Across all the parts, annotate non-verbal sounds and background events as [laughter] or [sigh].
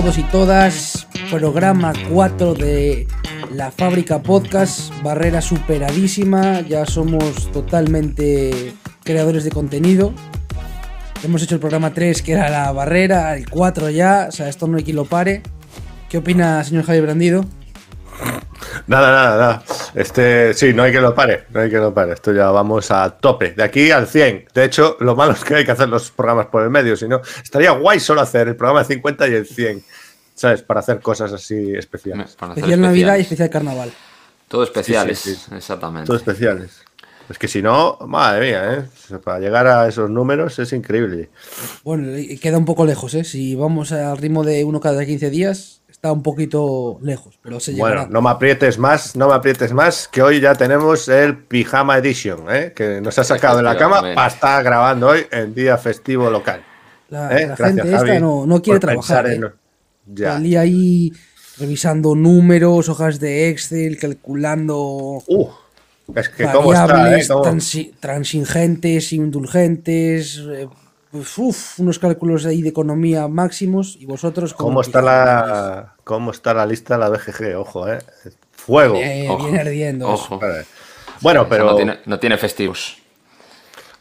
Todos y todas, programa 4 de la fábrica podcast, barrera superadísima, ya somos totalmente creadores de contenido. Hemos hecho el programa 3 que era la barrera, el 4 ya, o sea, esto no hay quien lo pare. ¿Qué opina, señor Javier Brandido? Nada, nada, nada. Este, sí, no hay que lo pare, no hay que lo pare. Esto ya vamos a tope, de aquí al 100. De hecho, lo malo es que hay que hacer los programas por el medio, si no, estaría guay solo hacer el programa de 50 y el 100, ¿sabes? Para hacer cosas así especiales. Para especial Navidad y especial Carnaval. Todo especiales, sí, sí, exactamente. Todo especiales. Es que si no, madre mía, ¿eh? para llegar a esos números es increíble. Bueno, queda un poco lejos, ¿eh? Si vamos al ritmo de uno cada 15 días, está un poquito lejos, pero se Bueno, no me aprietes más, no me aprietes más, que hoy ya tenemos el Pijama Edition, ¿eh? que nos ha sacado de la cama para estar grabando hoy en día festivo local. La, ¿Eh? gente esta no, no, quiere trabajar. ¿eh? En... Ya. ahí revisando números, hojas de Excel, calculando. Uh, es que cómo está, ¿eh? ¿Cómo? Trans transingentes, indulgentes. Eh, uf, unos cálculos ahí de economía máximos y vosotros cómo está la cómo está la lista de la BGG ojo eh. Fuego. Eh, ojo. viene ardiendo ojo. bueno pero no tiene, no tiene, festivos.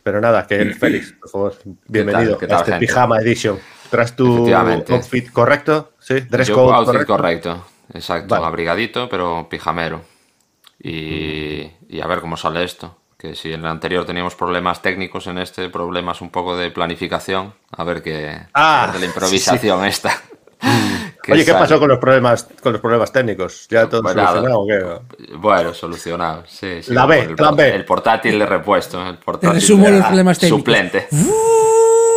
Pero nada que [clears throat] el Félix por favor bienvenido ¿Qué tal, qué tal, a este gente? pijama edition. Tras tu outfit correcto sí dress code outfit correcto, correcto. exacto vale. abrigadito pero pijamero. Y, mm. y a ver cómo sale esto que si en el anterior teníamos problemas técnicos, en este problemas un poco de planificación, a ver qué ah, de la improvisación sí. esta. [laughs] Oye, ¿qué pasó con los problemas con los problemas técnicos? ¿Ya todo bueno, solucionado o qué? Bueno, solucionado, sí. sí la B, el, plan B. El portátil de repuesto, el portátil Te resumo los problemas técnicos. Suplente. [laughs]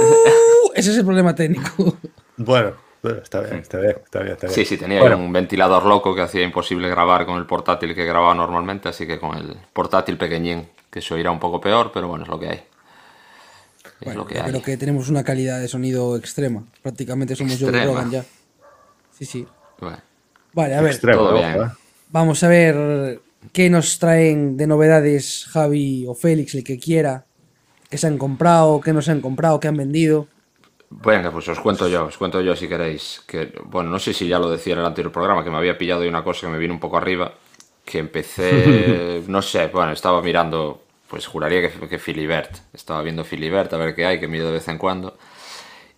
Uh, ese es el problema técnico. Bueno, bueno, está bien, está bien, está bien, está bien. Sí, sí, tenía bueno. un ventilador loco que hacía imposible grabar con el portátil que grababa normalmente, así que con el portátil pequeñín que se oirá un poco peor, pero bueno, es lo que hay. Es bueno, lo que yo hay. creo que tenemos una calidad de sonido extrema. Prácticamente somos Joe Rogan ya. Sí, sí. Bueno. Vale, a ver. Extremo, todo ojo, bien. eh. Vamos a ver qué nos traen de novedades Javi o Félix, el que quiera. ¿Qué se han comprado? ¿Qué no se han comprado? ¿Qué han vendido? Venga, pues os cuento yo, os cuento yo si queréis. Que, bueno, no sé si ya lo decía en el anterior programa, que me había pillado de una cosa que me vino un poco arriba. Que empecé, [laughs] no sé, bueno, estaba mirando, pues juraría que, que Filibert. Estaba viendo Filibert a ver qué hay, que miro de vez en cuando.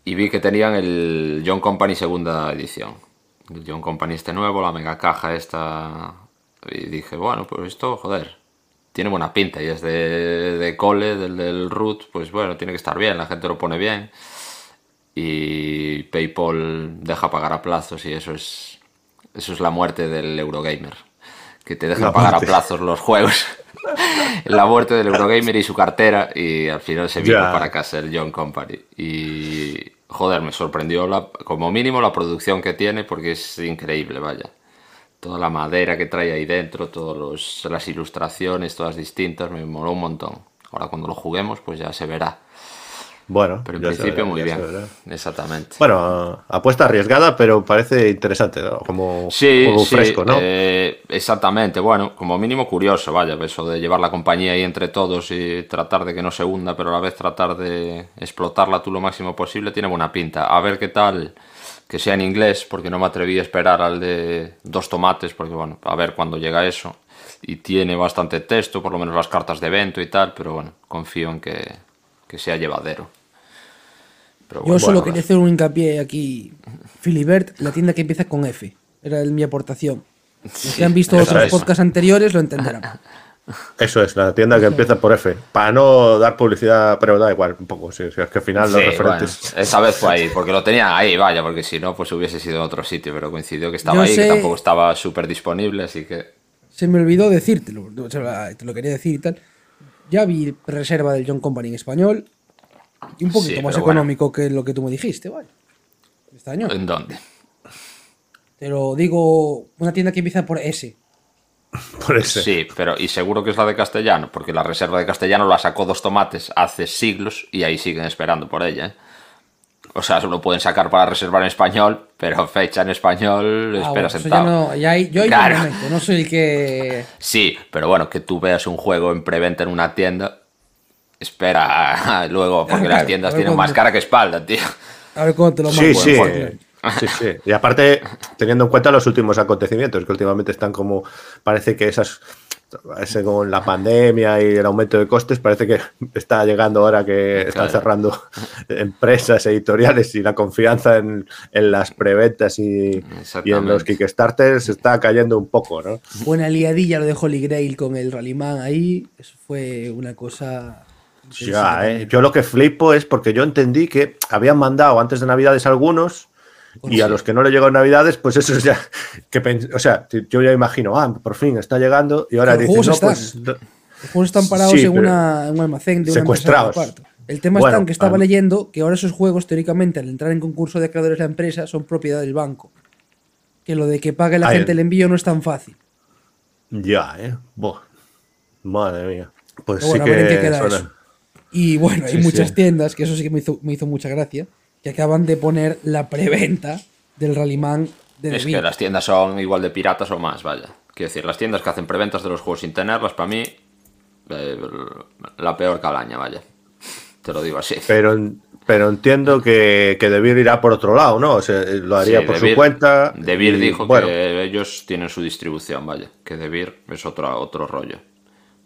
Y vi que tenían el John Company segunda edición. El John Company este nuevo, la mega caja esta. Y dije, bueno, pues esto, joder, tiene buena pinta. Y es de, de cole, del, del root, pues bueno, tiene que estar bien, la gente lo pone bien y PayPal deja pagar a plazos y eso es eso es la muerte del Eurogamer que te deja La pagar a plazos los juegos. [laughs] La muerte del Eurogamer y su cartera y al final se vino para casa el John Company. Y joder me sorprendió la, como mínimo la producción que tiene porque es increíble vaya. Toda la madera que trae ahí dentro todas las ilustraciones todas distintas me moló un montón. Ahora cuando lo juguemos pues ya se verá Bueno, pero en principio verá, muy bien. Exactamente. Bueno, apuesta arriesgada, pero parece interesante, ¿no? Como sí, juego sí, fresco, ¿no? eh, exactamente. Bueno, como mínimo curioso, vaya, eso de llevar la compañía ahí entre todos y tratar de que no se hunda, pero a la vez tratar de explotarla tú lo máximo posible, tiene buena pinta. A ver qué tal que sea en inglés, porque no me atreví a esperar al de dos tomates, porque bueno, a ver cuándo llega eso. Y tiene bastante texto, por lo menos las cartas de evento y tal, pero bueno, confío en que, que sea llevadero. Pero Yo bueno, solo bueno, quería hacer un hincapié aquí. Filibert, la tienda que empieza con F. Era mi aportación. Los que han visto otros es. podcasts anteriores lo entenderán. Eso es, la tienda que empieza por F. Para no dar publicidad, pero da igual, un poco. Si, si es que al final los referentes. bueno, esa vez fue ahí, porque lo tenía ahí, vaya, porque si no, pues hubiese sido en otro sitio, pero coincidió que estaba Yo ahí, sé- que tampoco estaba súper disponible, así que... Se me olvidó decírtelo. Te lo quería decir y tal. Ya vi reserva del John Company en español. Y un poquito Sí, más pero económico que lo que tú me dijiste, vale. Este año. ¿En dónde? Te lo digo, una tienda que empieza por S. [laughs] Por ese. Sí, pero y seguro que es la de castellano, porque la reserva de castellano la sacó dos tomates hace siglos y ahí siguen esperando por ella. ¿eh? O sea, solo pueden sacar para reservar en español, pero fecha en español, Ah, espera bueno, eso sentado. ya no, ya hay- yo ahí Claro. no soy el que. Sí, pero bueno, que tú veas un juego en preventa en una tienda, espera [laughs] luego, porque Claro, las [laughs] tiendas tienen más cara que espalda, tío. A ver cómo te lo Sí, mando. sí. Sí, sí. Y aparte, teniendo en cuenta los últimos acontecimientos, que últimamente están como. Parece que esas. Ese, con la pandemia y el aumento de costes, parece que está llegando ahora que están Claro. cerrando empresas editoriales y la confianza en, en las preventas y, y en los. Kickstarters está cayendo un poco, ¿no? Buena liadilla lo de Holy Grail con el Rallyman ahí. Eso fue una cosa. Ya, ¿eh? Yo lo que flipo es porque yo entendí que habían mandado antes de Navidades algunos y a los que no le llegó en Navidades, pues eso es ya. [laughs] Que o sea, yo ya imagino, ah, por fin está llegando y ahora dicen, no, están. pues. Los juegos están parados Sí, en, una, en un almacén de una empresa de secuestrados. El tema Bueno, está en que estaba ah. leyendo que ahora esos juegos, teóricamente, al entrar en concurso de creadores de la empresa, son propiedad del banco. Que lo de que pague la Ah, gente el- envío no es tan fácil. Ya, ¿eh? Buah. Madre mía. Pues Pero bueno, sí en que. Y bueno, hay Sí, muchas sí. tiendas, que eso sí que me hizo, me hizo mucha gracia, que acaban de poner la preventa del Rallyman de Es que las tiendas son igual de piratas o más, vaya. Quiero decir, las tiendas que hacen preventas de los juegos sin tenerlas, para mí, eh, la peor calaña, vaya. Te lo digo así. Pero, pero entiendo que, que Debir irá por otro lado, ¿no? O sea, lo haría Sí, por Debir- su cuenta. Debir y, dijo bueno, que ellos tienen su distribución, vaya. Que Debir es otro, otro rollo.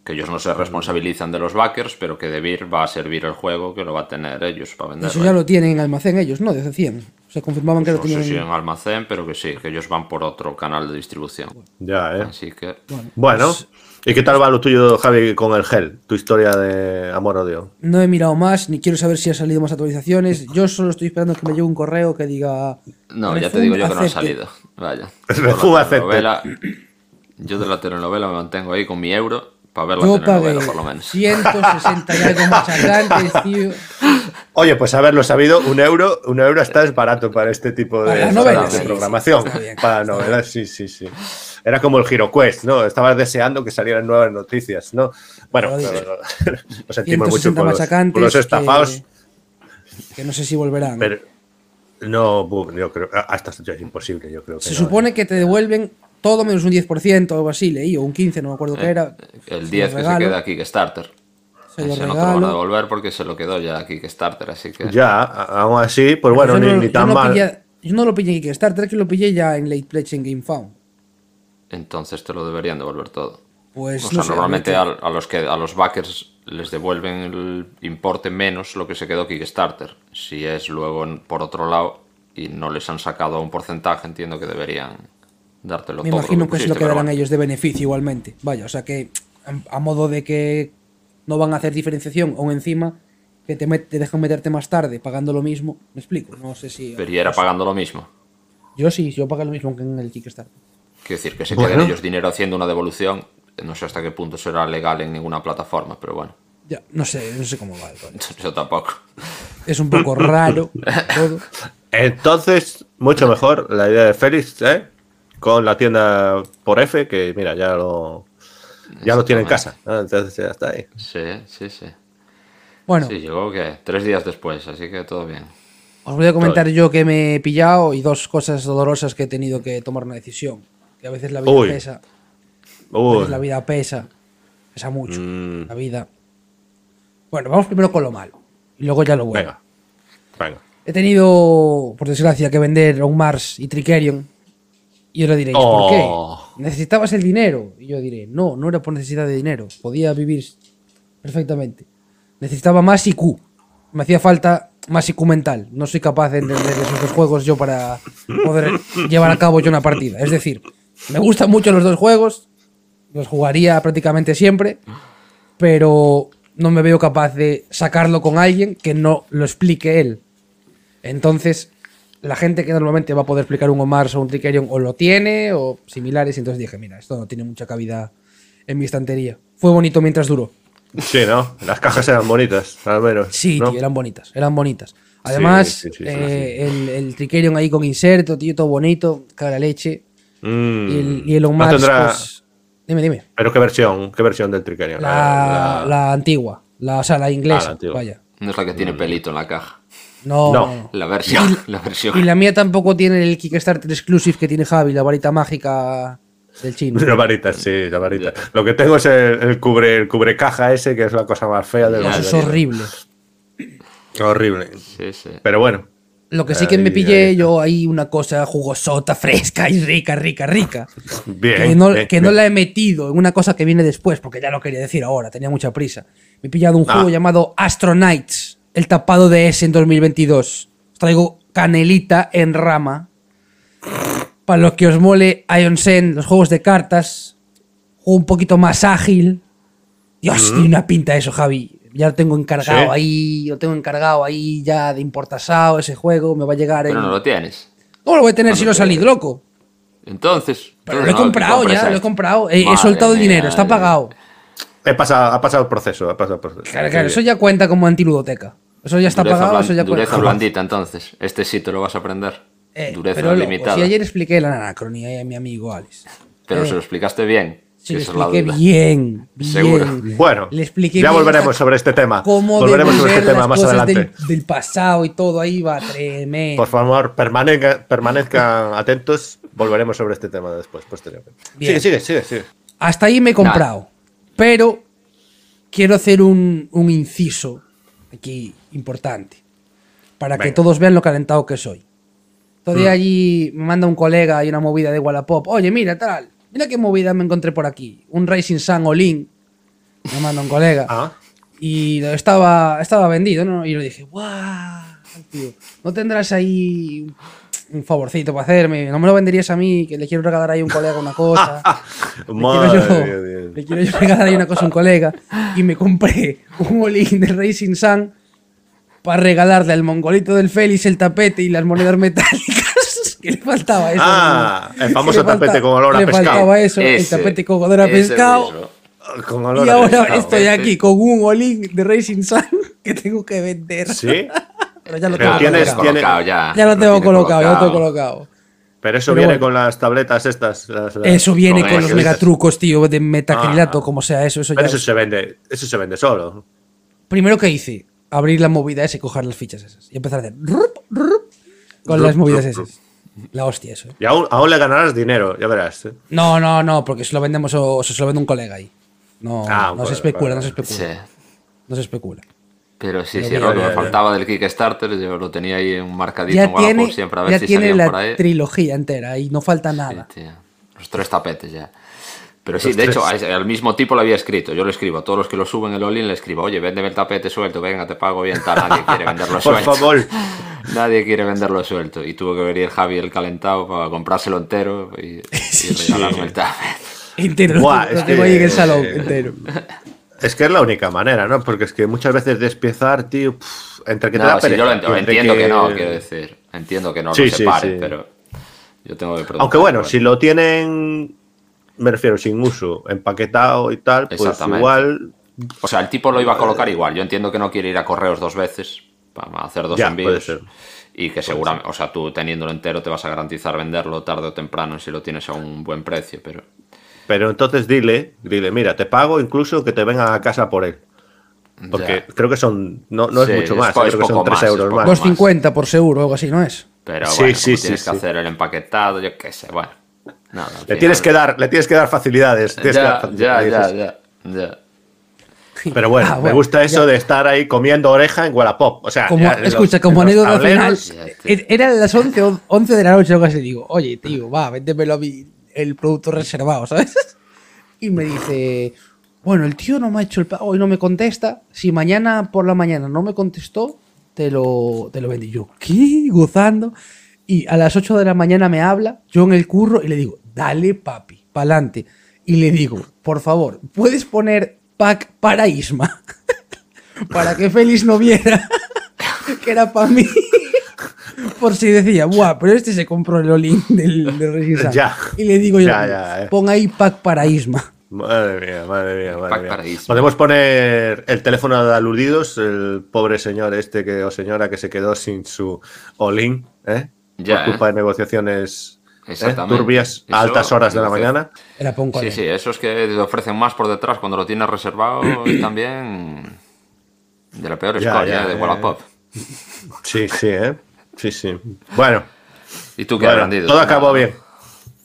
Que ellos no se responsabilizan de los backers, pero que Debir va a servir el juego que lo va a tener ellos para vender. Eso ya lo tienen en almacén ellos, ¿no? Decían. O sea, confirmaban que lo No tenían sé si en- almacén, pero que sí, que ellos van por otro canal de distribución. Ya, ¿eh? Así que Bueno, Pues- ¿y qué tal va lo tuyo, Javi, con el gel? Tu historia de amor-odio. No he mirado más, ni quiero saber si ha salido más actualizaciones. Yo solo estoy esperando que me llegue un correo que diga. No, ya te digo yo que no ha acepte. salido. Vaya. [laughs] La acepte. telenovela- Yo de la telenovela me mantengo ahí con mi euro para ver la Yo pagué por lo menos. 160 y algo machacantes, [laughs] tío. Oye, pues haberlo sabido, un euro, un euro está es barato para este tipo de, Para de sí, programación. sí, está bien. para novelas, sí, sí, sí. Era como el GiroQuest, ¿no? Estabas deseando que salieran nuevas noticias, ¿no? Bueno, [laughs] no, sentimos mucho 160 por los, por los estafados, Que, que no sé si volverán. pero no, yo creo, hasta ya es imposible, yo creo que Se no. supone que te devuelven todo menos un 10% o algo así, leí, o un 15%, no me acuerdo qué era. El Se 10 lo que se queda aquí Kickstarter. Se lo Ese no te lo van a devolver porque se lo quedó ya aquí Kickstarter, así que. Ya, aún así, pues bueno, yo, ni, no, ni yo tan no mal. pillé- yo no lo pillé en Kickstarter, que lo pillé ya en Late Pledge en GameFound. Entonces te lo deberían devolver todo. Pues o sea, no sé, normalmente a, a los que a los backers les devuelven el importe menos lo que se quedó Kickstarter. Si es luego en- por otro lado y no les han sacado un porcentaje, entiendo que deberían dártelo Me todo. imagino que es lo que darán bueno. ellos de beneficio igualmente. Vaya, o sea que a, a modo de que no van a hacer diferenciación o encima que te, met- te dejan meterte más tarde pagando lo mismo. ¿Me explico? No sé si... Pero y era pagando lo mismo. Yo sí, yo pago lo mismo que en el Kickstarter. Quiero decir, que se Bueno. queden ellos dinero haciendo una devolución. No sé hasta qué punto será legal en ninguna plataforma, pero bueno, Ya, no sé, no sé cómo va. el rollo. [laughs] yo tampoco. Es un poco raro [laughs] todo. Entonces, mucho mejor la idea de Félix, ¿eh? Con la tienda por F, que mira, ya lo, ya lo tiene en casa. ¿no? Entonces ya está ahí. Sí, sí, sí. Bueno, Sí, llegó que tres días después, así que todo bien. os voy a comentar yo que me he pillado y dos cosas dolorosas que he tenido que tomar una decisión. Que a veces la vida Uy. pesa. A Uy, veces la vida pesa. Pesa mucho. Mm. La vida. Bueno, vamos primero con lo malo. Y luego ya lo bueno. venga, venga. He tenido, por desgracia, que vender un Mars y Tricerion. Y ahora diréis, ¿por Oh. qué? ¿Necesitabas el dinero? Y yo diré, no, no era por necesidad de dinero. Podía vivir perfectamente. Necesitaba más IQ. Me hacía falta más IQ mental. No soy capaz de entender esos dos juegos yo para poder llevar a cabo yo una partida. Es decir, me gustan mucho los dos juegos. Los jugaría prácticamente siempre. Pero no me veo capaz de sacarlo con alguien que no lo explique él. Entonces, la gente que normalmente va a poder explicar un Omar o un Tricerion o lo tiene o similares. Y entonces dije, mira, esto no tiene mucha cabida en mi estantería. Fue bonito mientras duró. Sí, ¿no? Las cajas eran bonitas, al menos. Sí, ¿no? tío, eran bonitas, eran bonitas. Además, sí, sí, sí, eh, El, el Tricerion ahí con inserto, tío, todo bonito, cara leche. Mm. Y el, y el No Omar, tendrá- pues, Dime, dime. Pero qué versión, qué versión del Tricerion. La, la antigua, la, o sea, la inglesa, Ah, la vaya. No es la que tiene pelito en la caja. No, No. La versión. La versión. Y la mía tampoco tiene el Kickstarter exclusive que tiene Javi, la varita mágica del chino. La varita, sí, la varita. Lo que tengo es el, el cubre, el cubre caja ese, que es la cosa más fea del mundo. es horrible. Horrible. Sí, sí. Pero bueno, Lo que sí que me pillé ahí. yo ahí una cosa jugosota, [laughs] fresca y rica, rica, rica. Bien. que no, bien, que no bien. la he metido en una cosa que viene después, porque ya lo quería decir ahora, tenía mucha prisa. Me he pillado un Ah. juego llamado Astronauts, el tapado de S en 2022. Os traigo canelita en rama. Para los que os mole Ion Sen, los juegos de cartas, juego un poquito más ágil. Dios, tiene una pinta eso, Javi. Ya lo tengo encargado Sí. ahí, lo tengo encargado ahí ya de importasao ese juego, me va a llegar en... Pero no lo tienes. ¿Cómo lo voy a tener si lo he salido, loco? Entonces. Pero lo he no, comprado ya, lo he comprado. He, he soltado el mía, dinero, está pagado. He pasado, ha pasado el proceso. Ha pasado el proceso. Claro, claro, eso ya cuenta como antiludoteca. Eso ya está Dureza pagado, eso ya Dureza blandita, entonces. Este sí te lo vas a aprender. Eh, Dureza pero limitada. si ayer expliqué la anacronía a mi amigo Alex. Pero eh, se lo explicaste bien. Es la expliqué bien, bien. Seguro. [laughs] Bueno, Le expliqué ya bien volveremos sobre este tema. Cómo Volveremos sobre este tema más adelante. del, del pasado y todo ahí va tremendo. Por favor, permanezca- permanezcan atentos. Volveremos sobre este tema después, posteriormente. Bien. Sigue, sigue, sigue, sigue. Hasta ahí me he comprado. Pero quiero hacer un, un inciso aquí importante. Para que Venga. todos vean lo calentado que soy. Todavía Mm. allí me manda un colega y una movida de Wallapop. Oye, mira, tal. Mira qué movida me encontré por aquí. Un Racing Sun All-In. Me manda un colega. Ah, Y estaba, estaba vendido, ¿no? Y yo dije, ¡guau! Tío, ¿no tendrás ahí un favorcito para hacerme? ¿No me lo venderías a mí? Que le quiero regalar ahí a un colega una cosa. [laughs] Le quiero, madre yo, mía, Dios. le quiero yo regalar ahí una cosa a un colega. Y me compré un Olin de Racing Sun para regalarle al mongolito del Félix el tapete y las monedas metálicas. [laughs] que le faltaba eso. Ah, ¿no? el famoso le tapete con olor a Le pescado. faltaba eso, el tapete con olor a pescado. mismo. Con olor Y a ahora pescado. estoy aquí con un Olin de Racing Sun [laughs] que tengo que vender. Sí, Pero ya lo Pero tengo tienes- colocado. tiene- colocado ya. Ya lo tengo colocado, ya lo tengo colocado. pero eso Pero viene bueno. con las tabletas estas. las- las- Eso viene Con con los megatrucos, tío, de metacrilato, Ah. como sea eso. eso Pero ya eso se vende, eso se vende solo. Primero que hice, abrir la movida esa y coger las fichas esas. Y empezar a hacer rup, rup, con Rup, las movidas rup, esas. La hostia, eso. ¿eh? Y aún, aún le ganarás dinero, ya verás. ¿eh? No, no, no, porque se lo vendemos o se lo vende un colega ahí. No, Ah, no bueno, se especula, no se especula. Sí. No se especula. Pero sí, Pero sí, lo que me faltaba del Kickstarter, yo lo tenía ahí un marcadito Ya en tiene, siempre a ver ya si tiene salían por la ahí. trilogía entera y no falta Sí, nada. tío. Los tres tapetes ya. Pero sí, Los de hecho, tres. al mismo tipo lo había escrito. Yo lo escribo. A todos los que lo suben el Olin le escribo, oye, véndeme el tapete suelto, venga, te pago bien, tal. Nadie quiere venderlo [laughs] Por suelto. favor. [laughs] Nadie quiere venderlo suelto. Y tuvo que venir Javi el calentado para comprárselo entero y, [laughs] y regalarme el tapete. Entero, Buah, es que- en el salón, entero. Es que es la única manera, ¿no? Porque es que muchas veces despiezar, tío, pff, entre que te da sí, yo lo pereza, ent- entre entiendo que... no, quiero decir. Entiendo que no Sí, lo separen, sí. pero yo tengo que. Aunque bueno, por si lo tienen, me refiero, sin uso, empaquetado y tal, pues Exactamente. igual. O sea, el tipo lo iba a colocar igual. Yo entiendo que no quiere ir a correos dos veces para hacer dos Ya, envíos. puede ser. Y que seguramente, o sea, tú teniéndolo entero te vas a garantizar venderlo tarde o temprano si lo tienes a un buen precio, pero Pero entonces dile, dile, mira, te pago incluso que te vengan a casa por él. Porque Ya. creo que son, no, no Sí, es mucho más, creo es que son poco 3 más, es euros más. más. 2.50 por seguro, algo así, ¿no es? Pero Sí, bueno, sí, como sí, tienes sí. que hacer el empaquetado, yo qué sé, bueno. Le final- tienes que dar, le tienes que dar facilidades. tienes que dar Ya, ya, ya, ya, ya. Pero bueno, Ah, me gusta eso ya. de estar ahí comiendo oreja en Wallapop. O sea, Como, ya, los- escucha, como los anécdota final, er- eran las 11, o 11 de la noche, algo así. Digo, oye, tío, va, véndemelo a mí, el producto reservado, ¿sabes? [laughs] Y me dice, bueno, el tío no me ha hecho el pago y no me contesta. Si mañana por la mañana no me contestó, te lo, te lo vendí. Yo, ¿qué? Gozando. Y a las 8 de la mañana me habla, yo en el curro, y le digo, dale, papi, pa'lante. Y le digo, por favor, ¿puedes poner pack para Isma? [laughs] para que Félix no viera [laughs] que era para mí. [laughs] Por si decía, buah, pero este se compró el Olin del, del Racing Sun". Ya. Y le digo yo, Ya, ya, eh. pon ahí pack para Isma. Madre mía, madre mía, madre Pack mía. paraíso. Podemos poner el teléfono de aludidos, el pobre señor este que o señora que se quedó sin su all-in, ¿eh? Ya, Por culpa ¿eh? de negociaciones ¿eh? Exactamente. turbias a Eso, altas horas de la mañana. Era Sí, sí, esos que te ofrecen más por detrás cuando lo tienes reservado [clears throat] y también de la peor Ya, escoria ya, ¿eh? de Wallapop. Sí, sí, ¿eh? Sí, sí. Bueno, ¿Y tú qué bueno, has vendido? todo acabó bien.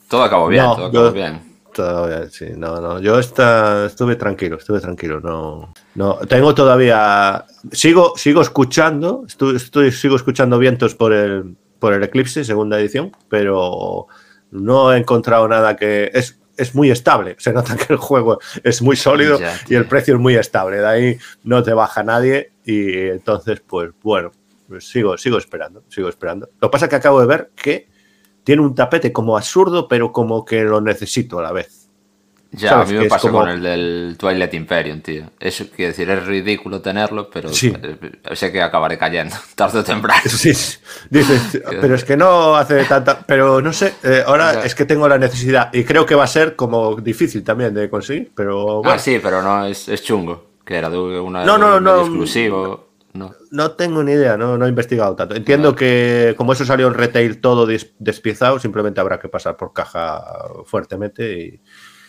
Todo acabó bien, No, todo acabó yo- bien. Todavía, sí, no, no. Yo está, estuve tranquilo, estuve tranquilo. No, no. Tengo todavía. Sigo, sigo escuchando, estoy, estoy, sigo escuchando vientos por el, por el Eclipse, segunda edición, pero no he encontrado nada que. Es, es muy estable. Se nota que el juego es muy sólido Ya, y el precio es muy estable. De ahí no te baja nadie. Y entonces, pues bueno, pues sigo, sigo esperando, sigo esperando. Lo que pasa es que acabo de ver que tiene un tapete como absurdo, pero como que lo necesito a la vez. Ya, a mí me pasó como- con el del Twilight Imperium, tío. Eso quiere decir, es ridículo tenerlo, pero Sí. eh, sé que acabaré cayendo, [laughs] tarde o temprano. Sí, dices, [laughs] pero es que no hace tanta. Pero no sé, eh, ahora Ya. es que tengo la necesidad y creo que va a ser como difícil también de conseguir, pero bueno, Ah, sí, pero no, es, es chungo. Que era de una No, no, no. exclusivo. No. no tengo ni idea, no, no he investigado tanto. Entiendo que como eso salió en retail todo des- despiezado, simplemente habrá que pasar por caja fuertemente y,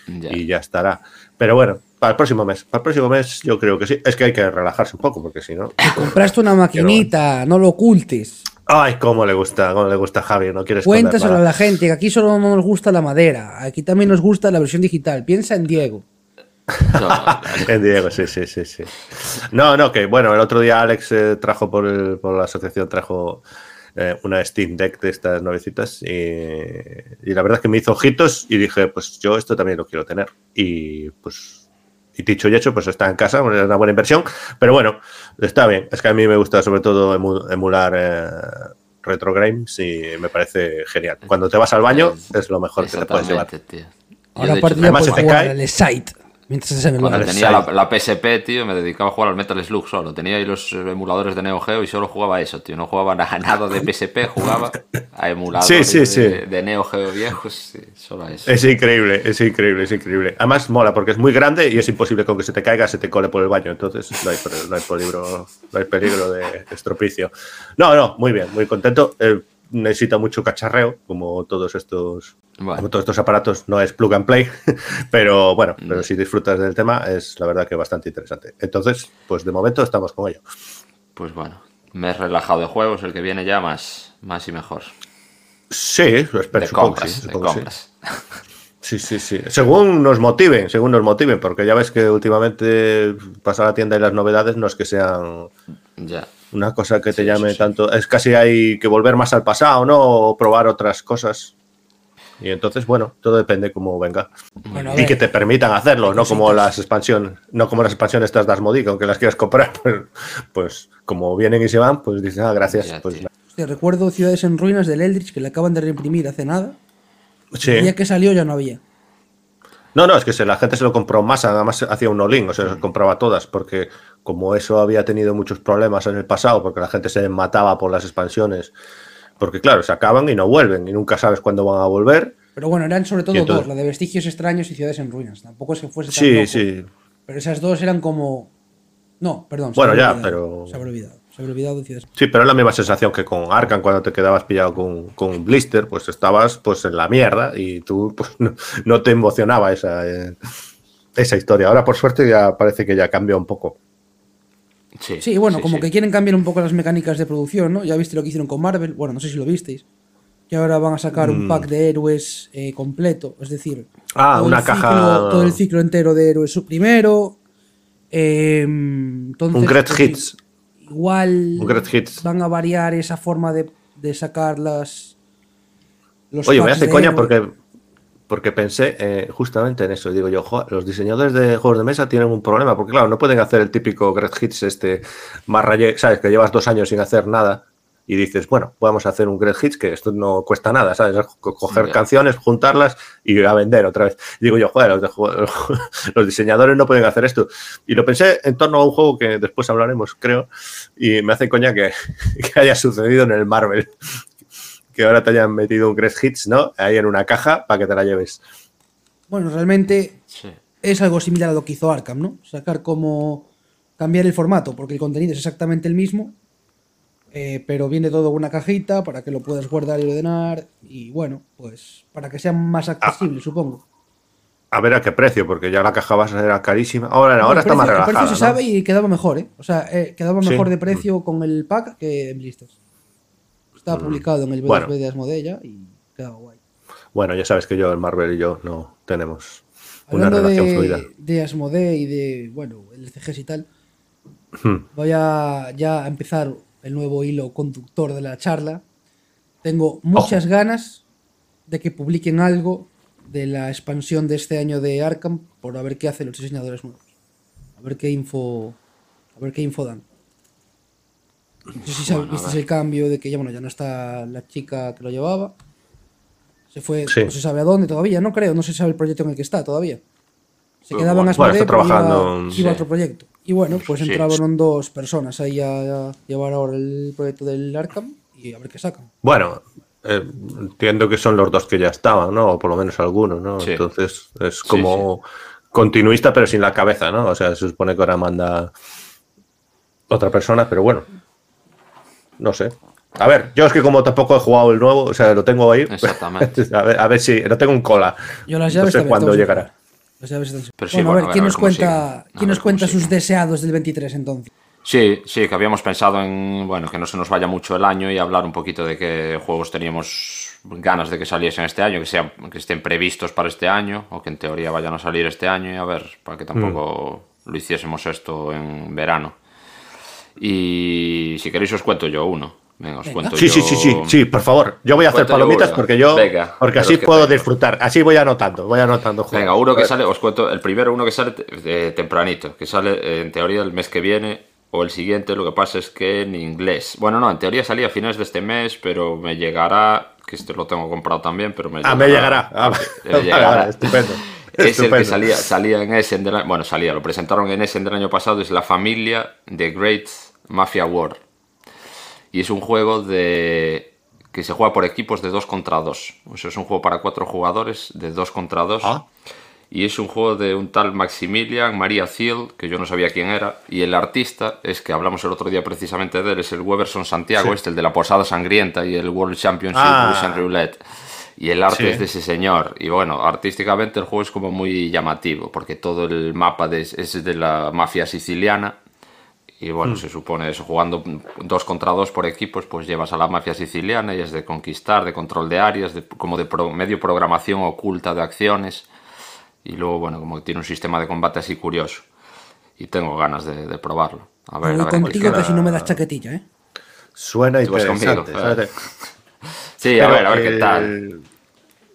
Ya. y ya estará. Pero bueno, para el próximo mes, para el próximo mes yo creo que sí. Es que hay que relajarse un poco porque si no. Compraste una maquinita, no lo ocultes. Ay, cómo le gusta, cómo le gusta a Javi, no quieres Cuéntaselo a la gente, que aquí solo no nos gusta la madera, aquí también nos gusta la versión digital. Piensa en Diego. [laughs] No, En Diego, sí, sí, sí, sí. No, no, que bueno, el otro día Alex eh, trajo por, el- por la asociación, trajo eh, una Steam Deck de estas nuevecitas y, y la verdad es que me hizo ojitos y dije, pues yo esto también lo quiero tener. Y pues, y dicho y hecho, pues está en casa, es una buena inversión, pero bueno, está bien. Es que a mí me gusta sobre todo emu- emular eh, retro games y me parece genial. Cuando te vas al baño es lo mejor que te puedes llevar. Yo, Ahora de hecho, aparte ya además puedes se te jugar cae. al Site mientras estás en el Cuando tenía la, PSP, tío, me dedicaba a jugar al Metal Slug solo. Tenía ahí los emuladores de Neo Geo y solo jugaba a eso, tío. No jugaba a [laughs] nada de PSP, jugaba a emuladores Sí, sí, sí. De, de Neo Geo viejos, sí, solo a eso. Es increíble, es increíble, es increíble. Además mola porque es muy grande y es imposible con que se te caiga, se te cole por el baño. Entonces no hay, per- no hay peligro, no hay peligro de estropicio. No, no, muy bien, muy contento. Eh, necesita mucho cacharreo, como todos estos, Bueno. como todos estos aparatos. No es plug and play, [laughs] pero bueno, pero si disfrutas del tema es la verdad que bastante interesante. Entonces, pues de momento estamos con ello. Pues bueno, me he relajado de juegos, el que viene ya más, más y mejor. Sí, espero. Compras, sí, de supongo que sí. compras. [laughs] Sí, sí, sí. Según nos motiven, según nos motiven, porque ya ves que últimamente pasar a la tienda y las novedades no es que sean Ya. una cosa que te Sí, llame sí. tanto. Es casi hay que volver más al pasado, ¿no? O probar otras cosas. Y entonces, bueno, todo depende cómo venga. Bueno, Y que te permitan hacerlo, no como las expansiones, no como las expansiones estas de Asmodee, que aunque las quieras comprar, [laughs] pues, pues como vienen y se van, pues dices, ah, gracias. Ya, pues hostia, recuerdo Ciudades en Ruinas del Eldritch que le acaban de reimprimir hace nada. sí. El día que salió ya no había. No, no, es que se- la gente se lo compró más, además hacía un all-in, o sea, se compraba todas, porque como eso había tenido muchos problemas en el pasado, porque la gente se mataba por las expansiones, porque claro, se acaban y no vuelven, y nunca sabes cuándo van a volver. Pero bueno, eran sobre todo entonces- dos, la de Vestigios Extraños y Ciudades en Ruinas. Tampoco es que fuese tan Sí, loco, sí. Pero esas dos eran como... No, perdón. Bueno, ya, olvidado, pero- Se había olvidado. Se había olvidado de Ciudades Sí, pero es la misma sensación que con Arkham cuando te quedabas pillado con, con Blister, pues estabas pues en la mierda y tú pues, [laughs] no, no te emocionaba esa, eh, esa historia. Ahora por suerte ya parece que ya cambió un poco. Sí, Sí, bueno, como sí. que quieren cambiar un poco las mecánicas de producción, ¿no? Ya viste lo que hicieron con Marvel, bueno, no sé si lo visteis. Que ahora van a sacar un pack de héroes eh, completo, es decir, Mm. Ah, todo una el caja- ciclo- todo el ciclo entero de héroes su primero. eh, entonces, Un Great pues, Hits. Igual Un Great Hits. van a variar esa forma de, de sacar las. los Oye, me hace coña porque, porque pensé eh, justamente en eso. Digo yo, "Jo, los diseñadores de juegos de mesa tienen un problema, porque claro, no pueden hacer el típico Great Hits este más raye, ¿sabes? Que llevas dos años sin hacer nada y dices, bueno, vamos a hacer un Great Hits, que esto no cuesta nada, ¿sabes? Es co- coger canciones, juntarlas y a vender otra vez. Digo yo, joder, los, de jue- [laughs] los diseñadores no pueden hacer esto. Y lo pensé en torno a un juego que después hablaremos, creo, y me hace coña que, [laughs] que haya sucedido en el Marvel que ahora te hayan metido un Great Hits, ¿no? Ahí en una caja para que te la lleves. Bueno, realmente Sí. es algo similar a lo que hizo Arkham, ¿no? Sacar como cambiar el formato, porque el contenido es exactamente el mismo, eh, pero viene todo en una cajita para que lo puedas guardar y ordenar, y bueno, pues para que sea más accesible, supongo. A ver a qué precio, porque ya la caja base era carísima. Ahora, No, ahora está más precio- El relajada. precio se ¿no? sabe y quedaba mejor, ¿eh? O sea, eh, quedaba Sí. mejor de precio con el pack que en blisters. Estaba publicado en el Mm. Bueno. B2B de Asmodee ya y quedaba guay. Bueno, ya sabes que yo, el Marvel y yo, no tenemos una relación de, fluida. de Asmodee y de, bueno, el CGS y tal, Hmm. voy a ya a empezar el nuevo hilo conductor de la charla. Tengo muchas ganas de que publiquen algo de la expansión de este año de Arkham por a ver qué hacen los diseñadores nuevos. A ver qué info, a ver qué info dan. No sé si Bueno, visteis el cambio de que ya, bueno, ya no está la chica que lo llevaba. Se fue, Sí. no se sabe a dónde todavía, no creo, no se sabe el proyecto en el que está todavía. Se Bueno, quedaban bueno, a pero iba- iba, sí. otro proyecto. Y bueno, pues Sí. entraron dos personas ahí a, a llevar ahora el proyecto del Arkham y a ver qué sacan. Bueno, eh, entiendo que son los dos que ya estaban, ¿no? O por lo menos algunos, ¿no? Sí. Entonces es como continuista, pero sin la cabeza, ¿no? O sea, se supone que ahora manda otra persona, pero bueno. No sé. A ver, yo es que como tampoco he jugado el nuevo, o sea, lo tengo ahí. Exactamente. [laughs] a, ver, a ver si lo tengo en cola. Yo las no llaves sé también cuándo llegará. Las llaves están- Pero sí, bueno, a ver, ¿quién nos cuenta, ¿quién ver nos cuenta sus deseados del 23 entonces? Sí, sí, que habíamos pensado en, bueno, que no se nos vaya mucho el año y hablar un poquito de qué juegos teníamos ganas de que saliesen este año, que sean, que estén previstos para este año, o que en teoría vayan a salir este año, y a ver, para que tampoco lo hiciésemos esto en verano. Y si queréis os cuento yo uno. Venga, os Venga. cuento Sí, yo... sí, sí, sí, sí, por favor. Yo voy a hacer yo palomitas uno. porque yo. Venga, porque así puedo tengo. disfrutar. Así voy anotando, voy anotando. juegos. Venga, uno que sale, os cuento, el primero uno que sale eh, tempranito, que sale eh, en teoría el mes que viene o el siguiente, lo que pasa es que en inglés. Bueno, no, en teoría salía a finales de este mes, pero me llegará, que este lo tengo comprado también, pero me Ah, me llegará. Ah, [laughs] Me llegará. vale, estupendo. Es el que salía, salía en Essen del año, bueno, salía, lo presentaron en Essen del año pasado, es la familia de Great Mafia War. Y es un juego de que se juega por equipos de 2 contra 2. O sea, es un juego para cuatro jugadores de 2 contra 2. Ah. Y es un juego de un tal Maximilian María Thiel, que yo no sabía quién era. Y el artista, es que hablamos el otro día precisamente de él, es el Weberson Santiago, Sí. este, el de la Posada Sangrienta y el World Championship Ah. Russian Roulette. Y el arte Sí. es de ese señor. Y bueno, artísticamente el juego es como muy llamativo, porque todo el mapa de- es de la mafia siciliana. Y Mm. bueno, se supone eso, jugando dos contra dos por equipos, pues llevas a la mafia siciliana y es de conquistar, de control de áreas, de, como de pro- medio programación oculta de acciones. Y luego, bueno, como que tiene un sistema de combate así curioso. Y tengo ganas de, de probarlo. A ver, a ver. contigo que si no me das chaquetilla, ¿eh? Suena interesante. conmigo, ¿sabes? Sí, a ver, a ver qué el- tal.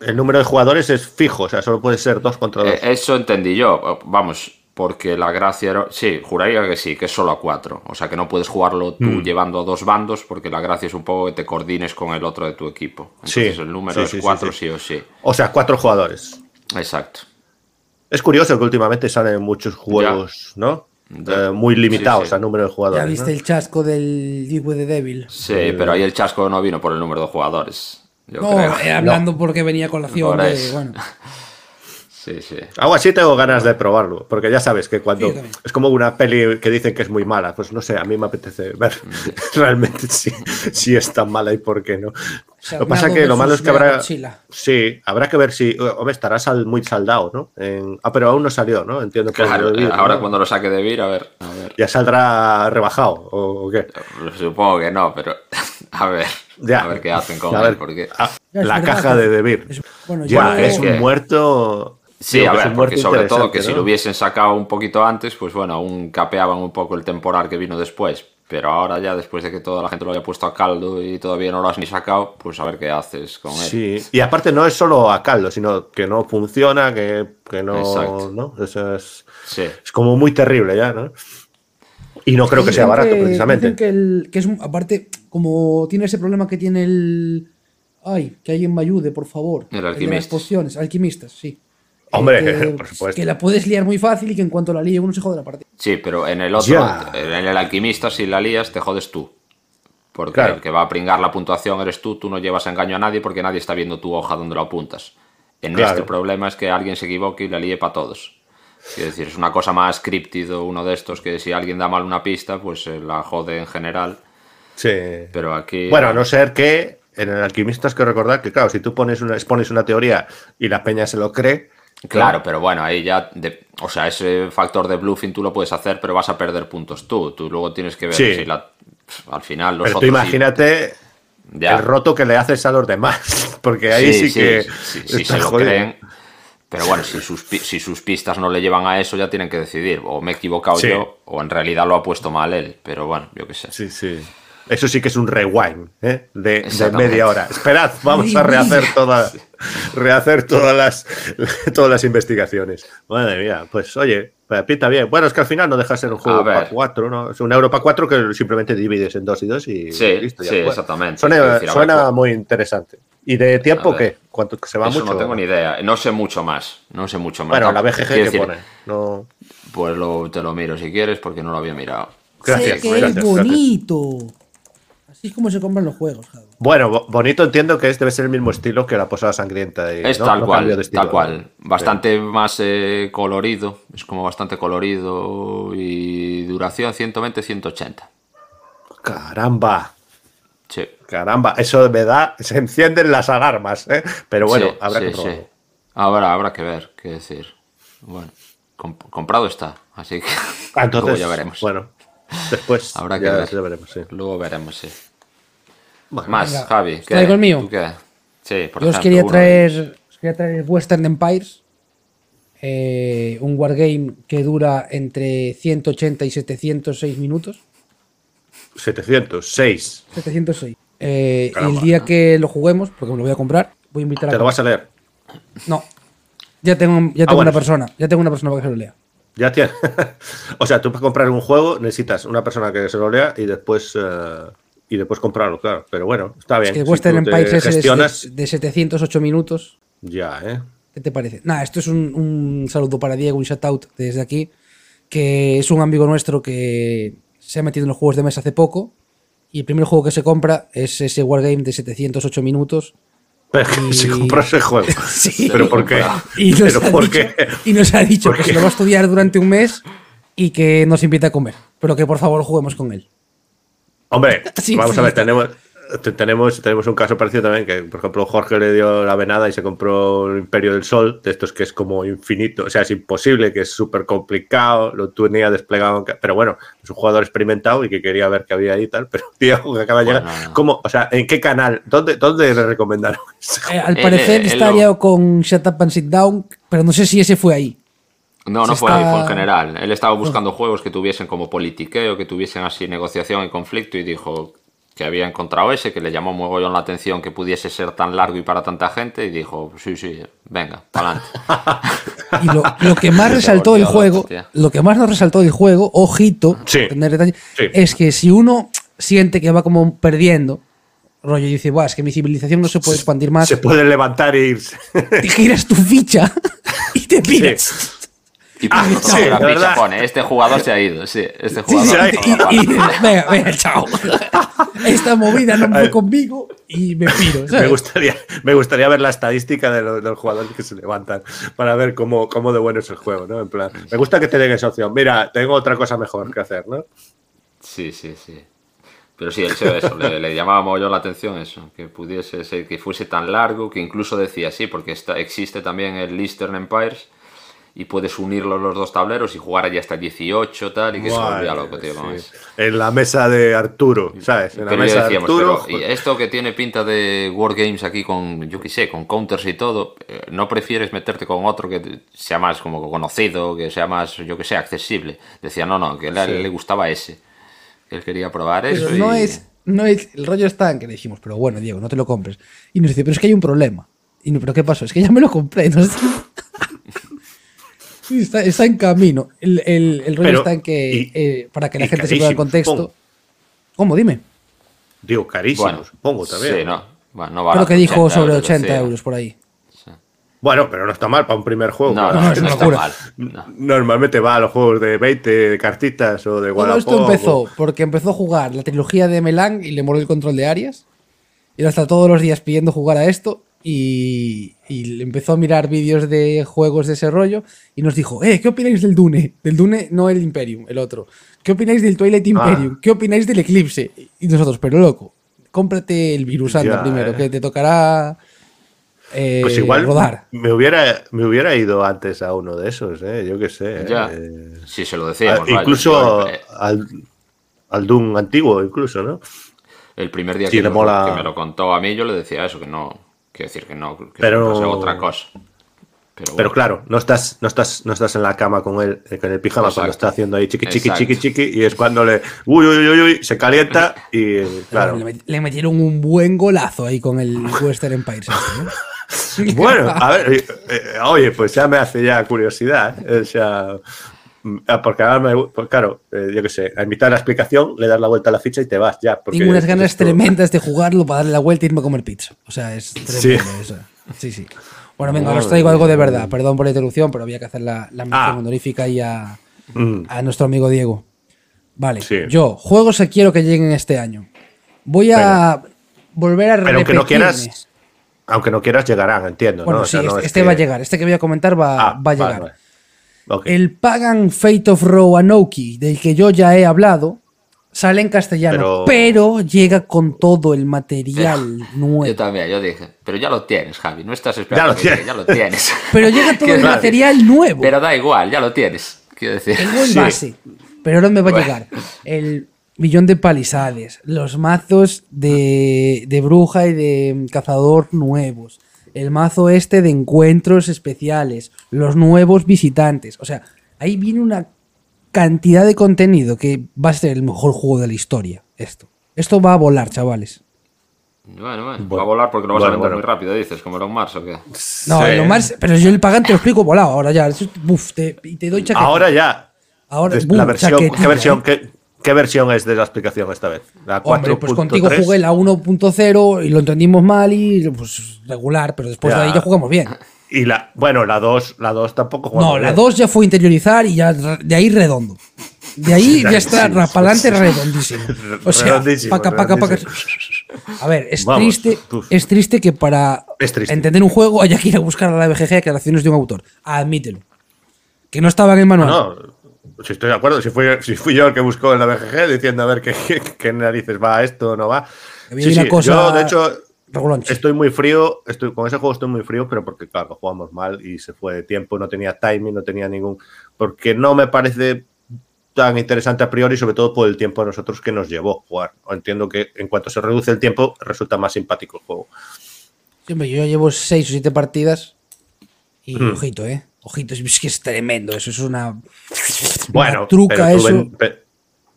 El número de jugadores es fijo, o sea, solo puede ser dos contra dos. Eh, eso entendí yo, vamos, porque la gracia era... Sí, juraría que sí, que es solo a cuatro. O sea, que no puedes jugarlo tú Mm. llevando a dos bandos, porque la gracia es un poco que te coordines con el otro de tu equipo. Entonces Sí, el número sí, es sí, cuatro sí. sí o sí. O sea, cuatro jugadores. Exacto. Es curioso que últimamente salen muchos juegos, ¿no? Eh, muy limitados Sí, sí. al número de jugadores. Ya viste ¿no? el chasco del Divo de Devil. Sí, pero ahí el chasco no vino por el número de jugadores. Yo No, creo. eh, hablando porque venía a colación Por de. Bueno, [laughs] Sí, sí. Algo así tengo ganas de probarlo, porque ya sabes que cuando Sí, es como una peli que dicen que es muy mala, pues no sé, a mí me apetece ver [laughs] realmente si, si es tan mala y por qué no. Sea, lo que pasa que lo malo es que habrá... Sí, habrá que ver si... Hombre, estará sal- muy saldado, ¿no? En- Ah, pero aún no salió, ¿no? Entiendo que Claro, eh, Vir, ahora ¿no? cuando lo saque de Vir, a ver, a ver. ya saldrá rebajado, ¿o, o qué? Supongo que no, pero [laughs] a ver. Ya. A ver qué hacen con A él, porque... ah, la verdad caja de Debir. es- bueno, Ya, yo- es es un muerto... Sí, digo a ver, porque sobre todo que si lo hubiesen sacado un poquito antes, pues bueno, aún capeaban un poco el temporal que vino después. Pero ahora ya, después de que toda la gente lo haya puesto a caldo y todavía no lo has ni sacado, pues a ver qué haces con él. Sí, y aparte no es solo a caldo, sino que no funciona, que, que no, Exacto. ¿no? Eso es, Sí. es como muy terrible ya, ¿no? Y no creo que sea barato, que- precisamente. dicen que, el, que es un- aparte, como tiene ese problema que tiene el. Ay, que alguien me ayude, por favor. El de las pociones, alquimistas, sí. Hombre, que, [laughs] por supuesto. que la puedes liar muy fácil y que en cuanto la líe uno se jode la partida. Sí, pero en el otro, en el alquimista, si la lías, te jodes tú. Porque Claro. el que va a pringar la puntuación eres tú, tú no llevas engaño a nadie porque nadie está viendo tu hoja donde lo apuntas. En Claro. este problema es que alguien se equivoque y la líe para todos. Quiero decir, es una cosa más críptido uno de estos que si alguien da mal una pista, pues eh, la jode en general. Sí. Pero aquí. Bueno, a no ser que en el alquimista es que recordar que, claro, si tú pones una, expones una teoría y la peña se lo cree, Claro, pero bueno, ahí ya. de- o sea, ese factor de bluffing tú lo puedes hacer, pero vas a perder puntos tú. Tú luego tienes que ver Sí. si la. Al final los pero otros imagínate el roto que le haces a los demás, [laughs] porque ahí sí, que sí, sí, sí, está se lo creen. Pero bueno, si sus, si sus pistas no le llevan a eso, ya tienen que decidir. O me he equivocado yo, o en realidad lo ha puesto mal él. Pero bueno, yo qué sé. Sí, sí. Eso sí que es un rewind ¿eh? de, media hora. Esperad, vamos a rehacer todas, rehacer todas las, [laughs] todas las investigaciones. Madre mía, pues oye, pinta bien. Bueno, es que al final no deja de ser un juego para cuatro, ¿no? Es un euro para cuatro que simplemente divides en dos y dos y sí, listo. Ya sí, exactamente. Suena, muy interesante. ¿Y de tiempo qué? ¿Cuánto se va eso mucho? No tengo ni idea. No sé mucho más. No sé mucho más. Bueno, la BGG que pone. No... Pues lo, te lo miro si quieres porque no lo había mirado. Gracias. ¡Qué bonito! Así es como se compran los juegos, Bueno, bonito entiendo que es, debe ser el mismo estilo que la Posada Sangrienta. es tal cual, tal cual. Bastante más eh, colorido, es como bastante colorido y duración 120-180. Caramba. Sí. Caramba, eso me da, se encienden las alarmas, ¿eh? Pero bueno, habrá que sí. Habrá, habrá que ver, qué decir. Bueno, comprado está, así que ah, entonces, [laughs] ya veremos. Bueno, después habrá que ver. veremos, sí. Luego veremos, sí. Más, Javi. ¿qué? el mío? qué? Sí, por Yo os quería traer, os quería traer Western Empires, eh, un wargame que dura entre 180 y 706 minutos. 706. 706. Eh, el día que lo juguemos, porque me lo voy a comprar, voy a invitar a. ¿Te lo vas a leer? No. Ya tengo, ya ah, tengo una persona. Ya tengo una persona para que se lo lea. Ya tienes. [laughs] o sea, tú para comprar un juego necesitas una persona que se lo lea y después. Eh, y después comprarlo, claro. Pero bueno, está bien. Es que Western Empire es de, 708 minutos. Ya, ¿eh? ¿Qué te parece? Nada, esto es un, saludo para Diego, un shout out desde aquí, que es un amigo nuestro que se ha metido en los juegos de mesa hace poco y el primer juego que se compra es ese Wargame de 708 minutos. Pero se compró ese juego. [laughs] sí. ¿Pero por [laughs] qué? Y nos, ha, dicho, Y nos ha dicho que se lo va a estudiar durante un mes y que nos invita a comer. Pero que por favor juguemos con él. Hombre, [laughs] vamos a ver, tenemos, tenemos, tenemos un caso parecido también, que por ejemplo Jorge le dio la venada y se compró el Imperio del Sol, de estos que es como infinito, o sea, es imposible, que es súper complicado, lo tenía desplegado, pero bueno, es un jugador experimentado y que quería ver qué había ahí y tal, pero [laughs] tío, que acaba de llegar, ¿cómo? O sea, ¿en qué canal? ¿Dónde, dónde le recomendaron eh, al parecer está aliado con Shut Up and Sit Down, pero no sé si ese fue ahí. No, no fue fue en general. Él estaba buscando juegos que tuviesen como politiqueo, que tuviesen así negociación y conflicto y dijo que había encontrado ese, que le llamó muy mogollón la atención que pudiese ser tan largo y para tanta gente y dijo, sí, sí, venga, para adelante. [laughs] y lo, que más [laughs] resaltó el juego, lo que más nos resaltó el juego, ojito, es que si uno siente que va como perdiendo, rollo y dice, es que mi civilización no se puede expandir más. Se puede levantar e irse. Te giras tu ficha [laughs] y te piras. Y ah, sí, la ficha pone, este jugador se ha ido, sí, este jugador se ha ido. Y, venga, venga, chao. [laughs] Esta movida no fue conmigo y me piro. Me, gustaría, me gustaría ver la estadística de los, jugadores que se levantan para ver cómo, cómo de bueno es el juego, ¿no? En plan, me gusta que te den esa opción. Mira, tengo otra cosa mejor que hacer, ¿no? Sí, sí, sí. Pero sí, eso, eso le, le, llamaba yo la atención eso, que pudiese ser, que fuese tan largo, que incluso decía sí, porque está, existe también el Eastern Empires, y puedes unirlos los dos tableros y jugar allá hasta 18 tal y que se volvía loco, tío. En la mesa de Arturo, ¿sabes? En la mesa de Arturo. y esto que tiene pinta de Wargames aquí con, yo qué sé, con counters y todo, eh, ¿no prefieres meterte con otro que sea más como conocido, que sea más, yo que sé, accesible? Decía, no, no, que a él le gustaba ese. Que él quería probar eso. no es, no es, el rollo está en que le dijimos, pero bueno, Diego, no te lo compres. Y nos dice, pero es que hay un problema. Y no, pero ¿qué pasó? Es que ya me lo compré. Está, en camino. El, el, rollo está en que, eh, para que la gente se pueda el contexto. ¿Cómo? Dime. Digo, carísimo, supongo también. Sí, no. Bueno, no Creo que dijo sobre 80 euros, por ahí. Bueno, pero no está mal para un primer juego. No, no, no, está mal. Normalmente va a los juegos de 20 cartitas o de Wallapop. esto empezó porque empezó a jugar la trilogía de Melang y le mordió el control de Arias. Y hasta todos los días pidiendo jugar a esto y, empezó a mirar vídeos de juegos de ese rollo y nos dijo, eh, ¿qué opináis del Dune? Del Dune, no el Imperium, el otro. ¿Qué opináis del Twilight ah. Imperium? ¿Qué opináis del Eclipse? Y nosotros, pero loco, cómprate el virus anda primero, eh. que te tocará eh, pues igual rodar. Me hubiera, me hubiera ido antes a uno de esos, eh, yo qué sé. Ya. sí, se lo decíamos. incluso al, al Doom antiguo, incluso, ¿no? El primer día que, que me lo contó a mí, yo le decía eso, que no, Quiero decir que no, que pero, otra cosa. Pero, Pero bueno, claro, no estás, no estás, no estás en la cama con él, eh, con el pijama cuando está haciendo ahí chiqui chiqui Exacto. chiqui chiqui y es cuando le uy uy uy uy se calienta y claro. Le, met- le metieron un buen golazo ahí con el Western Empires. este, ¿no? [laughs] Bueno, a ver, eh, eh, oye, pues ya me hace ya curiosidad, ¿eh? o sea, porque ahora me, pues claro, eh, yo qué sé, a mitad de la explicación le das la vuelta a la ficha y te vas ya. Porque Tengo unas ganas esto- tremendas de jugarlo para darle la vuelta y irme a comer pizza. O sea, es tremendo eso. Sí, sí. Bueno, venga, os traigo algo de verdad. Perdón por la interrupción, pero había que hacer la, la mención Ah. honorífica y a, Mm, a nuestro amigo Diego. Vale, Sí. yo, juegos que quiero que lleguen este año. Voy a volver a Pero aunque no repetirme. quieras, aunque no quieras llegarán, entiendo. Bueno, ¿no? O sí, sea, este, es este que- va a llegar. Este que voy a comentar va, Ah, va a vale, llegar. vale. El Pagan Fate of Roanoke, del que yo ya he hablado, sale en castellano, pero, Pero- llega con todo el material nuevo. Yo también, yo dije, pero ya lo tienes, Javi, no estás esperando. Ya lo que tienes. ya lo tienes. [laughs] Pero llega todo [laughs] el material nuevo. Pero da igual, ya lo tienes. Quiero decir. Tengo el Sí. base. Pero ahora me va a llegar el millón de palisades, los mazos de, de bruja y de cazador nuevos, el mazo este de encuentros especiales, los nuevos visitantes. O sea, ahí viene una cantidad de contenido que va a ser el mejor juego de la historia. Esto. Esto va a volar, chavales. Bueno, bueno, Bueno. va a volar porque lo vas a vender bueno. muy rápido, dices, como Elon Musk o qué. No, Sí. lo más. Pero yo el pagan te lo explico volado. Ahora ya. Buf, te, y te doy chaqueta. Ahora ya. Ahora, boom, la versión, chaquetilla, ¿qué, versión, ¿eh? qué, qué versión es de la explicación esta vez? ¿La Hombre, pues contigo 4.3? jugué la 1.0 y lo entendimos mal y pues regular, pero después de Ya. ahí ya jugamos bien. Y la, bueno, la 2, la 2 tampoco jugamos No, la bien. 2 ya fue interiorizar y ya de ahí redondo. De ahí ya está rapalante redondísimo. O sea, Redondísimo, paca, paca, paca. A ver, es Vamos, triste, uf. es triste que para triste. entender un juego haya que ir a buscar a la BGG declaraciones de un autor. Admítelo. Que no estaba en el manual. No, si estoy de acuerdo. Si fui, si fui yo el que buscó en la BGG diciendo a ver qué, qué, qué narices va esto o no va. Sí, sí, cosa yo, de hecho, estoy muy frío. Estoy, con ese juego estoy muy frío, pero porque, claro, jugamos mal y se fue de tiempo. No tenía timing, no tenía ningún. Porque no me parece tan interesante a priori, sobre todo por el tiempo a nosotros que nos llevó jugar. Entiendo que en cuanto se reduce el tiempo, resulta más simpático el juego. Sí, hombre, yo ya llevo 6 o 7 partidas y Hmm. ojito, ¿eh? Ojito, es, que es tremendo eso, es una, Bueno, una truca pero, tú eso. ven- pe-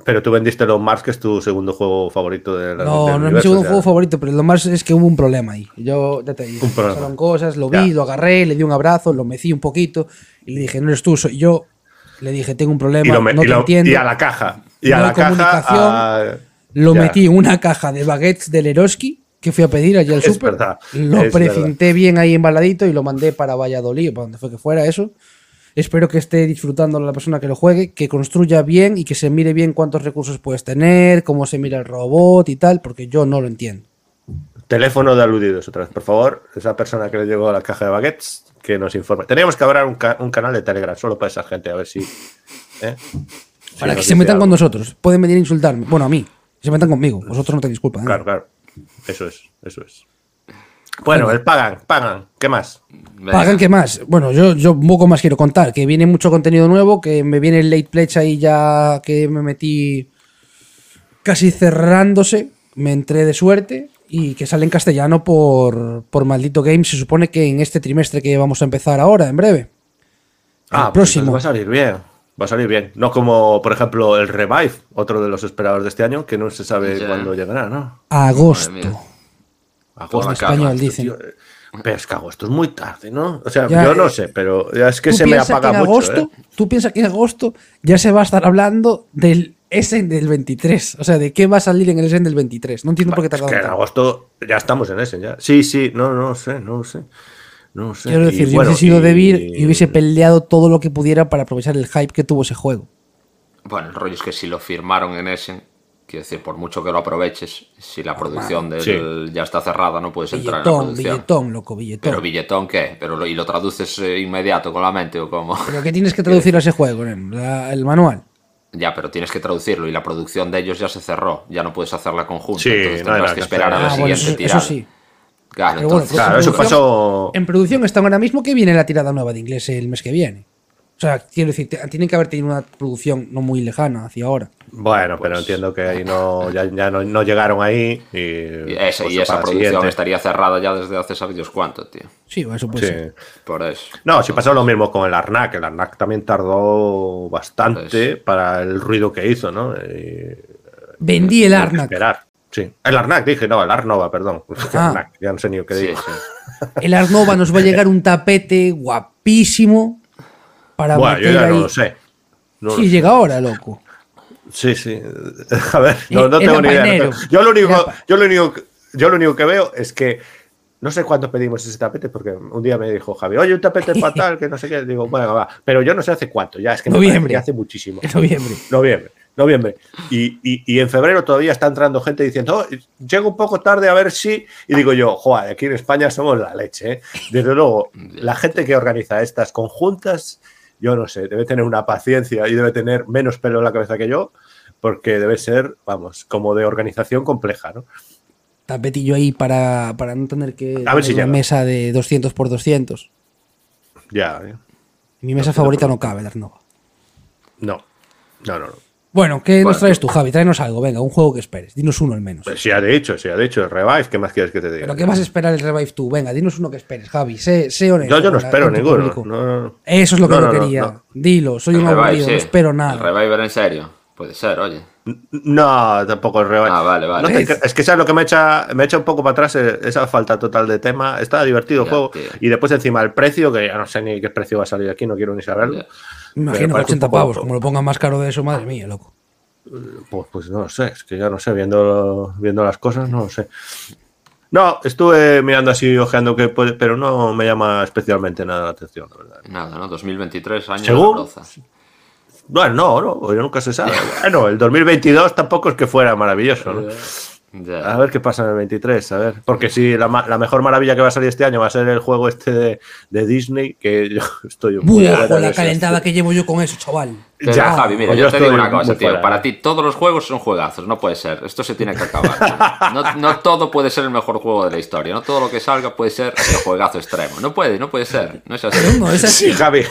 pero tú vendiste los Mars, que es tu segundo juego favorito de la No, del no es mi universo, segundo o sea, juego favorito, pero lo más es que hubo un problema ahí. Yo ya te digo, pasaron cosas, lo vi, Ya. lo agarré, le di un abrazo, lo mecí un poquito y le dije, no eres tú, soy yo. Le dije, tengo un problema, Y, lo me- no y te lo- entiendo. y a la caja. Y a No hay la caja. a- Lo ya. metí en una caja de baguettes del Eroski que fui a pedir allí al súper. verdad, Lo es precinté bien ahí embaladito y lo mandé para Valladolid, para donde fue que fuera eso. Espero que esté disfrutando la persona que lo juegue, que construya bien y que se mire bien cuántos recursos puedes tener, cómo se mira el robot y tal, porque yo no lo entiendo. Teléfono de aludidos otra vez, por favor. Esa persona que le llegó la caja de baguettes, que nos informe. Teníamos que abrir un, ca- un canal de Telegram solo para esa gente, a ver si. ¿eh? Si Para nos que se metan con algo. nosotros. Pueden venir a insultarme. Bueno, a mí. Se metan conmigo. Vosotros no tenéis culpa. ¿eh? Claro, claro. Eso es, eso es. Bueno, el pagan, pagan. ¿Qué más? Pagan que más. Bueno, yo, yo un poco más quiero contar. Que viene mucho contenido nuevo, que me viene el late pledge ahí ya que me metí casi cerrándose. Me entré de suerte y que sale en castellano por, por Maldito Games. Se supone que en este trimestre que vamos a empezar ahora, en breve. Ah, El pues próximo. va a salir bien. Va a salir bien. No como, por ejemplo, el Revive, otro de los esperados de este año, que no se sabe Ya. cuándo llegará, ¿no? Agosto. Agosto. español dicen. Tío, Pero es que agosto es muy tarde, ¿no? O sea, Ya, yo no eh, sé, pero ya es que se me apaga que en mucho. agosto, ¿eh? Tú piensas que en agosto ya se va a estar hablando del Essen del 23. O sea, de qué va a salir en el Essen del 23. No entiendo por qué Es que en agosto ya estamos en ese, ya. Sí, sí, no, no sé, no sé. No sé. Quiero Y decir, yo bueno, hubiese sido y- de Vir y hubiese peleado todo lo que pudiera para aprovechar el hype que tuvo ese juego. Bueno, el rollo es que si lo firmaron en Essen, quiero decir, por mucho que lo aproveches, si la producción del Sí. ya está cerrada, no puedes entrar en la Billetón, producción. billetón, loco, billetón. Pero billetón, ¿qué? ¿Pero lo, ¿Y lo traduces eh, inmediato con la mente o cómo? Pero ¿qué tienes que [laughs] traducir a ese juego? La- el manual. Ya, pero tienes que traducirlo y la producción de ellos ya se cerró. Ya no puedes hacerla conjunta. Sí, entonces tendrás nada que que esperar a la Ah, bueno, siguiente eso, eso tirada. sí. Claro, Pero bueno, entonces, Claro, eso pasó. En producción están ahora mismo que viene la tirada nueva de inglés el mes que viene. O sea, quiero decir, tienen que haber tenido una producción no muy lejana hacia ahora. Bueno, pero Pues- entiendo que ahí no, ya, ya no, no llegaron ahí. Y, pues y esa producción siguiente. estaría cerrada ya desde hace sabidos cuánto, tío. Sí, eso puede Sí. ser. Por eso. No, si pasó lo mismo con el Arnak. El Arnak también tardó bastante Pues- para el ruido que hizo, ¿no? Y- Vendí el. Esperar. Sí. El Arnak, dije, no, el Arnova, perdón. Ah. [laughs] Arnak, ya no sé ni lo que Sí, digo. sí. El Arnova nos va a llegar un [laughs] tapete guapísimo para Bueno, yo meter ya ahí. no lo sé. No lo sí, llega ahora, loco. Sí, sí. [laughs] A ver, no, no Eh, tengo era ni idea. no tengo- Yo lo único, yo lo único, que- yo lo único que veo es que no sé cuándo pedimos ese tapete, porque un día me dijo Javi, oye, un tapete para tal, que no sé qué. Digo, bueno, va. Pero yo no sé hace cuánto, ya es que Noviembre. hace muchísimo. En noviembre. Noviembre, noviembre. Y, y- y en febrero todavía está entrando gente diciendo, oh, llego un poco tarde a ver si. Y digo yo, joder, aquí en España somos la leche. ¿eh?". Desde luego, la gente que organiza estas conjuntas, yo no sé, debe tener una paciencia y debe tener menos pelo en la cabeza que yo, porque debe ser, vamos, como de organización compleja, ¿no? Tapetillo ahí para, para no tener que A ver si una llega. mesa de 200 por 200. Ya, ¿eh? Mi mesa favorita no cabe, el Arnova. no, no, no. no. Bueno, ¿qué nos traes tú, Javi? Tráenos algo, venga, un juego que esperes. Dinos uno al menos. Pues sí ha dicho, sí ha dicho, el Revive, ¿qué más quieres que te diga? ¿Pero qué vas a esperar el Revive tú? Venga, dinos uno que esperes, Javi. Sé, sé honesto. yo, yo no espero ninguno. no, no, no. Eso es lo que No, yo no, no, quería. no. Dilo, soy un El Revive, aburrido, sí. no espero El nada. Reviver en serio. Puede ser, oye. No, tampoco el Revive. Ah, vale, vale. No te es que sabes lo que me echa, me echa un poco para atrás eh, esa falta total de tema. Está divertido el Ya, juego. tío. Y después encima el precio, que ya no sé ni qué precio va a salir aquí, no quiero ni saberlo. Ya. Me Me imagino un 80 poco- pavos. Como lo pongan más caro de eso, madre mía, loco. Pues, pues no lo sé, es que ya no sé, viendo, viendo las cosas, no lo sé. No, estuve mirando así, ojeando que puede, pero no me llama especialmente nada la atención, la verdad. Nada, ¿no? 2023, año ¿Según? de la. Bueno, no, no, porque nunca se sabe. [laughs] Bueno, el 2022 tampoco es que fuera maravilloso, ¿no? Ya. A ver qué pasa en el 23, a ver. Porque si la, ma- la mejor maravilla que va a salir este año va a ser el juego este de, de Disney, que [laughs] yo estoy un Buah, con la calentada que llevo yo con eso, chaval. Pero, Ya, Javi, mira, pues yo, yo te digo una cosa, tío. fuera, Para ti todos los juegos son juegazos, no puede ser. Esto se tiene que acabar. No, no todo puede ser el mejor juego de la historia. No todo lo que salga puede ser el juegazo extremo. No puede, no puede ser. No es así. No, es así. Si Javi,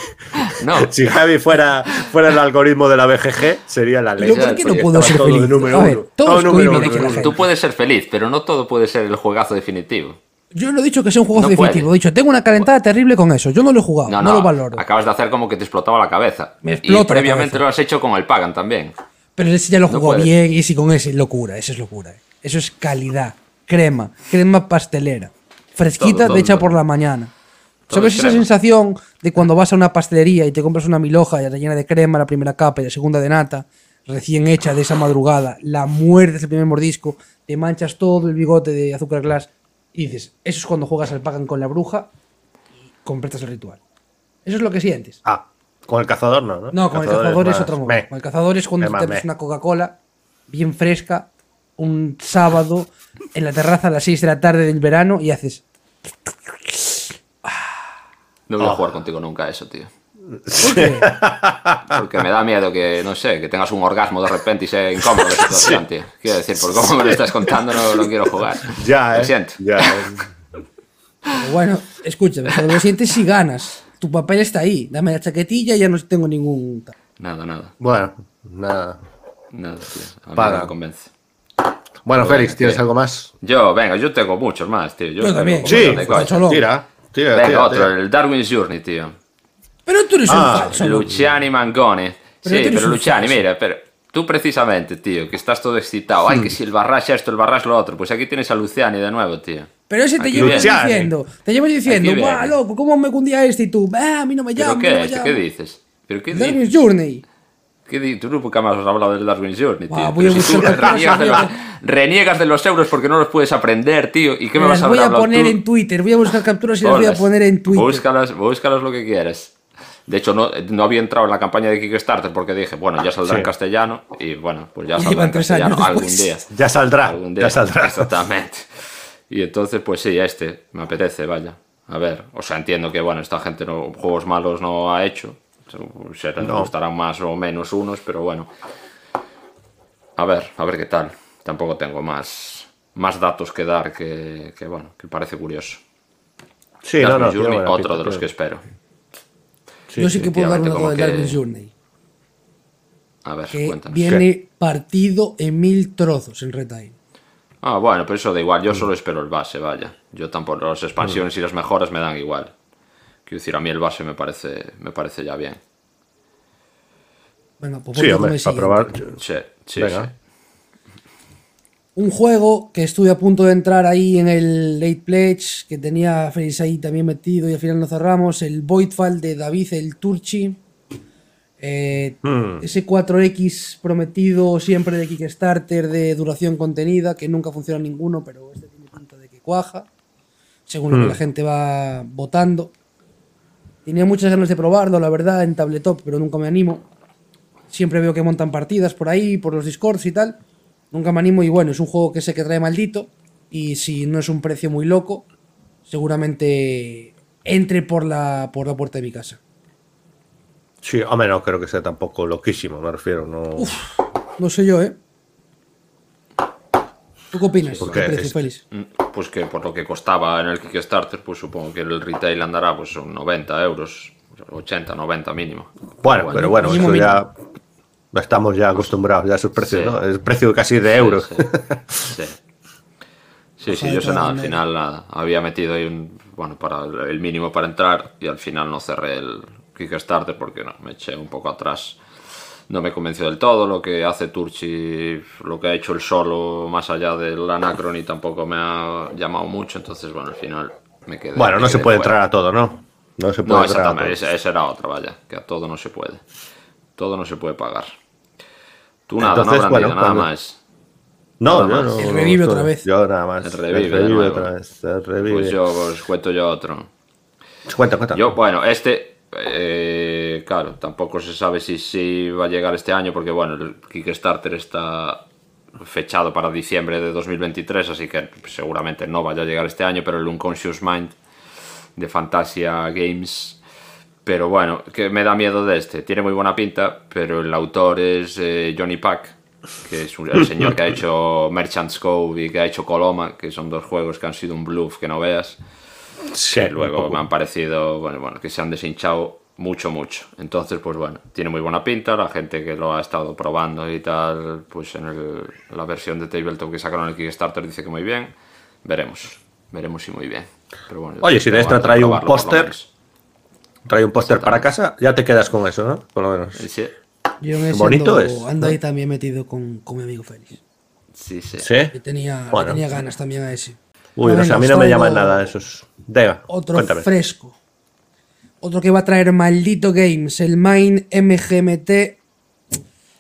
No. si Javi fuera, fuera el algoritmo de la BGG, sería la ley. Pero ¿por qué no puedo ser todo feliz? de número A ver, uno. todos Todo número cohiben uno. que la gente- Tú puedes ser feliz, pero no todo puede ser el juegazo definitivo. Yo no he dicho que sea un juego No definitivo. puede. He dicho, tengo una calentada terrible con eso. Yo no lo he jugado, No, no, no, lo valoro. Acabas de hacer como que te explotaba la cabeza. Me explota y previamente lo has hecho con el Pagan también. Pero ese ya lo jugó bien y si con ese, locura. Eso es locura. eh. Eso es calidad. Crema. Crema pastelera. Fresquita, Todo, todo, de hecha todo. por la mañana. ¿Sabes es esa sensación de cuando vas a una pastelería y te compras una miloja rellena de crema, la primera capa y la segunda de nata, recién hecha de esa madrugada, la muerdes el primer mordisco, te manchas todo el bigote de azúcar glass y dices, eso es cuando juegas al Pagan con la bruja y completas el ritual. Eso es lo que sientes. Ah, con el cazador no, ¿no? No, con el cazador es, otro momento. Con el cazador es cuando te bebes una Coca-Cola bien fresca un sábado en la terraza a las 6 de la tarde del verano y haces. No voy a Oh. jugar contigo nunca eso, tío. ¿Por qué? [laughs] Porque me da miedo que, no sé, que tengas un orgasmo de repente y sea incómodo la [laughs] situación, tío. Quiero decir, por cómo me lo estás contando, no, no quiero jugar. Ya, Lo eh. siento. Ya, eh. Bueno, escúchame, lo sientes si ganas. Tu papel está ahí. Dame la chaquetilla y ya no tengo ningún. Nada, nada. Bueno, nada. Nada, tío. A mí Paga. no me convence. Bueno, Félix, ¿tienes algo más? Yo, venga, yo tengo muchos más, tío. Yo, también. Sí, tira, tira, Venga, tira, otro, tira. el Darwin's Journey, tío. Pero tú eres Ah, un falso. Luciani Mangoni. Pero sí, tú eres pero un Luciani, falso. mira, pero tú precisamente, tío, que estás todo excitado. Ay, que si el Barrash esto, el Barrash lo otro. Pues aquí tienes a Luciani de nuevo, tío. Pero ese te viene. diciendo. Te llevas diciendo, guau, loco, ¿cómo me cundía este y tú? Ah, a mí no me llama. ¿Pero no qué es? llama. ¿Qué dices? ¿Pero qué dices? Darwin's Journey. ¿Qué di- Tú nunca más has hablado del Darwin's Journey, tío. Ah, voy a si tú reniegas de, los, voy reniegas de los euros porque no los puedes aprender, tío. ¿Y qué me, vas las a voy hablar a hablar poner tú? en Twitter. Voy a buscar capturas y las voy a poner en Twitter. Búscalas, búscalas lo que quieras. De hecho, no, no había entrado en la campaña de Kickstarter porque dije, bueno, ya saldrá Sí. en castellano y bueno, pues ya saldrá en tres castellano algún día. [laughs] Ya saldrá, Algún día. ya saldrá. Exactamente. Y entonces, pues sí, este me apetece, vaya. A ver, o sea, entiendo que, bueno, esta gente no, juegos malos no ha hecho. Les No. gustarán más o menos unos, pero bueno. A ver, a ver qué tal. Tampoco tengo más, más datos que dar que, que, bueno, que parece curioso. Sí, no, no. Journey, otro pinta, de los que tiene- Yo sí que puedo dar una como del que- Journey. A ver, Que cuéntanos. viene partido en mil trozos en retail. Ah, bueno, pero eso da igual. Yo solo espero el base, vaya. Yo tampoco. Las expansiones y las mejoras me dan igual. Quiero decir, a mí el base me parece, me parece ya bien. Venga, pues Sí, con hombre, para siguiente. probar. Sí, sí, Venga. sí. Un juego que estuve a punto de entrar ahí en el Late Pledge, que tenía a Félix ahí también metido y al final no cerramos, el Voidfall de David el Turchi. Eh, Hmm. Ese 4X prometido siempre de Kickstarter de duración contenida, que nunca funciona ninguno, pero este tiene pinta de que cuaja, según lo que Hmm. la gente va votando. Tenía muchas ganas de probarlo, la verdad, en tabletop, pero nunca me animo. Siempre veo que montan partidas por ahí, por los discords y tal. Nunca me animo y bueno, es un juego que sé que trae maldito. Y si no es un precio muy loco, seguramente entre por la, por la puerta de mi casa. Sí, hombre, no creo que sea tampoco loquísimo, me refiero. No... No sé yo, ¿eh? ¿Tú qué opinas? porque ¿Qué precio, es- Félix? Mm, Pues que por lo que costaba en el Kickstarter, pues supongo que el retail andará pues son 90 euros, 80, 90 mínimo. Bueno, pero bueno, mínimo, eso ya estamos ya acostumbrados ya a esos precios, Sí. ¿no? Es precio casi de euros. Sí, sí. Sí, sí, yo sé nada, al final nada. Había metido ahí un, bueno, para el mínimo para entrar y al final no cerré el Kickstarter porque no, me eché un poco atrás. No me convenció del todo lo que hace Turchi, lo que ha hecho el solo más allá del Anacrony tampoco me ha llamado mucho, entonces bueno, al final me quedé. Bueno, me no se puede fuera. entrar a todo, ¿no? No se puede No, entrar a todo. esa, esa era otra, vaya, que a todo no se puede. Todo no se puede pagar. Tú nada, Entonces, no bueno, nada cuando- más. No, Nada yo más. no. El revive otra vez. Yo nada más. El revive de nuevo. otra vez. El revive. Pues yo os cuento yo otro. Cuenta, cuenta. Yo, bueno, este, eh, claro, tampoco se sabe si, si va a llegar este año, porque bueno, el Kickstarter está fechado para diciembre de 2023, así que seguramente no vaya a llegar este año, pero el Unconscious Mind de Fantasia Games. Pero bueno, que me da miedo de este. Tiene muy buena pinta, pero el autor es eh, Johnny Pack, que es un- el señor que ha hecho Merchant's Cove y que ha hecho Coloma, que son dos juegos que han sido un bluff que no veas Sí, que luego me han parecido, bueno, bueno, que se han deshinchado mucho, mucho. Entonces, pues bueno, tiene muy buena pinta, la gente que lo ha estado probando y tal, pues en el- la versión de Tabletop que sacaron en el Kickstarter dice que muy bien. Veremos, veremos si muy bien. Pero bueno, yo Oye, si de esta trae un póster. Trae un póster para casa, ya te quedas con eso, ¿no? Por lo menos. Sí, Yo ese Bonito ando, es, ando ¿no? ahí también metido con, con mi amigo Félix. sí, sí. Sí. Que tenía, tenía ganas también a ese. Uy, no Venga, sé, a mí no me llaman nada esos. Venga, Otro cuéntame. fresco. Otro que va a traer maldito Games, el Mine MGMT.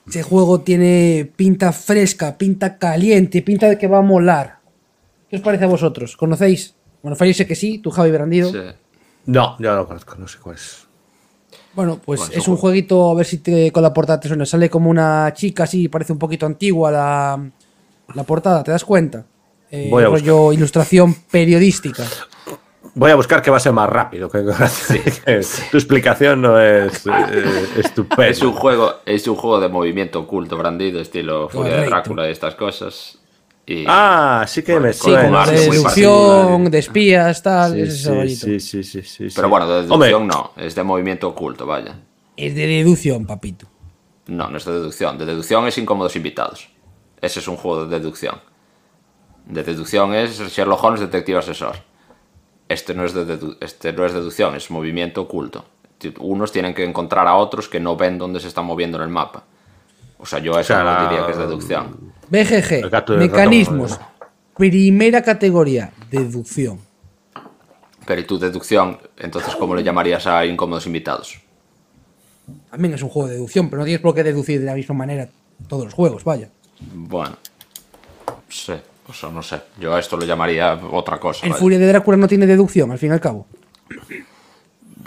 Ese juego tiene pinta fresca, pinta caliente, pinta de que va a molar. ¿Qué os parece a vosotros? ¿Conocéis? Bueno, Félix sé que sí, tú Javi Brandido. Sí. No, yo no lo conozco, no sé cuál es. Bueno, pues Bueno, es un jueguito, a ver si te, con la portada te suena. Sale como una chica así, parece un poquito antigua la, la portada, ¿te das cuenta? Eh, Voy a rollo ilustración periodística. Voy a buscar que va a ser más rápido. Que, [laughs] que tu explicación no es [laughs] eh, estupenda. Es un juego, es un juego de movimiento oculto, brandido, estilo Furia de. Drácula y estas cosas. Y Ah, sí que me Sí, Sí, suena. de deducción, de espías, tal, Sí, ese sí, sí, sí, sí, sí, Pero bueno, de Hombre, deducción no, es de movimiento oculto, vaya. Es de deducción, papito. No, no es de deducción. De deducción es incómodos invitados. Ese es un juego de deducción. De deducción es Sherlock Holmes, detective asesor. Este no es de dedu- este no es deducción, es movimiento oculto. Unos tienen que encontrar a otros que no ven dónde se están moviendo en el mapa. O sea, yo eso sea, no la- diría que es deducción. BGG, mecanismos. Primera categoría, deducción. Pero y tu deducción, entonces, ¿cómo le llamarías a incómodos invitados? También es un juego de deducción, pero no tienes por qué deducir de la misma manera todos los juegos, vaya. Bueno, sí, o sea, no sé. Yo a esto lo llamaría otra cosa. El vaya. Furia de Drácula no tiene deducción, al fin y al cabo.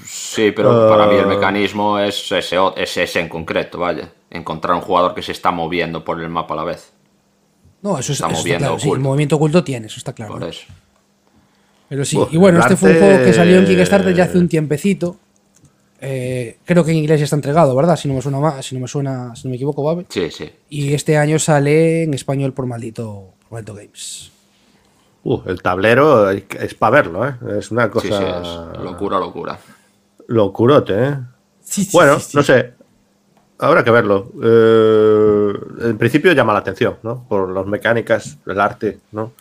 Sí, pero para Ah. mí el mecanismo es ese, es ese en concreto, vaya. Encontrar un jugador que se está moviendo por el mapa a la vez. No, eso, es, Está eso está moviendo claro. Sí, el oculto. movimiento oculto tiene, eso está claro. Por eso. Pero sí, Uf, y bueno, este fue un juego que salió en Kickstarter ya hace un tiempecito. Eh, creo que en inglés ya está entregado, ¿verdad? Si no me suena más, si no me suena, si no me equivoco, Babe. Sí, sí. Y este año sale en español por maldito, por maldito Games. Uh, el tablero es para verlo, ¿eh? Es una Sí, cosa. sí, es locura, locura. Locurote, ¿eh? Sí, sí, Bueno, sí, sí. no sé. Habrá que verlo. Eh, en principio llama la atención, ¿no? Por las mecánicas, el arte, ¿no?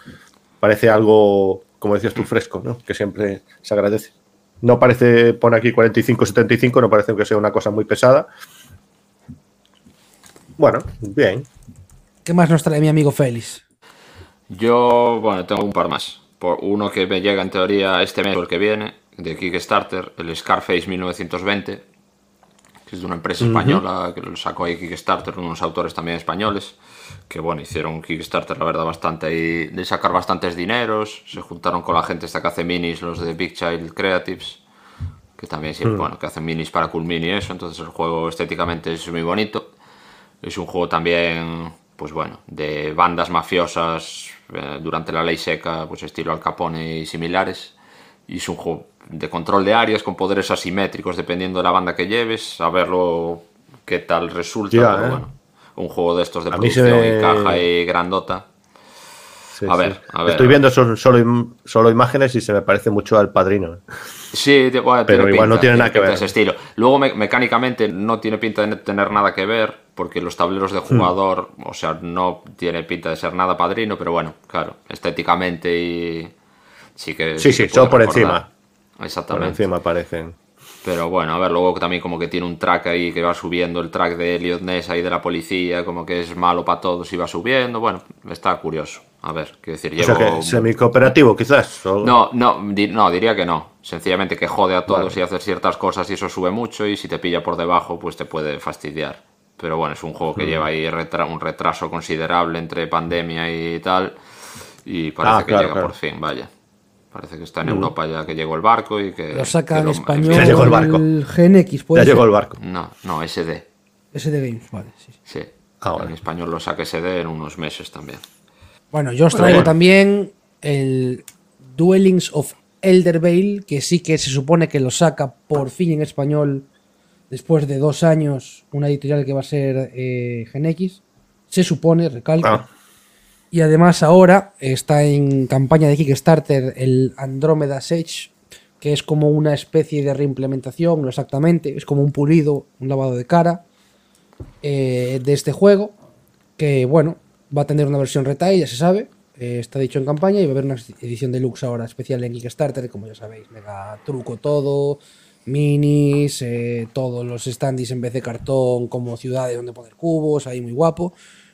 Parece algo, como decías tú, fresco, ¿no? Que siempre se agradece. No parece, pone aquí 45-75, no parece que sea una cosa muy pesada. Bueno, bien. ¿Qué más nos trae mi amigo Félix? Yo, bueno, tengo un par más. Por uno que me llega en teoría este mes o el que viene, de Kickstarter, el Scarface 1920, que es de una empresa española que lo sacó ahí Kickstarter, unos autores también españoles, que bueno, hicieron Kickstarter, la verdad, bastante ahí, de sacar bastantes dineros, se juntaron con la gente esta que hace minis, los de Big Child Creatives, que también siempre, bueno, que hacen minis para Cool Mini y eso, entonces el juego estéticamente es muy bonito. Es un juego también, pues bueno, de bandas mafiosas eh, durante la ley seca, pues estilo Al Capone y similares. Y es un juego de control de áreas con poderes asimétricos dependiendo de la banda que lleves, a verlo qué tal resulta. Pero eh. bueno, un juego de estos de A producción me- y caja y grandota. Sí, A sí. ver, a ver, Estoy a viendo son- solo, solo imágenes y se me parece mucho al padrino. Sí, bueno, Pero igual no tiene nada que ver. ese estilo. Luego me- mecánicamente no tiene pinta de tener nada que ver, porque los tableros de Hmm. jugador, o sea, no tiene pinta de ser nada padrino, pero bueno, claro, estéticamente y sí que Sí, sí, solo por recordar. Por Exactamente. encima aparecen. Pero bueno, a ver, luego también como que tiene un track ahí que va subiendo, el track de Elliot Ness ahí de la policía, como que es malo para todos y va subiendo. Bueno, está curioso. A ver, quiero decir, O sea llevo... que semi-cooperativo, quizás. o- No, no, di- no, diría que no. Sencillamente que jode a todos y hace ciertas cosas y eso sube mucho y si te pilla por debajo pues te puede fastidiar. Pero bueno, es un juego Mm. que lleva ahí retra- un retraso considerable entre pandemia y tal y parece Ah, que claro, llega claro. por fin, vaya. Parece que está en Europa ya que llegó el barco y que... Lo saca que en español Ya llegó el barco. el GNX, puede Ya llegó el barco. No, no, SD. SD Games, vale. sí, sí. Sí. Ah, vale. En español lo saca SD en unos meses también. Bueno, yo os traigo bueno. también el Dwellings of Eldervale, que sí que se supone que lo saca por fin en español después de dos años una editorial que va a ser eh, GenX. Se supone, recalco. Ah, Y además ahora está en campaña de Kickstarter el Andromeda Sage, que es como una especie de reimplementación, no exactamente, es como un pulido, un lavado de cara eh, de este juego, que bueno, va a tener una versión retail, ya se sabe, eh, está dicho en campaña y va a haber una edición deluxe ahora especial en Kickstarter, como ya sabéis, mega truco todo, minis, eh, todos los standees en vez de cartón como ciudades donde poner cubos, ahí muy guapo.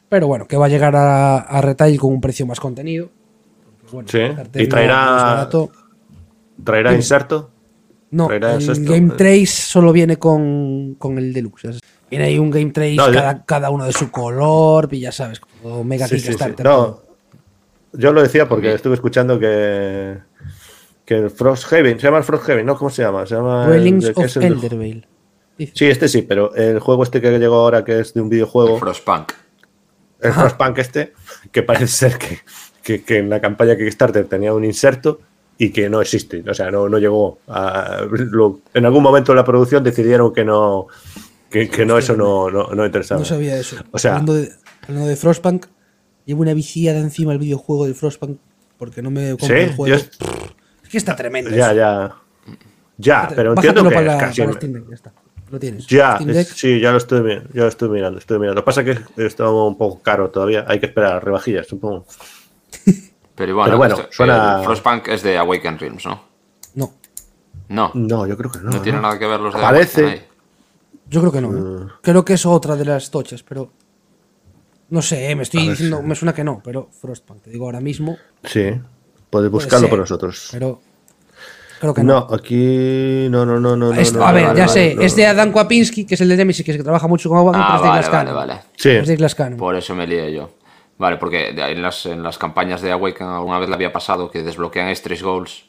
Pero bueno, que va a llegar a, a retail con un precio más contenido. bueno, Sí, y traerá-. ¿Traerá inserto? No, traerá el. Game Trace solo viene con, con el Deluxe. Viene ahí un Game Trace, No, cada, cada uno de su color, y ya sabes, como mega Sí, sí. No, yo lo decía porque estuve escuchando que, que el Frosthaven, se llama el Frosthaven, ¿no? ¿Cómo se llama? Se llama el- Dwellings of Eldervale. Sí, este sí, pero el juego este que llegó ahora, que es de un videojuego, Frostpunk. El Frostpunk este, que parece [laughs] ser que, que, que en la campaña Kickstarter tenía un inserto y que no existe. O sea, no, no llegó a. lo- en algún momento de la producción decidieron que no. Que, que no, eso no, no, no interesaba. No sabía eso. O sea- hablando, de, hablando de Frostpunk, llevo una viciada encima el videojuego de Frostpunk porque no me compro Sí, el juego. Es que está tremendo. Ya, eso. ya. Ya, pero Bájatelo entiendo que para, es la- casi. para Steam Deck, ya está. Lo tienes. Ya, es- sí, ya lo estoy, mi- ya lo estoy mirando, estoy mirando. Lo que pasa es que está un poco caro todavía. Hay que esperar a rebajillas, supongo. [laughs] Pero bueno, Pero bueno, esto- suena- Frostpunk es de Awaken Realms, ¿no? No, No, No, yo creo que no. no tiene nada que ver los de Parece- Awaken ahí. yo creo que no. ¿eh? Mm. Creo que es otra de las tochas, pero. No sé, eh, me estoy diciendo, si- me suena que no, pero Frostpunk, te digo ahora mismo. Sí, puedes puede buscarlo ser, por nosotros. Pero. Creo que no. No, aquí. No, no, no, no. no, Es- no, a ver, ya sé, no. es de Adam Kwapinski, que es el de Nemesis, que, es que trabaja mucho con pero Ah, es de vale, vale. Sí, Es de. Por eso me lié yo. Vale, porque en las, en las campañas de Awaken alguna vez le había pasado que desbloquean Stress Goals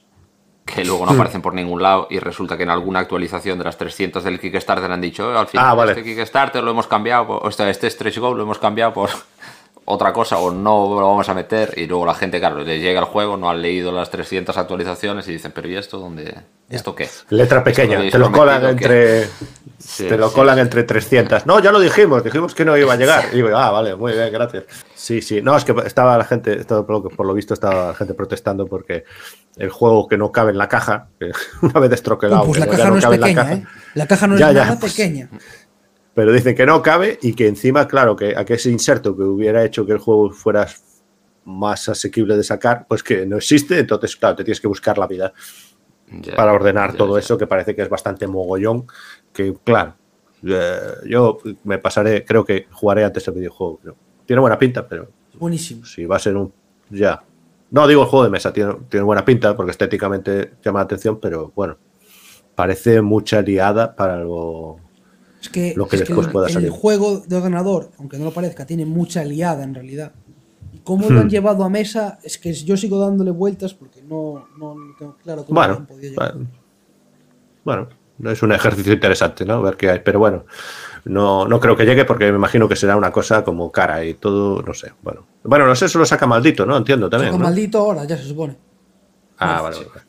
que luego Hmm. no aparecen por ningún lado y resulta que en alguna actualización de las 300 del Kickstarter han dicho "Eh, al final Ah, vale. este Kickstarter lo hemos cambiado por, o sea, este Stretch Goal lo hemos cambiado por otra cosa o no lo vamos a meter y luego la gente, claro, le llega el juego, no han leído las 300 actualizaciones y dicen, pero ¿y esto dónde? ¿Esto qué? Letra pequeña, te lo colan entre... te lo colan entre 300. No, ya lo dijimos, dijimos que no iba a llegar. Y digo, ah, vale, muy bien, gracias. Sí, sí. No, es que estaba la gente, por lo visto estaba la gente protestando porque el juego que no cabe en la caja, [laughs] una vez estroquelado. Pues la caja no, es pequeña, ¿eh? La caja no es nada pequeña pero dicen que no cabe y que encima, claro, que a que ese inserto que hubiera hecho que el juego fuera más asequible de sacar, pues que no existe, entonces, claro, te tienes que buscar la vida para ordenar todo eso, que parece que es bastante mogollón, que claro, eh, yo me pasaré, creo que jugaré antes el videojuego. Tiene buena pinta, pero... Buenísimo. Si va a ser un... Ya. No digo el juego de mesa, tiene, tiene buena pinta porque estéticamente llama la atención, pero bueno, parece mucha liada para algo es que, lo que después el, pueda salir. el juego de ordenador, aunque no lo parezca, tiene mucha liada en realidad. Y cómo lo han hmm. llevado a mesa, es que yo sigo dándole vueltas porque no, no tengo claro cómo bueno, han podido llevar. Bueno, es un ejercicio interesante, ¿no? Ver qué hay. Pero bueno, no, no creo que llegue porque me imagino que será una cosa como cara y todo, no sé. Bueno, bueno no sé, eso lo saca maldito, ¿no? Entiendo también. Saca maldito ahora, ya se supone. Ah, vale. vale.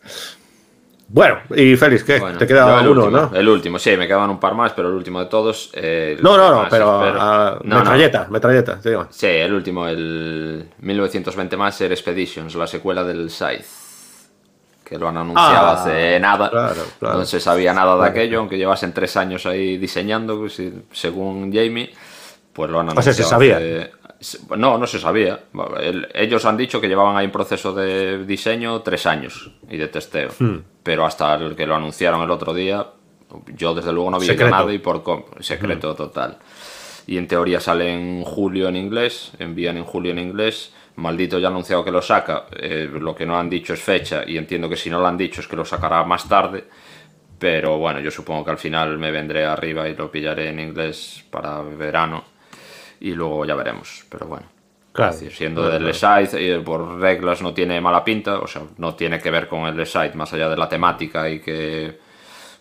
Bueno, y Félix, ¿qué? Te queda uno, ¿no? El último, sí, me quedaban un par más, pero el último de todos. no, no, no, pero. metralleta, metralleta, sí, el último, el 1920 Master Expeditions, la secuela del Scythe. Que lo han anunciado ah, hace nada. No se sabía nada de aquello, aunque llevasen tres años ahí diseñando, pues, según Jamie. Pues lo han anunciado. O sea, se sabía. No, no se sabía. ellos han dicho que llevaban ahí un proceso de diseño tres años y de testeo. Hmm. Pero hasta el que lo anunciaron el otro día, yo desde luego no vi nada y por secreto hmm. total. Y en teoría sale en julio en inglés, envían en julio en inglés. Maldito ya ha anunciado que lo saca. Eh, lo que no han dicho es fecha y entiendo que si no lo han dicho es que lo sacará más tarde. Pero bueno, yo supongo que al final me vendré arriba y lo pillaré en inglés para verano y luego ya veremos, pero bueno. Claro. siendo del site, eh, por reglas no tiene mala pinta, o sea, no tiene que ver con el site más allá de la temática y que,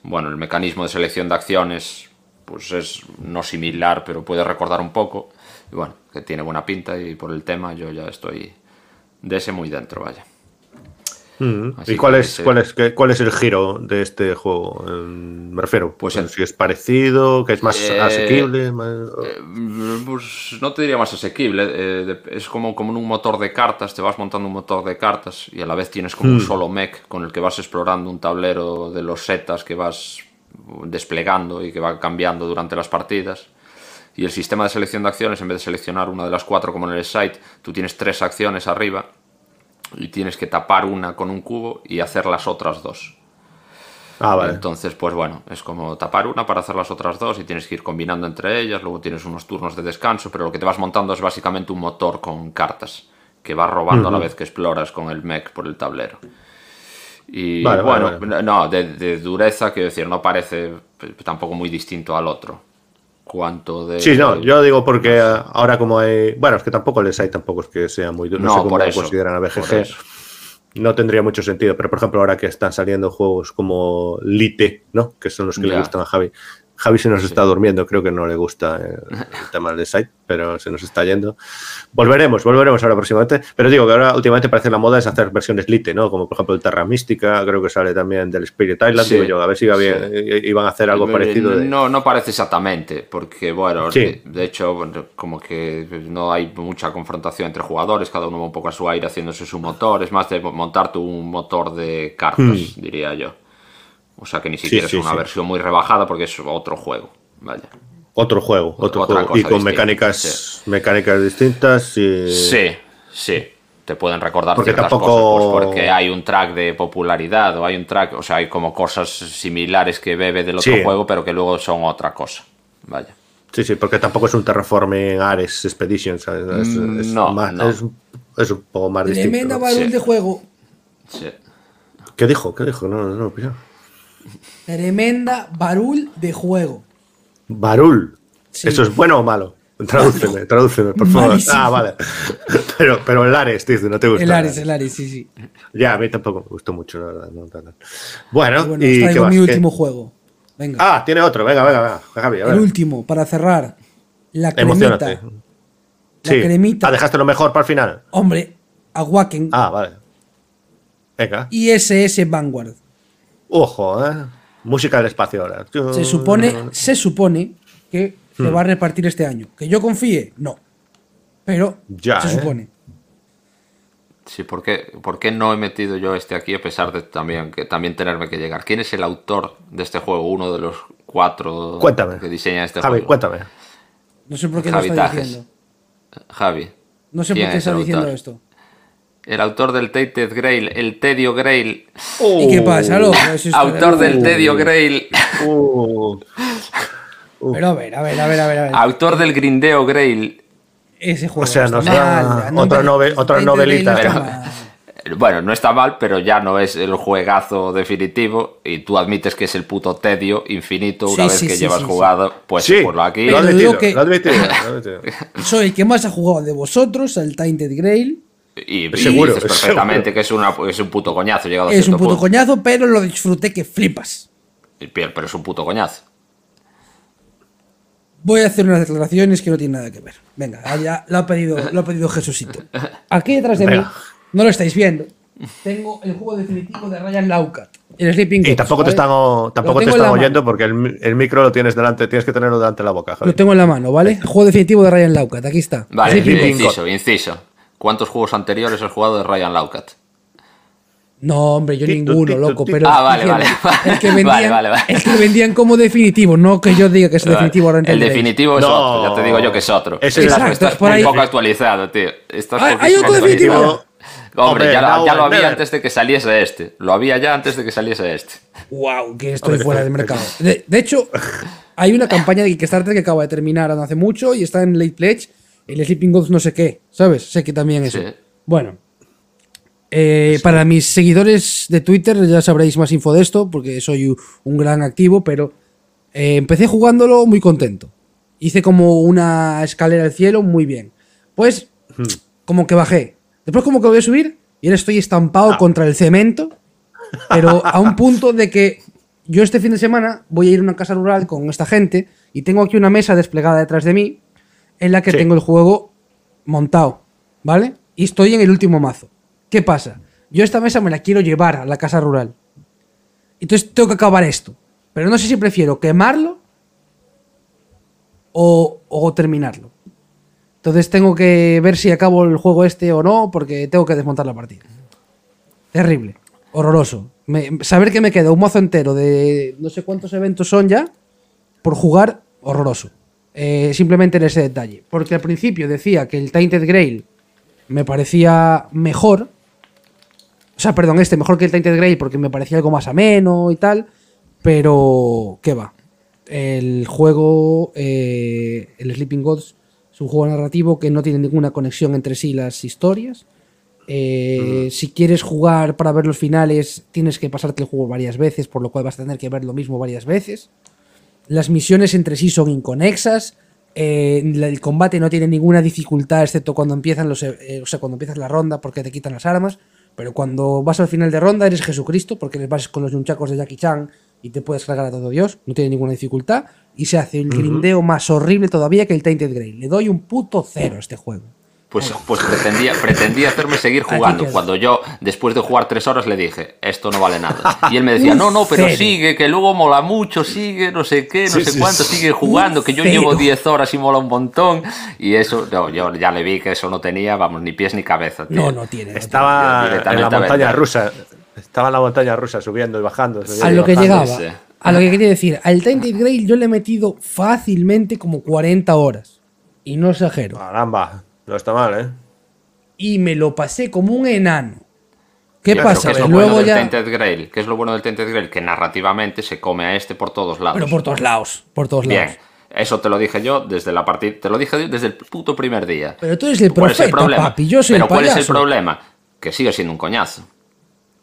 bueno, el mecanismo de selección de acciones, pues es no similar, pero puede recordar un poco. Y bueno, que tiene buena pinta y por el tema yo ya estoy de ese muy dentro, vaya. ¿Y cuál es, cuál, es, cuál es el giro de este juego? Me refiero, pues si es parecido, que es más eh, asequible. Eh, pues no te diría más asequible. Eh, es como, como un motor de cartas, te vas montando un motor de cartas y a la vez tienes como un hmm. solo mech con el que vas explorando un tablero de los setas que vas desplegando y que va cambiando durante las partidas. Y el sistema de selección de acciones, en vez de seleccionar una de las cuatro como en el site, tú tienes tres acciones arriba y tienes que tapar una con un cubo y hacer las otras dos. Ah, vale. Entonces, pues bueno, es como tapar una para hacer las otras dos y tienes que ir combinando entre ellas, luego tienes unos turnos de descanso, pero lo que te vas montando es básicamente un motor con cartas que vas robando a la vez que exploras con el mech por el tablero. Y bueno, no, de, de, dureza, quiero decir, no parece tampoco muy distinto al otro cuanto de... Sí, no, yo digo porque ahora como hay... Bueno, es que tampoco les hay, tampoco es que sea muy... No, no sé cómo por consideran a BGG. No tendría mucho sentido, pero por ejemplo ahora que están saliendo juegos como Lite, ¿no? Que son los que le gustan a Javi. Javi se nos está durmiendo, creo que no le gusta el, tema del site, pero se nos está yendo. Volveremos, volveremos ahora próximamente. Pero digo que ahora últimamente parece la moda es hacer versiones Lite, ¿no? Como por ejemplo el Terra Mística, creo que sale también del Spirit Island. Digo yo, a ver si iba bien, iban a hacer algo parecido. No, no parece exactamente, porque bueno, de, hecho, como que no hay mucha confrontación entre jugadores, cada uno va un poco a su aire haciéndose su motor, es más de montarte un motor de cartas, hmm. diría yo. O sea que ni siquiera es una versión muy rebajada porque es otro juego. Vaya. Otro juego, otro juego. Y con mecánicas, mecánicas distintas. Y... Sí, sí. Te pueden recordar porque ciertas tampoco... cosas, pues porque hay un track de popularidad o hay un track, o sea, hay como cosas similares que bebe del otro juego, pero que luego son otra cosa. Vaya. Sí, sí, porque tampoco es un Terraforming Ares Expedition. Es, mm, no, más, Es, un poco más distinto. Tremenda balón de juego. Sí. ¿Qué dijo? ¿Qué dijo? No, no, no, Tremenda barul de juego. Barul. ¿Eso es bueno o malo? Tradúceme, tradúceme, por favor. Ah, vale. Pero, pero el Ares, dice, no te gusta. El Ares, el Ares, sí, sí. Ya, a mí tampoco me gustó mucho, la verdad. Bueno, bueno, y traigo mi último juego. Venga. Ah, tiene otro. Venga, venga, venga. Javi, El último, para cerrar. La cremita. la Sí. cremita. Ah, dejaste lo mejor para el final. Hombre, Awaken Ah, vale. Venga. y SS Vanguard. Ojo, ¿eh? Música del espacio ahora. Se supone, se supone que Hmm. se va a repartir este año. Que yo confíe, no. Pero Ya, se ¿eh? supone. Sí, ¿por qué, por qué no he metido yo este aquí a pesar de también, que, también tenerme que llegar? ¿Quién es el autor de este juego? Uno de los cuatro Cuéntame. que diseña este Javi, juego. cuéntame. No sé por qué Javi lo está diciendo. Javi. No sé por ¿quién qué es está diciendo autor? esto. El autor del Tainted Grail, el Tedio Grail. ¿Y qué pasa, loco? [laughs] Es- Autor del Tedio Grail. Uh, [laughs] Pero a ver, a ver, a ver, a ver. a ver. Autor del Grindeo Grail. Ese juego O sea, nos da otra me- nove- otra novelita. Grail Pero-. Bueno, no está mal, pero ya no es el juegazo definitivo. Y tú admites que es el puto tedio infinito una Sí, vez sí, que sí, llevas sí, sí. jugado. Pues sí, por lo aquí. lo admitido, lo admitido, lo admitido. [laughs] Soy el que más ha jugado de vosotros al Tainted Grail. Y, y Seguro, dices perfectamente seguro. que es, una, es un puto coñazo llegado a Es un puto punto. coñazo, pero lo disfruté que flipas. Pero es un puto coñazo. Voy a hacer unas declaraciones que no tienen nada que ver. Venga, ya lo ha pedido, lo ha pedido Jesucito. [laughs] Aquí detrás de mí, no lo estáis viendo, tengo el juego definitivo de Ryan Laukat. El Sleeping Y tampoco te están, tampoco te están mano. oyendo porque el, el micro lo tienes delante, tienes que tenerlo delante de la boca, Javi. Lo tengo en la mano, ¿vale? El juego definitivo de Ryan Laukat, aquí está. Vale, inciso, inciso. ¿Cuántos juegos anteriores has jugado de Ryan Laukat? No, hombre, yo Tito, ninguno, tito, loco. tito. Pero Ah, vale, diciendo, vale. El que vendían, Vale, vale, vale. El que vendían como definitivo, no que yo diga que es definitivo ahora en el definitivo es No. otro, ya te digo yo que es otro. Ese Exacto, estás por muy ahí- poco actualizado, tío. Estás ¿Hay- hay otro definitivo? Hombre, Hombre, ya, lo había never. antes de que saliese este. Lo había ya antes de que saliese este. Wow, que estoy Hombre, fuera del mercado. De, de hecho, hay una campaña de Kickstarter que acaba de terminar no hace mucho y está en Late Pledge. El Sleeping Gods no sé qué, ¿sabes? Sé que también eso. Sí. Bueno. eh, Para mis seguidores de Twitter ya sabréis más info de esto porque soy un gran activo, pero eh, empecé jugándolo muy contento. Hice como una escalera al cielo muy bien. Pues como que bajé. Después como que voy a subir y ahora estoy estampado contra el cemento pero a un punto de que yo este fin de semana voy a ir a una casa rural con esta gente y tengo aquí una mesa desplegada detrás de mí en la que Sí. tengo el juego montado, ¿vale? Y estoy en el último mazo. ¿Qué pasa? Yo esta mesa me la quiero llevar a la casa rural. Entonces tengo que acabar esto. Pero no sé si prefiero quemarlo o, o terminarlo. Entonces tengo que ver si acabo el juego este o no, porque tengo que desmontar la partida. Terrible. Horroroso. Me- saber que me queda un mazo entero de no sé cuántos eventos son ya por jugar, horroroso. Eh, simplemente en ese detalle. Porque al principio decía que el Tainted Grail me parecía mejor. O sea, perdón, este mejor que el Tainted Grail porque me parecía algo más ameno y tal. Pero, ¿qué va? El juego, eh, el Sleeping Gods, es un juego narrativo que no tiene ninguna conexión entre sí las historias. Eh, Si quieres jugar para ver los finales, tienes que pasarte el juego varias veces, por lo cual vas a tener que ver lo mismo varias veces. Las misiones entre sí son inconexas. eh, el combate no tiene ninguna dificultad, excepto cuando empiezan los, eh, o sea, cuando empiezas la ronda, porque te quitan las armas. Pero cuando vas al final de ronda, eres Jesucristo, porque les vas con los nunchacos de Jackie Chan y te puedes cargar a todo Dios. No tiene ninguna dificultad. Y se hace el grindeo más horrible todavía que el Tainted Grail. Le doy un puto cero a este juego. Pues, pues pretendía, pretendía hacerme seguir jugando. Cuando yo, después de jugar tres horas, le dije, esto no vale nada. [laughs] Y él me decía, no, no, pero sigue, que luego mola mucho, sigue, no sé qué, no Sí, sé sí, cuánto, sigue jugando, que yo llevo 10 horas y mola un montón. Y eso, no, yo ya le vi que eso no tenía, vamos, ni pies ni cabeza. tío. No, no tiene. no Estaba en la montaña rusa. Estaba en la montaña rusa subiendo y bajando. subiendo a y lo que bajando. llegaba. ese. A lo que quería decir. Al Tainted Grail yo le he metido fácilmente como 40 horas. Y no exagero. Caramba, no está mal, ¿eh? Y me lo pasé como un enano. ¿Qué pasa? ¿Qué es Que lo luego bueno del ya. Tainted Grail? ¿Qué es lo bueno del Tainted Grail? Que narrativamente se come a este por todos lados. Pero por todos lados. Por todos Bien, lados. eso te lo dije yo desde la partida, te lo dije desde el puto primer día. Pero tú eres el ¿Cuál es el profeta, problema? papi. Yo soy Pero el ¿cuál es el problema? Que sigue siendo un coñazo.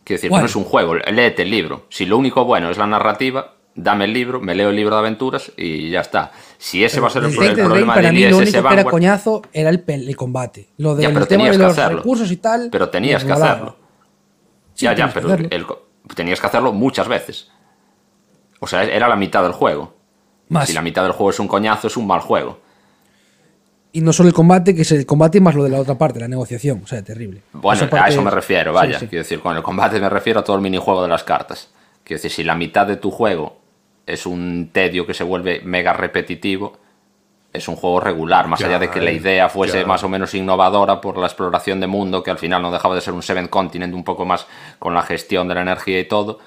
Quiero decir, ¿Cuál? no es un juego, léete el libro. Si lo único bueno es la narrativa, dame el libro, me leo el libro de aventuras y ya está. Si ese va a ser el, el problema para del mí lo único que era coñazo era el, el combate. Lo del Ya, pero tema de los hacerlo. recursos y tal. pero tenías que hacerlo. Sí, ya, ya, pero el tenías que hacerlo muchas veces. O sea, era la mitad del juego. Más. Si la mitad del juego es un coñazo, es un mal juego. Y no solo el combate, que es el combate más lo de la otra parte, la negociación. O sea, terrible. Bueno, parte a eso me refiero, sí, vaya. sí. Quiero decir, con el combate me refiero a todo el minijuego de las cartas. Quiero decir, si la mitad de tu juego es un tedio que se vuelve mega repetitivo, es un juego regular, más Ya, allá de que la idea fuese ya. más o menos innovadora por la exploración de mundo, que al final no dejaba de ser un Seven Continent un poco más con la gestión de la energía y todo.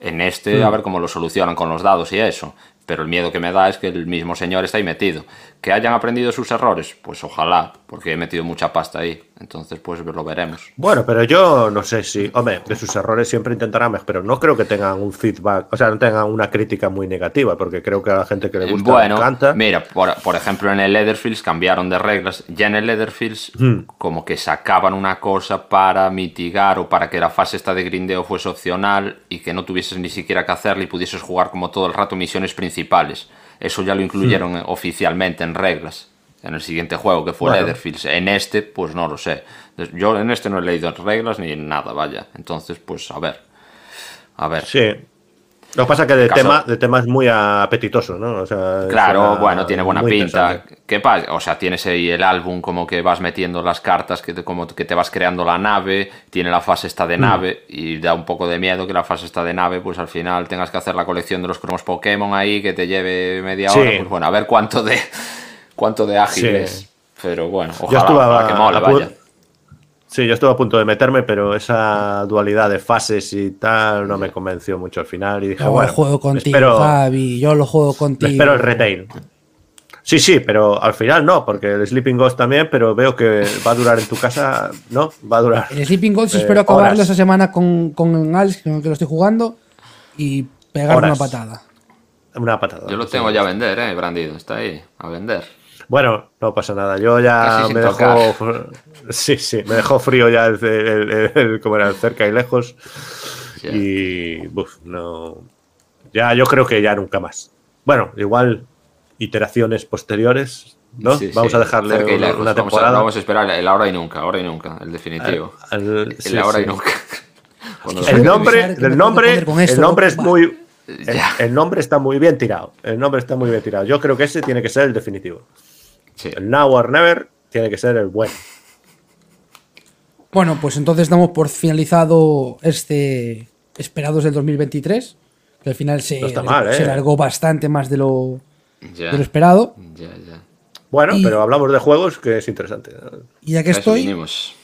En este, Hmm. a ver cómo lo solucionan con los dados y eso. Pero el miedo que me da es que el mismo señor está ahí metido. Que hayan aprendido sus errores, pues ojalá, porque he metido mucha pasta ahí. Entonces, pues lo veremos. Bueno, pero yo no sé si, hombre, de sus errores siempre intentarán, pero no creo que tengan un feedback, o sea, no tengan una crítica muy negativa, porque creo que a la gente que le gusta bueno, le encanta. mira, por, por ejemplo, en el Leatherfields cambiaron de reglas. Ya en el Leatherfields, Hmm. como que sacaban una cosa para mitigar o para que la fase esta de grindeo fuese opcional y que no tuvieses ni siquiera que hacerla y pudieses jugar como todo el rato misiones principales. Eso ya lo incluyeron eh, oficialmente en reglas. En el siguiente juego que fue Bueno. Leatherfields. En este, pues no lo sé. Yo en este no he leído reglas ni nada, vaya. Entonces, pues a ver. A ver. Sí. Lo que pasa es que de Caso- tema, de tema es muy apetitoso, ¿no? O sea, Claro, bueno, tiene buena pinta. ¿Qué pasa? O sea, tienes ahí el álbum como que vas metiendo las cartas, que te, como que te vas creando la nave, tiene la fase esta Mm. de nave y da un poco de miedo que la fase esta de nave, pues al final tengas que hacer la colección de los cromos Pokémon ahí, que te lleve media Sí. hora. Pues bueno, a ver cuánto de cuánto de ágil Sí. es. Pero bueno, Yo ojalá, estuve a- ojalá que mole, a vaya. Sí, yo estuve a punto de meterme, pero esa dualidad de fases y tal no me convenció mucho al final. Y dije, Yo bueno, lo juego contigo, espero, Javi. Yo lo juego contigo. espero el retail. Sí, sí, pero al final no, porque el Sleeping Ghost también, pero veo que va a durar en tu casa, ¿no? Va a durar. El Sleeping Ghosts eh, espero acabarlo horas. esta semana con, con Alex, con el que lo estoy jugando, y pegar Horas. una patada. Una patada. Yo lo tengo ya a vender, eh, Brandido, está ahí, a vender. Bueno, no pasa nada. Yo ya me tocar. dejó. [laughs] Sí, sí, me dejó frío ya el, el- el- el- como era el cerca y lejos. Y. Buf, no. Ya, yo creo que ya nunca más. Bueno, igual iteraciones posteriores, ¿no? Sí, vamos sí, a dejarle una, lejos. una Vamos a- temporada. Vamos a, esperar el ahora y nunca, ahora y nunca, el definitivo. Al- el sí, ahora sí. y nunca. [laughs] El El nombre, el nombre, poner con esto, el nombre es muy. El, el nombre está muy bien tirado. El nombre está muy bien tirado. Yo creo que ese tiene que ser el definitivo. Sí. El Now or Never tiene que ser el bueno. Bueno, pues entonces damos por finalizado este Esperados del 2023, que al final se, No está mal, se ¿eh? largó bastante más de lo, Ya, de lo esperado. ya, ya. Bueno, Y- pero hablamos de juegos que es interesante. Y ya que estoy, vinimos.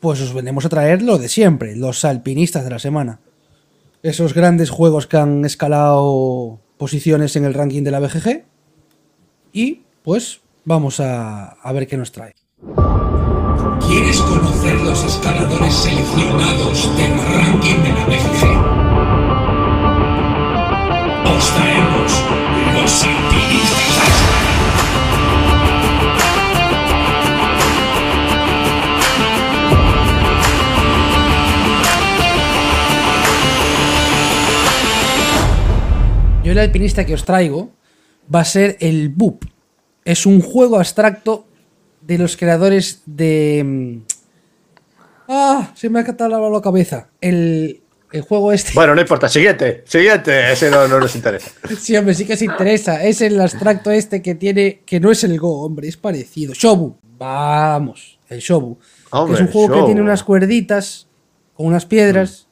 pues os venimos a traer lo de siempre, los alpinistas de la semana. Esos grandes juegos que han escalado posiciones en el ranking de la BGG. Y pues vamos a, a ver qué nos trae. ¿Quieres conocer los escaladores seleccionados del ranking de la BGG? Os traemos los alpinistas. Yo el alpinista que os traigo va a ser el BUP. Es un juego abstracto de los creadores de... mm, Ah, se me ha catalogado la cabeza. El, el juego este... Bueno, no importa. Siguiente, siguiente. Ese no, no nos interesa. [laughs] Sí, hombre, sí que se interesa. Es el abstracto este que tiene... Que no es el Go, hombre, es parecido. Shobu. Vamos, el Shobu. Hombre, es un juego que tiene unas cuerditas con unas piedras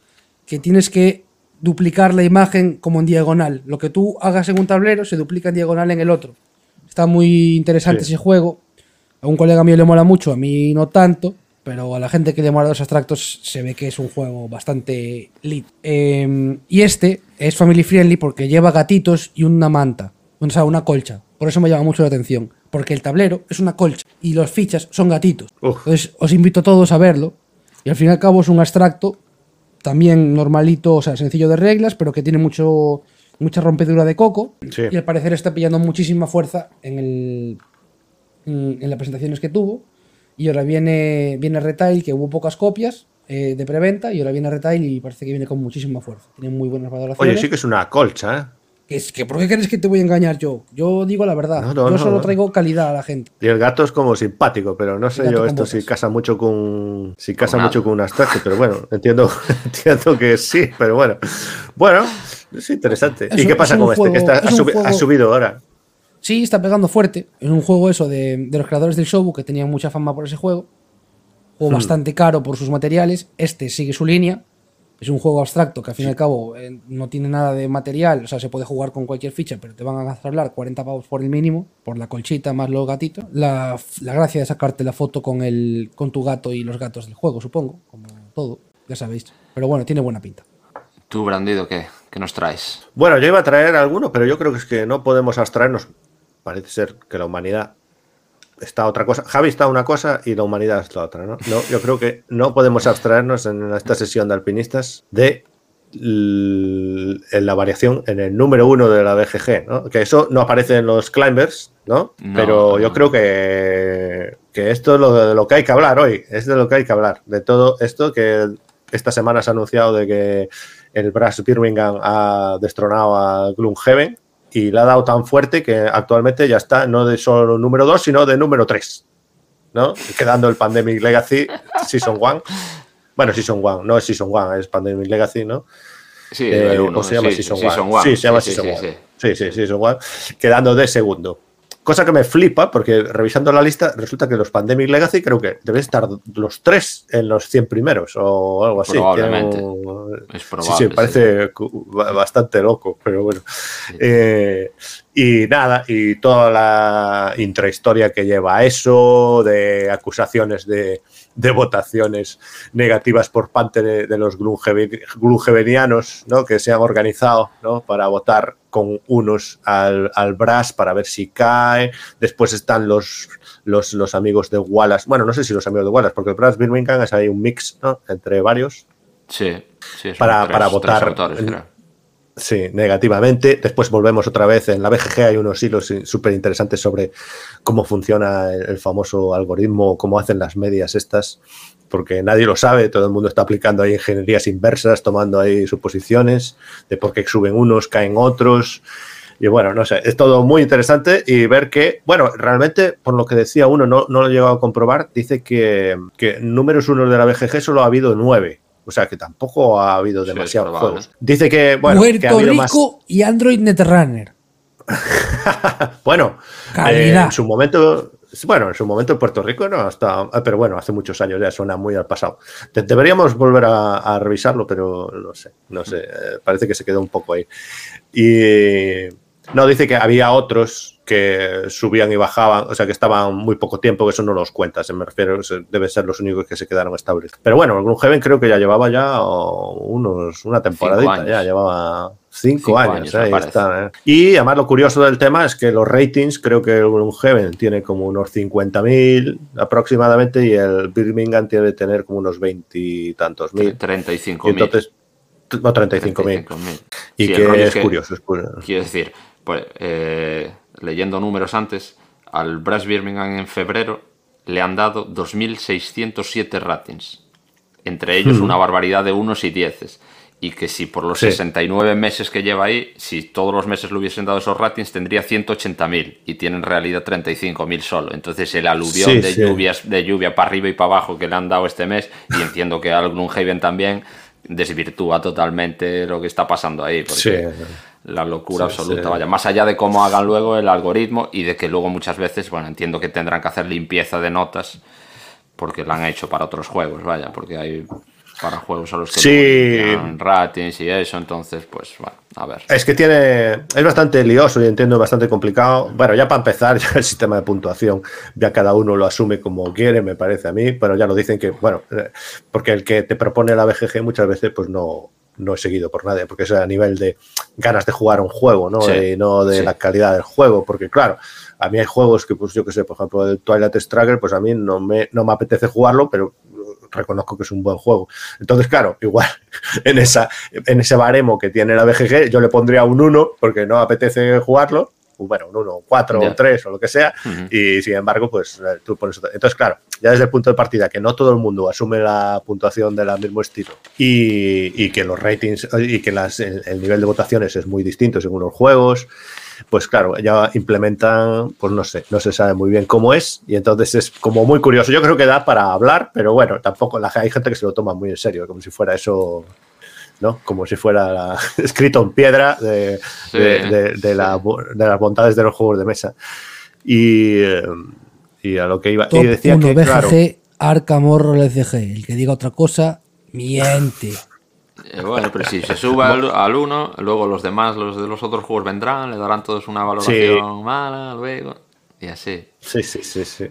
que tienes que duplicar la imagen como en diagonal. Lo que tú hagas en un tablero se duplica en diagonal en el otro. Está muy interesante Sí. ese juego. A un colega mío le mola mucho, a mí no tanto, pero a la gente que le mola los abstractos se ve que es un juego bastante lit. Eh, y este es family friendly porque lleva gatitos y una manta, o sea, una colcha. Por eso me llama mucho la atención, porque el tablero es una colcha y los fichas son gatitos. Uf. Entonces os invito a todos a verlo. Y al fin y al cabo es un abstracto también normalito, o sea, sencillo de reglas, pero que tiene mucho mucha rompedura de coco. Sí. Y al parecer está pillando muchísima fuerza en, el, en, en las presentaciones que tuvo. Y ahora viene, viene Retail, que hubo pocas copias eh, de preventa, y ahora viene Retail y parece que viene con muchísima fuerza. Tiene muy buenas valoraciones. Oye, sí que es una colcha, ¿eh? Es que, ¿Por qué crees que te voy a engañar yo? Yo digo la verdad. No, no, yo no, solo no. traigo calidad a la gente. Y el gato es como simpático, pero no sé yo esto si casa mucho con si casa mucho con un abstracto, pero bueno, [laughs] entiendo, entiendo que sí, pero bueno. Bueno, es interesante. Es ¿Y un- qué pasa con este? Que está- ha, es un subi- ha juego- subido ahora. Sí, está pegando fuerte. Es un juego eso de, de los creadores del Shobu que tenían mucha fama por ese juego. Juego Hmm. bastante caro por sus materiales. Este sigue su línea. Es un juego abstracto que al fin y al cabo eh, no tiene nada de material. O sea, se puede jugar con cualquier ficha, pero te van a gastar 40 pavos por el mínimo, por la colchita más los gatitos. La, la gracia de sacarte la foto con, el, con tu gato y los gatos del juego, supongo. Como todo, ya sabéis. Pero bueno, tiene buena pinta. Tú, Brandido, ¿qué, qué nos traes? Bueno, yo iba a traer alguno, pero yo creo que es que no podemos abstraernos. Parece ser que la humanidad está otra cosa. Javi está una cosa y la humanidad está otra, ¿no? No, yo creo que no podemos abstraernos en esta sesión de alpinistas de en la variación en el número uno de la BGG, ¿no? Que eso no aparece en los climbers, ¿no? No, Pero yo no. creo que, que esto es lo de lo que hay que hablar hoy, es de lo que hay que hablar, de todo esto que esta semana se ha anunciado de que el Brass Birmingham ha destronado a Gloomhaven y le ha dado tan fuerte que actualmente ya está no de solo número 2, sino de número 3. ¿no? Quedando el Pandemic Legacy Season 1. Bueno, Season 1, no es Season 1, es Pandemic Legacy, ¿no? Sí, Eh, el uno, o se llama sí, Season Season 1. One. Sí, se llama Season sí, 1. sí. Sí, sí, Season 1. Quedando de segundo. Cosa que me flipa, porque revisando la lista, resulta que los Pandemic Legacy creo que deben estar los tres en los 100 primeros o algo así. Probablemente. Un- Es Sí, probable. sí, parece cu- ba- bastante loco, pero bueno. Eh, y nada, y toda la intrahistoria que lleva a eso, de acusaciones de, de votaciones negativas por parte de, de los gloomhavenianos, ¿no? que se han organizado ¿no? para votar con unos al, al Brass para ver si cae. Después están los, los, los amigos de Wallace. Bueno, no sé si los amigos de Wallace, porque el Brass Birmingham es ahí un mix ¿no? entre varios. Sí, sí, Para- tres- para votar autores. Sí, negativamente. Después volvemos otra vez. En la BGG hay unos hilos súper interesantes sobre cómo funciona el, famoso algoritmo, cómo hacen las medias estas, porque nadie lo sabe. Todo el mundo está aplicando ahí ingenierías inversas, tomando ahí suposiciones de por qué suben unos, caen otros. Y bueno, no sé, es todo muy interesante y ver que, bueno, realmente, por lo que decía uno, no, no lo he llegado a comprobar, dice que, que números unos de la BGG solo ha habido nueve. O sea que tampoco ha habido demasiados juegos. Dice que, bueno, que ha Puerto habido Rico más. y Android Netrunner. [laughs] Bueno, Calidad. eh, en su momento, bueno, en su momento en Puerto Rico no hasta, pero bueno, hace muchos años ya suena muy al pasado. De- deberíamos volver a, a revisarlo, pero no sé, no sé, eh, parece que se quedó un poco ahí. Y no dice que había otros que subían y bajaban, o sea, que estaban muy poco tiempo, que eso no los cuentas, me refiero, deben ser los únicos que se quedaron estables. Pero bueno, el Gloomhaven creo que ya llevaba ya unos, una temporadita, ya llevaba cinco, Cinco años, ahí está, ¿eh? Y además lo curioso del tema es que los ratings, creo que el Gloomhaven tiene como unos 50.000 aproximadamente y el Birmingham tiene que tener como unos 20 y tantos mil. 35 Y entonces, no, 35.000. Y Sí, que es, es que- curioso, es curioso. Quiero decir, pues, eh, leyendo números antes, al Brass Birmingham en febrero le han dado 2.607 ratings. Entre ellos una barbaridad de unos y dieces. Y que si por los Sí. 69 meses que lleva ahí, si todos los meses le hubiesen dado esos ratings, tendría 180.000 y tiene en realidad 35.000 solo. Entonces el aluvión Sí, de, sí. lluvias, de lluvia para arriba y para abajo que le han dado este mes, y entiendo que al Gloomhaven también, desvirtúa totalmente lo que está pasando ahí. Porque. La locura Sí, absoluta, sí. vaya. Más allá de cómo hagan luego el algoritmo y de que luego muchas veces, bueno, entiendo que tendrán que hacer limpieza de notas porque la han hecho para otros juegos, vaya, porque hay para juegos a los que Sí. ratings y eso, entonces, pues, bueno, a ver. Es que tiene. Es bastante lioso y entiendo bastante complicado. Bueno, ya para empezar, [laughs] ya el sistema de puntuación, ya cada uno lo asume como quiere, me parece a mí, pero ya lo dicen que, bueno, eh, porque el que te propone la BGG muchas veces, pues no, no es seguido por nadie, porque es a nivel de ganas de jugar un juego, ¿no? Sí, Y no de sí. la calidad del juego, porque claro, a mí hay juegos que, pues yo que sé, por ejemplo, el Twilight Struggle, pues a mí no me, no me apetece jugarlo, pero reconozco que es un buen juego. Entonces, claro, [laughs] igual en, esa, en ese baremo que tiene la BGG, yo le pondría un 1 porque no apetece jugarlo. O Bueno, un 1, un 4, Ya. un 3 o lo que sea. Y sin embargo, pues eh, tú pones otra. Entonces, claro, ya desde el punto de partida que no todo el mundo asume la puntuación del mismo estilo y, y que los ratings y que las, el, el nivel de votaciones es muy distinto según los juegos, pues claro, ya implementan, pues no sé, no se sabe muy bien cómo es y entonces es como muy curioso. Yo creo que da para hablar, pero bueno, tampoco la, hay gente que se lo toma muy en serio, como si fuera eso ¿no? Como si fuera la- [laughs] escrito en piedra de, Sí, de- de- de sí. la bo- de las bondades de los juegos de mesa. Y, eh, y a lo que iba. Top y decía 1 que, BGG, claro, Arkham Horror LCG. El que diga otra cosa, miente. Eh, bueno, pero si se sube al, al 1, luego los demás, los de los otros juegos vendrán, le darán todos una valoración mala, luego. Y así. Sí, sí, sí, sí.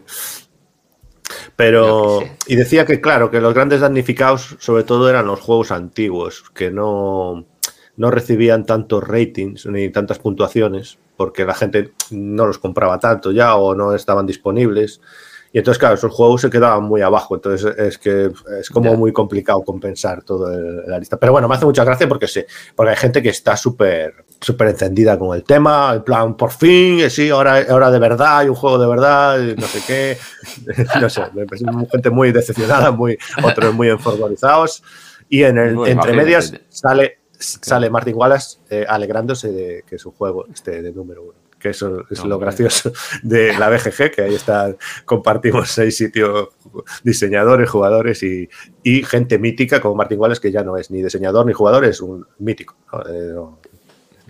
Pero, y decía que, claro, que los grandes damnificados sobre todo eran los juegos antiguos, que no, no recibían tantos ratings ni tantas puntuaciones, porque la gente no los compraba tanto ya o no estaban disponibles. Y entonces, claro, esos juegos se quedaban muy abajo. Entonces, es que es como muy complicado compensar toda la lista. Pero bueno, me hace mucha gracia porque sí, porque hay gente que está súper súper encendida con el tema. En plan, por fin, eh, sí, ahora, ahora de verdad, hay un juego de verdad, y no sé qué. [laughs] no sé, gente muy decepcionada, muy, otros muy enfervorizados. Y en el, Bueno, entre medias sale, sale Martin Wallace eh, alegrándose de que su juego esté de número uno. Que eso es No, lo gracioso de la BGG, que ahí está, compartimos seis sitios, diseñadores, jugadores y, y gente mítica como Martin Wallace, que ya no es ni diseñador ni jugador, es un mítico ¿no? de, no-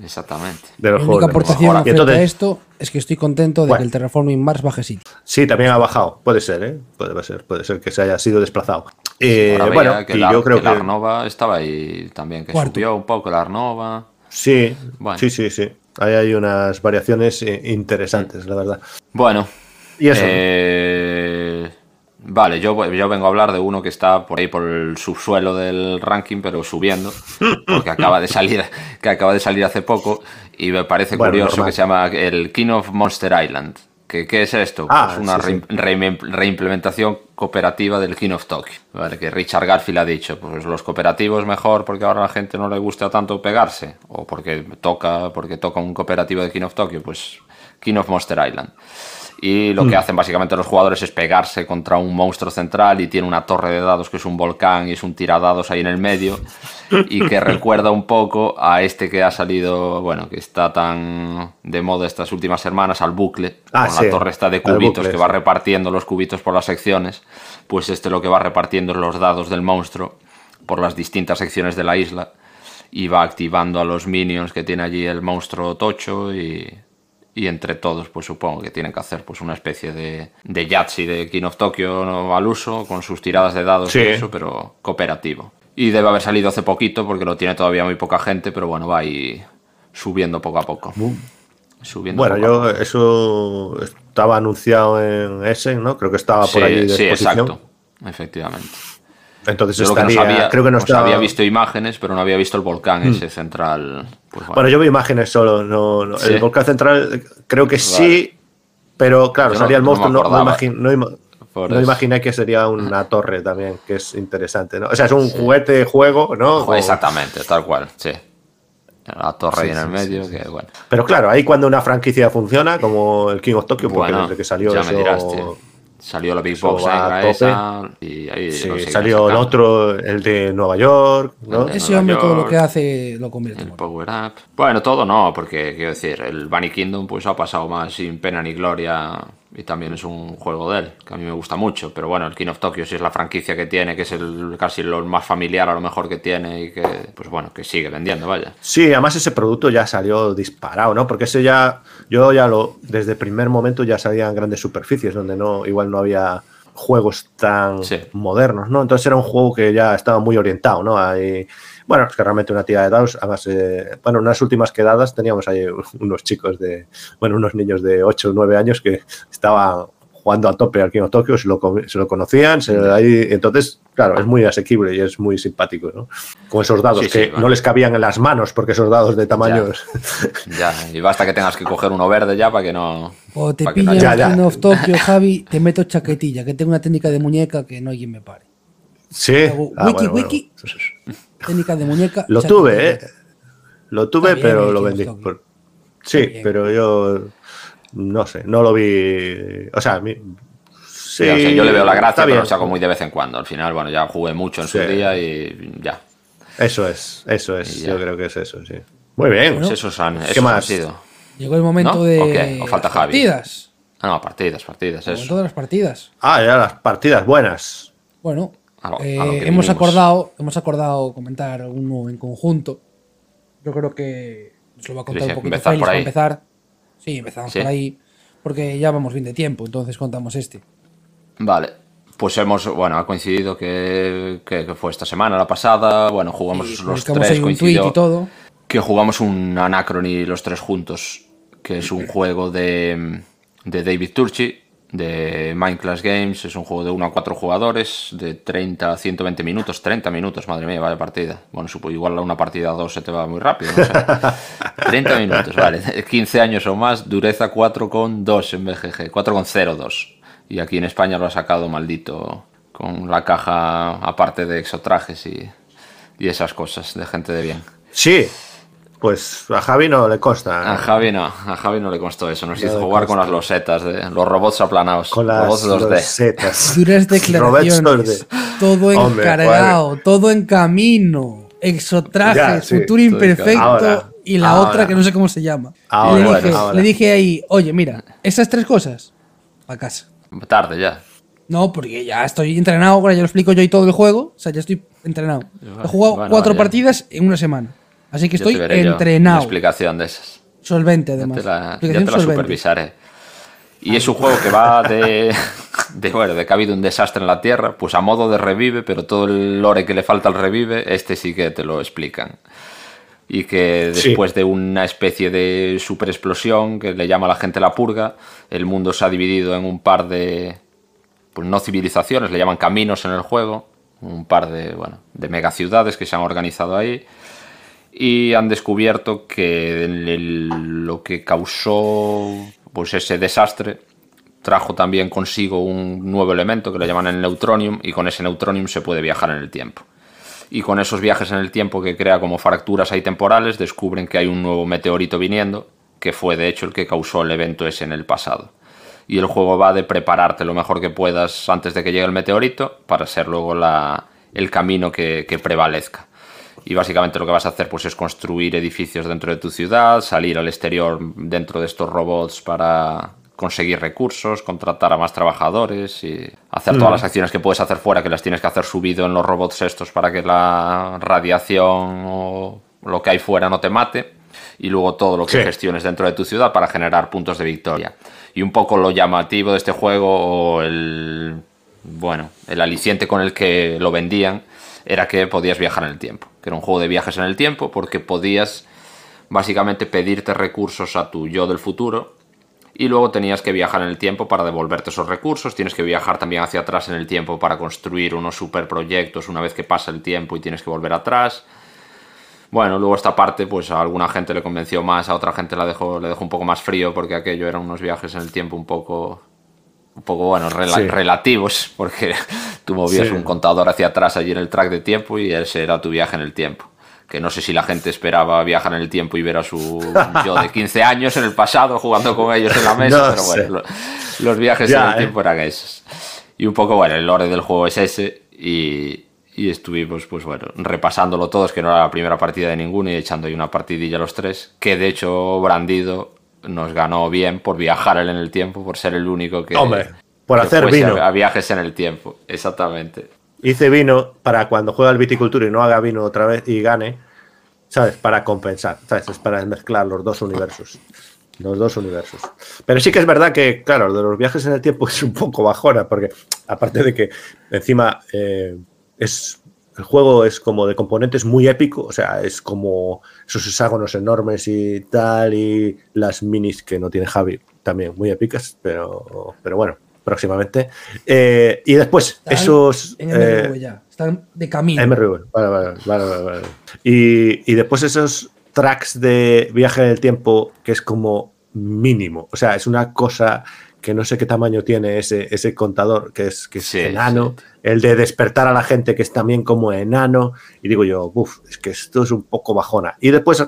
Exactamente. de La los única de mesa. aportación frente entonces- a esto es que estoy contento de Bueno. que el Terraforming Mars baje sí. Sí, también ha bajado. Puede ser, ¿eh? Puede ser, puede ser que se haya sido desplazado. Eh, Ahora bueno, veía que, y la, yo creo que que. la Arnova estaba ahí también, que Cuarto. subió un poco la Arnova. Sí, Bueno. sí, sí, sí. Ahí hay unas variaciones eh, interesantes, la verdad. Bueno. Y eso. eh, vale, yo, yo vengo a hablar de uno que está por ahí por el subsuelo del ranking, pero subiendo, porque acaba de salir, que acaba de salir hace poco, y me parece Bueno, curioso normal. que se llama el King of Monster Island. ¿Qué, qué es esto? Ah, Pues una sí, sí. re- re- reimplementación cooperativa del King of Tokyo. ¿vale? Que Richard Garfield ha dicho, pues los cooperativos mejor porque ahora a la gente no le gusta tanto pegarse, o porque toca, porque toca un cooperativo de King of Tokyo, pues King of Monster Island. Y lo que hacen básicamente los jugadores es pegarse contra un monstruo central y tiene una torre de dados que es un volcán y es un tiradados ahí en el medio y que [laughs] recuerda un poco a este que ha salido, bueno, que está tan de moda estas últimas semanas, al bucle, Ah, con sí, la torre esta de cubitos bucle, que va repartiendo los cubitos por las secciones, pues este lo que va repartiendo es los dados del monstruo por las distintas secciones de la isla y va activando a los minions que tiene allí el monstruo tocho y, y entre todos pues supongo que tienen que hacer pues una especie de, de Yahtzee de King of Tokyo ¿no? al uso con sus tiradas de dados Sí. y eso, pero cooperativo. Y debe haber salido hace poquito porque lo tiene todavía muy poca gente, pero bueno, va ahí subiendo poco a poco. Subiendo Bueno, yo eso estaba anunciado en Essen, ¿no? Creo que estaba por Sí, allí de sí, exposición. exacto. Efectivamente. Entonces Yo que estaría, creo que no estaba- Hmm. había visto imágenes, pero no había visto el volcán ese central. Pues bueno. Bueno, yo vi imágenes solo. No, no- Sí. El volcán central creo que sí, pero claro, Yo salía el no monstruo. No, no, no imaginé que sería una torre también, que es interesante. ¿no? O sea, es un juguete juego, ¿no? Exactamente, tal cual, sí. La torre ahí Sí, en el sí, medio, sí, que bueno. Pero claro, ahí cuando una franquicia funciona, como el King of Tokyo, porque Bueno, desde que salió ya eso. me dirás, tío. Salió la Big eso Box esa y ahí Sí, salió el otro, el de Nueva York, ¿no? Ese Nueva hombre todo lo que hace lo convierte en El. Power Up. Bueno, todo no, porque quiero decir, el Bunny Kingdom pues ha pasado más sin pena ni gloria y también es un juego de él, que a mí me gusta mucho, pero bueno, el King of Tokyo sí es la franquicia que tiene, que es el casi lo más familiar a lo mejor que tiene y que pues bueno, que sigue vendiendo, vaya. Sí, además ese producto ya salió disparado, ¿no? Porque ese ya, yo ya lo, desde el primer momento ya salían grandes superficies donde no, igual no había juegos tan Sí. modernos, ¿no? Entonces era un juego que ya estaba muy orientado, ¿no? Ahí, bueno, es que realmente una tira de dados, además, eh, bueno, en unas últimas quedadas teníamos ahí [laughs] unos chicos de, bueno, unos niños de 8 o 9 años que estaban jugando a tope al King of Tokyo, se lo, se lo conocían, se, ahí, entonces, claro, es muy asequible y es muy simpático, ¿no? Con esos dados Sí, sí, que bueno. no les cabían en las manos, porque esos dados de tamaños... Ya, y basta que tengas que coger uno verde ya para que no. O te no pillan ya. King of Tokyo, Javi, te meto chaquetilla, que tengo una técnica de muñeca que no hay quien me pare. Sí. Hago Ah, wiki, bueno, bueno. Wiki, técnica de muñeca. Lo tuve, ¿eh? Lo tuve, bien pero lo vendí. Por- Sí, pero yo no sé, no lo vi. O sea, mi- sí, Sí, o sea, yo le veo la gracia, pero lo saco muy de vez en cuando. Al final, bueno, ya jugué mucho en su día y ya. Eso es, eso es. Yo creo que es eso, sí. Muy bien. Pues esos han, ¿Qué esos han más? sido. Llegó el momento ¿No? de ¿O qué? ¿O falta las Javi? partidas. Ah, no, partidas, partidas, El eso. momento de las partidas. Ah, ya las partidas buenas. Bueno, a lo- a Eh, lo que hemos vinimos. acordado, hemos acordado comentar uno en conjunto. Yo creo que nos lo va a contar un poquito Félix para empezar. Sí, empezamos Sí. por ahí. Porque ya vamos bien de tiempo, entonces contamos este. Vale, pues hemos, bueno, ha coincidido que, que- que fue esta semana, la pasada, bueno, jugamos los tres, coincidió y todo. que jugamos un Anacrony los tres juntos, que es un [clears throat] juego de, de David Turchi, de Mindclass Games, es un juego de 1 a 4 jugadores, de 30 a 120 minutos, 30 minutos, madre mía, vaya partida. Bueno, supo, igual una partida a 2 se te va muy rápido, no sé. [laughs] 30 minutos, vale, 15 años o más, dureza 4,2 en BGG, 4,02. Y aquí en España lo ha sacado maldito con la caja aparte de exotrajes y, y esas cosas de gente de bien. Sí, pues a Javi no le consta. A Javi no, a Javi no le costó eso. Nos No hizo jugar con las losetas, de, los robots aplanados, con las robots 2D. losetas. [laughs] Duras declaraciones. Roberts 2D. Todo Hombre, encargado, todo en camino. Exotraje, Ya, sí, futuro imperfecto. Ahora, y la ahora. otra que no sé cómo se llama. Ahora, le, dije, bueno, ahora. le dije ahí, oye, mira, esas tres cosas, a casa. Tarde ya. No, porque ya estoy entrenado, ahora ya lo explico yo y todo el juego. O sea, ya estoy entrenado. He jugado Bueno, cuatro vaya. partidas en una semana. Así que Ya te estoy yo una entrenado. explicación de esas. Solvente, Ya además. te la, ya te la supervisaré. Y es un juego que va de, [laughs] de, bueno, de que ha habido un desastre en la Tierra, pues a modo de revive, pero todo el lore que le falta al revive, este sí que te lo explican. Y que Sí. después de una especie de super explosión que le llama a la gente la purga, el mundo se ha dividido en un par de, pues no civilizaciones, le llaman caminos en el juego, un par de, bueno, de megaciudades que se han organizado ahí y han descubierto que lo que causó pues ese desastre trajo también consigo un nuevo elemento que le llaman el neutronium y con ese neutronium se puede viajar en el tiempo. Y con esos viajes en el tiempo que crea como fracturas ahí temporales descubren que hay un nuevo meteorito viniendo que fue de hecho el que causó el evento ese en el pasado. Y el juego va de prepararte lo mejor que puedas antes de que llegue el meteorito para ser luego la- el camino que prevalezca. Y básicamente lo que vas a hacer pues, es construir edificios dentro de tu ciudad, salir al exterior dentro de estos robots para conseguir recursos, contratar a más trabajadores y hacer todas las acciones que puedes hacer fuera que las tienes que hacer subido en los robots estos para que la radiación o lo que hay fuera no te mate. Y luego todo lo que Sí. gestiones dentro de tu ciudad para generar puntos de victoria. Y un poco lo llamativo de este juego o el bueno, el aliciente con el que lo vendían era que podías viajar en el tiempo, que era un juego de viajes en el tiempo porque podías básicamente pedirte recursos a tu yo del futuro y luego tenías que viajar en el tiempo para devolverte esos recursos, tienes que viajar también hacia atrás en el tiempo para construir unos superproyectos una vez que pasa el tiempo y tienes que volver atrás. Bueno, luego esta parte, pues a alguna gente le convenció más, a otra gente la dejó, le dejó un poco más frío porque aquello eran unos viajes en el tiempo un poco un poco, bueno, rela- Sí. relativos, [laughs] porque tú movías Sí. un contador hacia atrás allí en el track de tiempo y ese era tu viaje en el tiempo. Que no sé si la gente esperaba viajar en el tiempo y ver a su yo de [laughs] 15 años en el pasado jugando con ellos en la [laughs] mesa, No pero sé. bueno, lo- los viajes Ya, en el eh. tiempo eran esos. Y un poco, bueno, el lore del juego es ese y, y estuvimos, pues bueno, repasándolo todos, que no era la primera partida de ninguno y echando ahí una partidilla los tres, que de hecho Brandido nos ganó bien por viajar él en el tiempo, por ser el único que... Hombre, por que hacer vino. A, a viajes en el tiempo, exactamente. Hice vino para cuando juega el viticultura y no haga vino otra vez y gane, ¿sabes? Para compensar, ¿sabes? Es para mezclar los dos universos. Los dos universos. Pero sí que es verdad que, claro, lo de los viajes en el tiempo es un poco bajona, porque aparte de que encima eh, es. El juego es como de componentes muy épico, o sea, es como esos hexágonos enormes y tal, y las minis que no tiene Javi, también muy épicas, pero, pero bueno, próximamente. Eh, y después, Están esos. En eh, MRV ya. Están de camino. MRV, vale, vale, vale, vale, vale. Y, y después esos tracks de viaje en el tiempo que es como mínimo. O sea, es una cosa que no sé qué tamaño tiene ese, ese contador, que es, que es Sí, enano. El de despertar a la gente que es también como enano. Y digo yo, uff, es que esto es un poco bajona. Y después,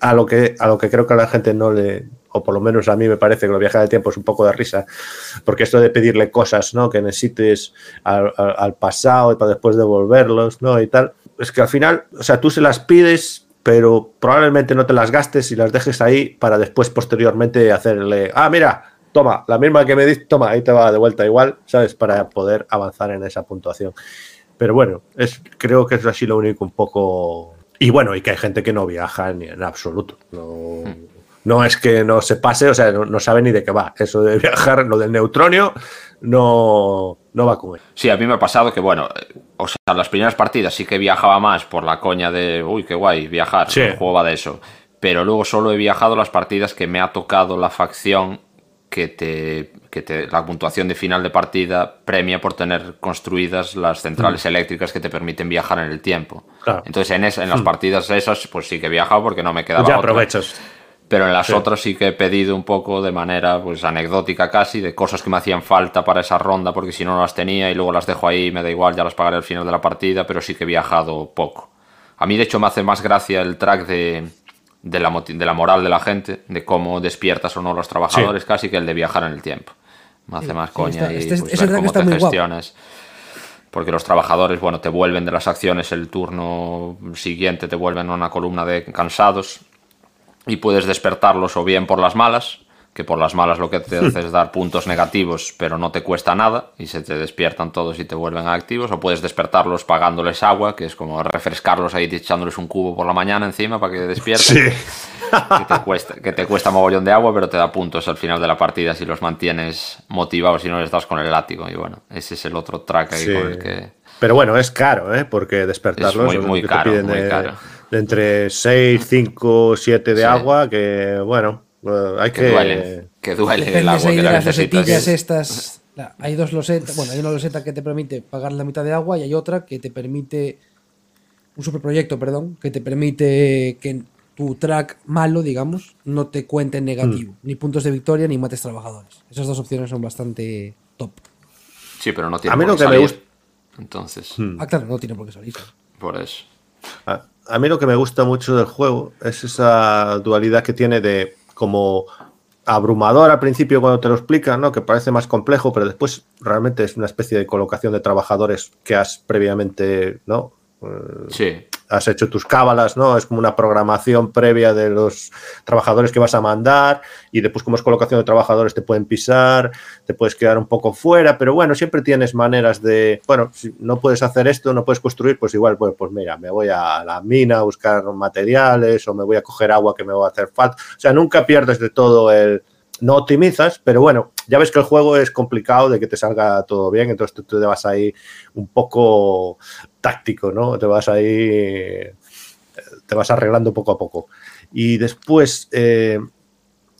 a lo que, a lo que creo que a la gente no le, o por lo menos a mí me parece que lo viaje del tiempo es un poco de risa, porque esto de pedirle cosas, ¿no? Que necesites al, al- al pasado y para después devolverlos, ¿no? Y tal, es que al final, o sea, tú se las pides, pero probablemente no te las gastes y las dejes ahí para después posteriormente hacerle, ah, mira, toma, la misma que me diste, toma, ahí te va de vuelta igual, ¿sabes? Para poder avanzar en esa puntuación. Pero bueno, es, creo que es así lo único un poco... Y bueno, y que hay gente que no viaja ni en absoluto. No, no es que no se pase, o sea, no, no sabe ni de qué va. Eso de viajar, lo del neutronio, no, no va con él. Sí, a mí me ha pasado que, bueno, o sea, las primeras partidas sí que viajaba más por la coña de, uy, qué guay, viajar, Sí. el juego va de eso. Pero luego solo he viajado las partidas que me ha tocado la facción que te, que te la puntuación de final de partida premia por tener construidas las centrales eléctricas que te permiten viajar en el tiempo. Mm. Claro. Mm. Entonces en, es- en las partidas esas pues sí que he viajado porque no me quedaba ya otra. aprovechas. Pero en las Sí. otras sí que he pedido un poco de manera pues anecdótica casi, de cosas que me hacían falta para esa ronda, porque si no no las tenía y luego las dejo ahí, me da igual, ya las pagaré al final de la partida, pero sí que he viajado poco. A mí de hecho me hace más gracia el track de, de, la, de la moral de la gente, de cómo despiertas o no los trabajadores, casi que el de viajar en el tiempo. Me hace más coña está- y pues, ver cómo te guapo. gestionas. Porque los trabajadores, bueno, te vuelven de las acciones el turno siguiente, te vuelven a una columna de cansados y puedes despertarlos o bien por las malas, que por las malas lo que te [laughs] hace es dar puntos negativos, pero no te cuesta nada y se te despiertan todos y te vuelven activos, o puedes despertarlos pagándoles agua, que es como refrescarlos ahí echándoles un cubo por la mañana encima para que despierten. Sí. Que te, cuesta, que te cuesta mogollón de agua, pero te da puntos al final de la partida si los mantienes motivados y no les das con el látigo. Y bueno, ese es el otro track ahí Sí. con el que... Pero bueno, es caro, ¿eh? Porque despertarlos Es muy, muy caro, piden muy de, caro. de entre 6, 5, 7 de Sí. agua, que bueno, hay Que que... duele, que duele el agua que de las losetillas estas. La- Hay dos losetas. Bueno, hay una loseta que te permite pagar la mitad de agua y hay otra que te permite. Un superproyecto, perdón, que te permite que tu track malo, digamos, no te cuente en negativo. Mm. Ni puntos de victoria ni mates trabajadores. Esas dos opciones son bastante top. Sí, pero no tiene A mí por lo qué que me salir. gusta- Entonces, Ah, claro, no tiene por qué salir. por eso. A, a mí lo que me gusta mucho del juego es esa dualidad que tiene de como abrumador al principio cuando te lo explican, ¿no? Que parece más complejo, pero después realmente es una especie de colocación de trabajadores que has previamente, ¿no? Sí, has hecho tus cábalas, ¿no? Es como una programación previa de los trabajadores que vas a mandar y después como es colocación de trabajadores te pueden pisar, te puedes quedar un poco fuera, pero bueno, siempre tienes maneras de, bueno, si no puedes hacer esto, no puedes construir, pues igual, bueno, pues mira, me voy a la mina a buscar materiales o me voy a coger agua que me va a hacer falta. O sea, nunca pierdes de todo el... No optimizas, pero bueno, ya ves que el juego es complicado de que te salga todo bien, entonces tú te vas ahí un poco táctico, ¿no? Te vas ahí, te vas arreglando poco a poco. Y después, eh,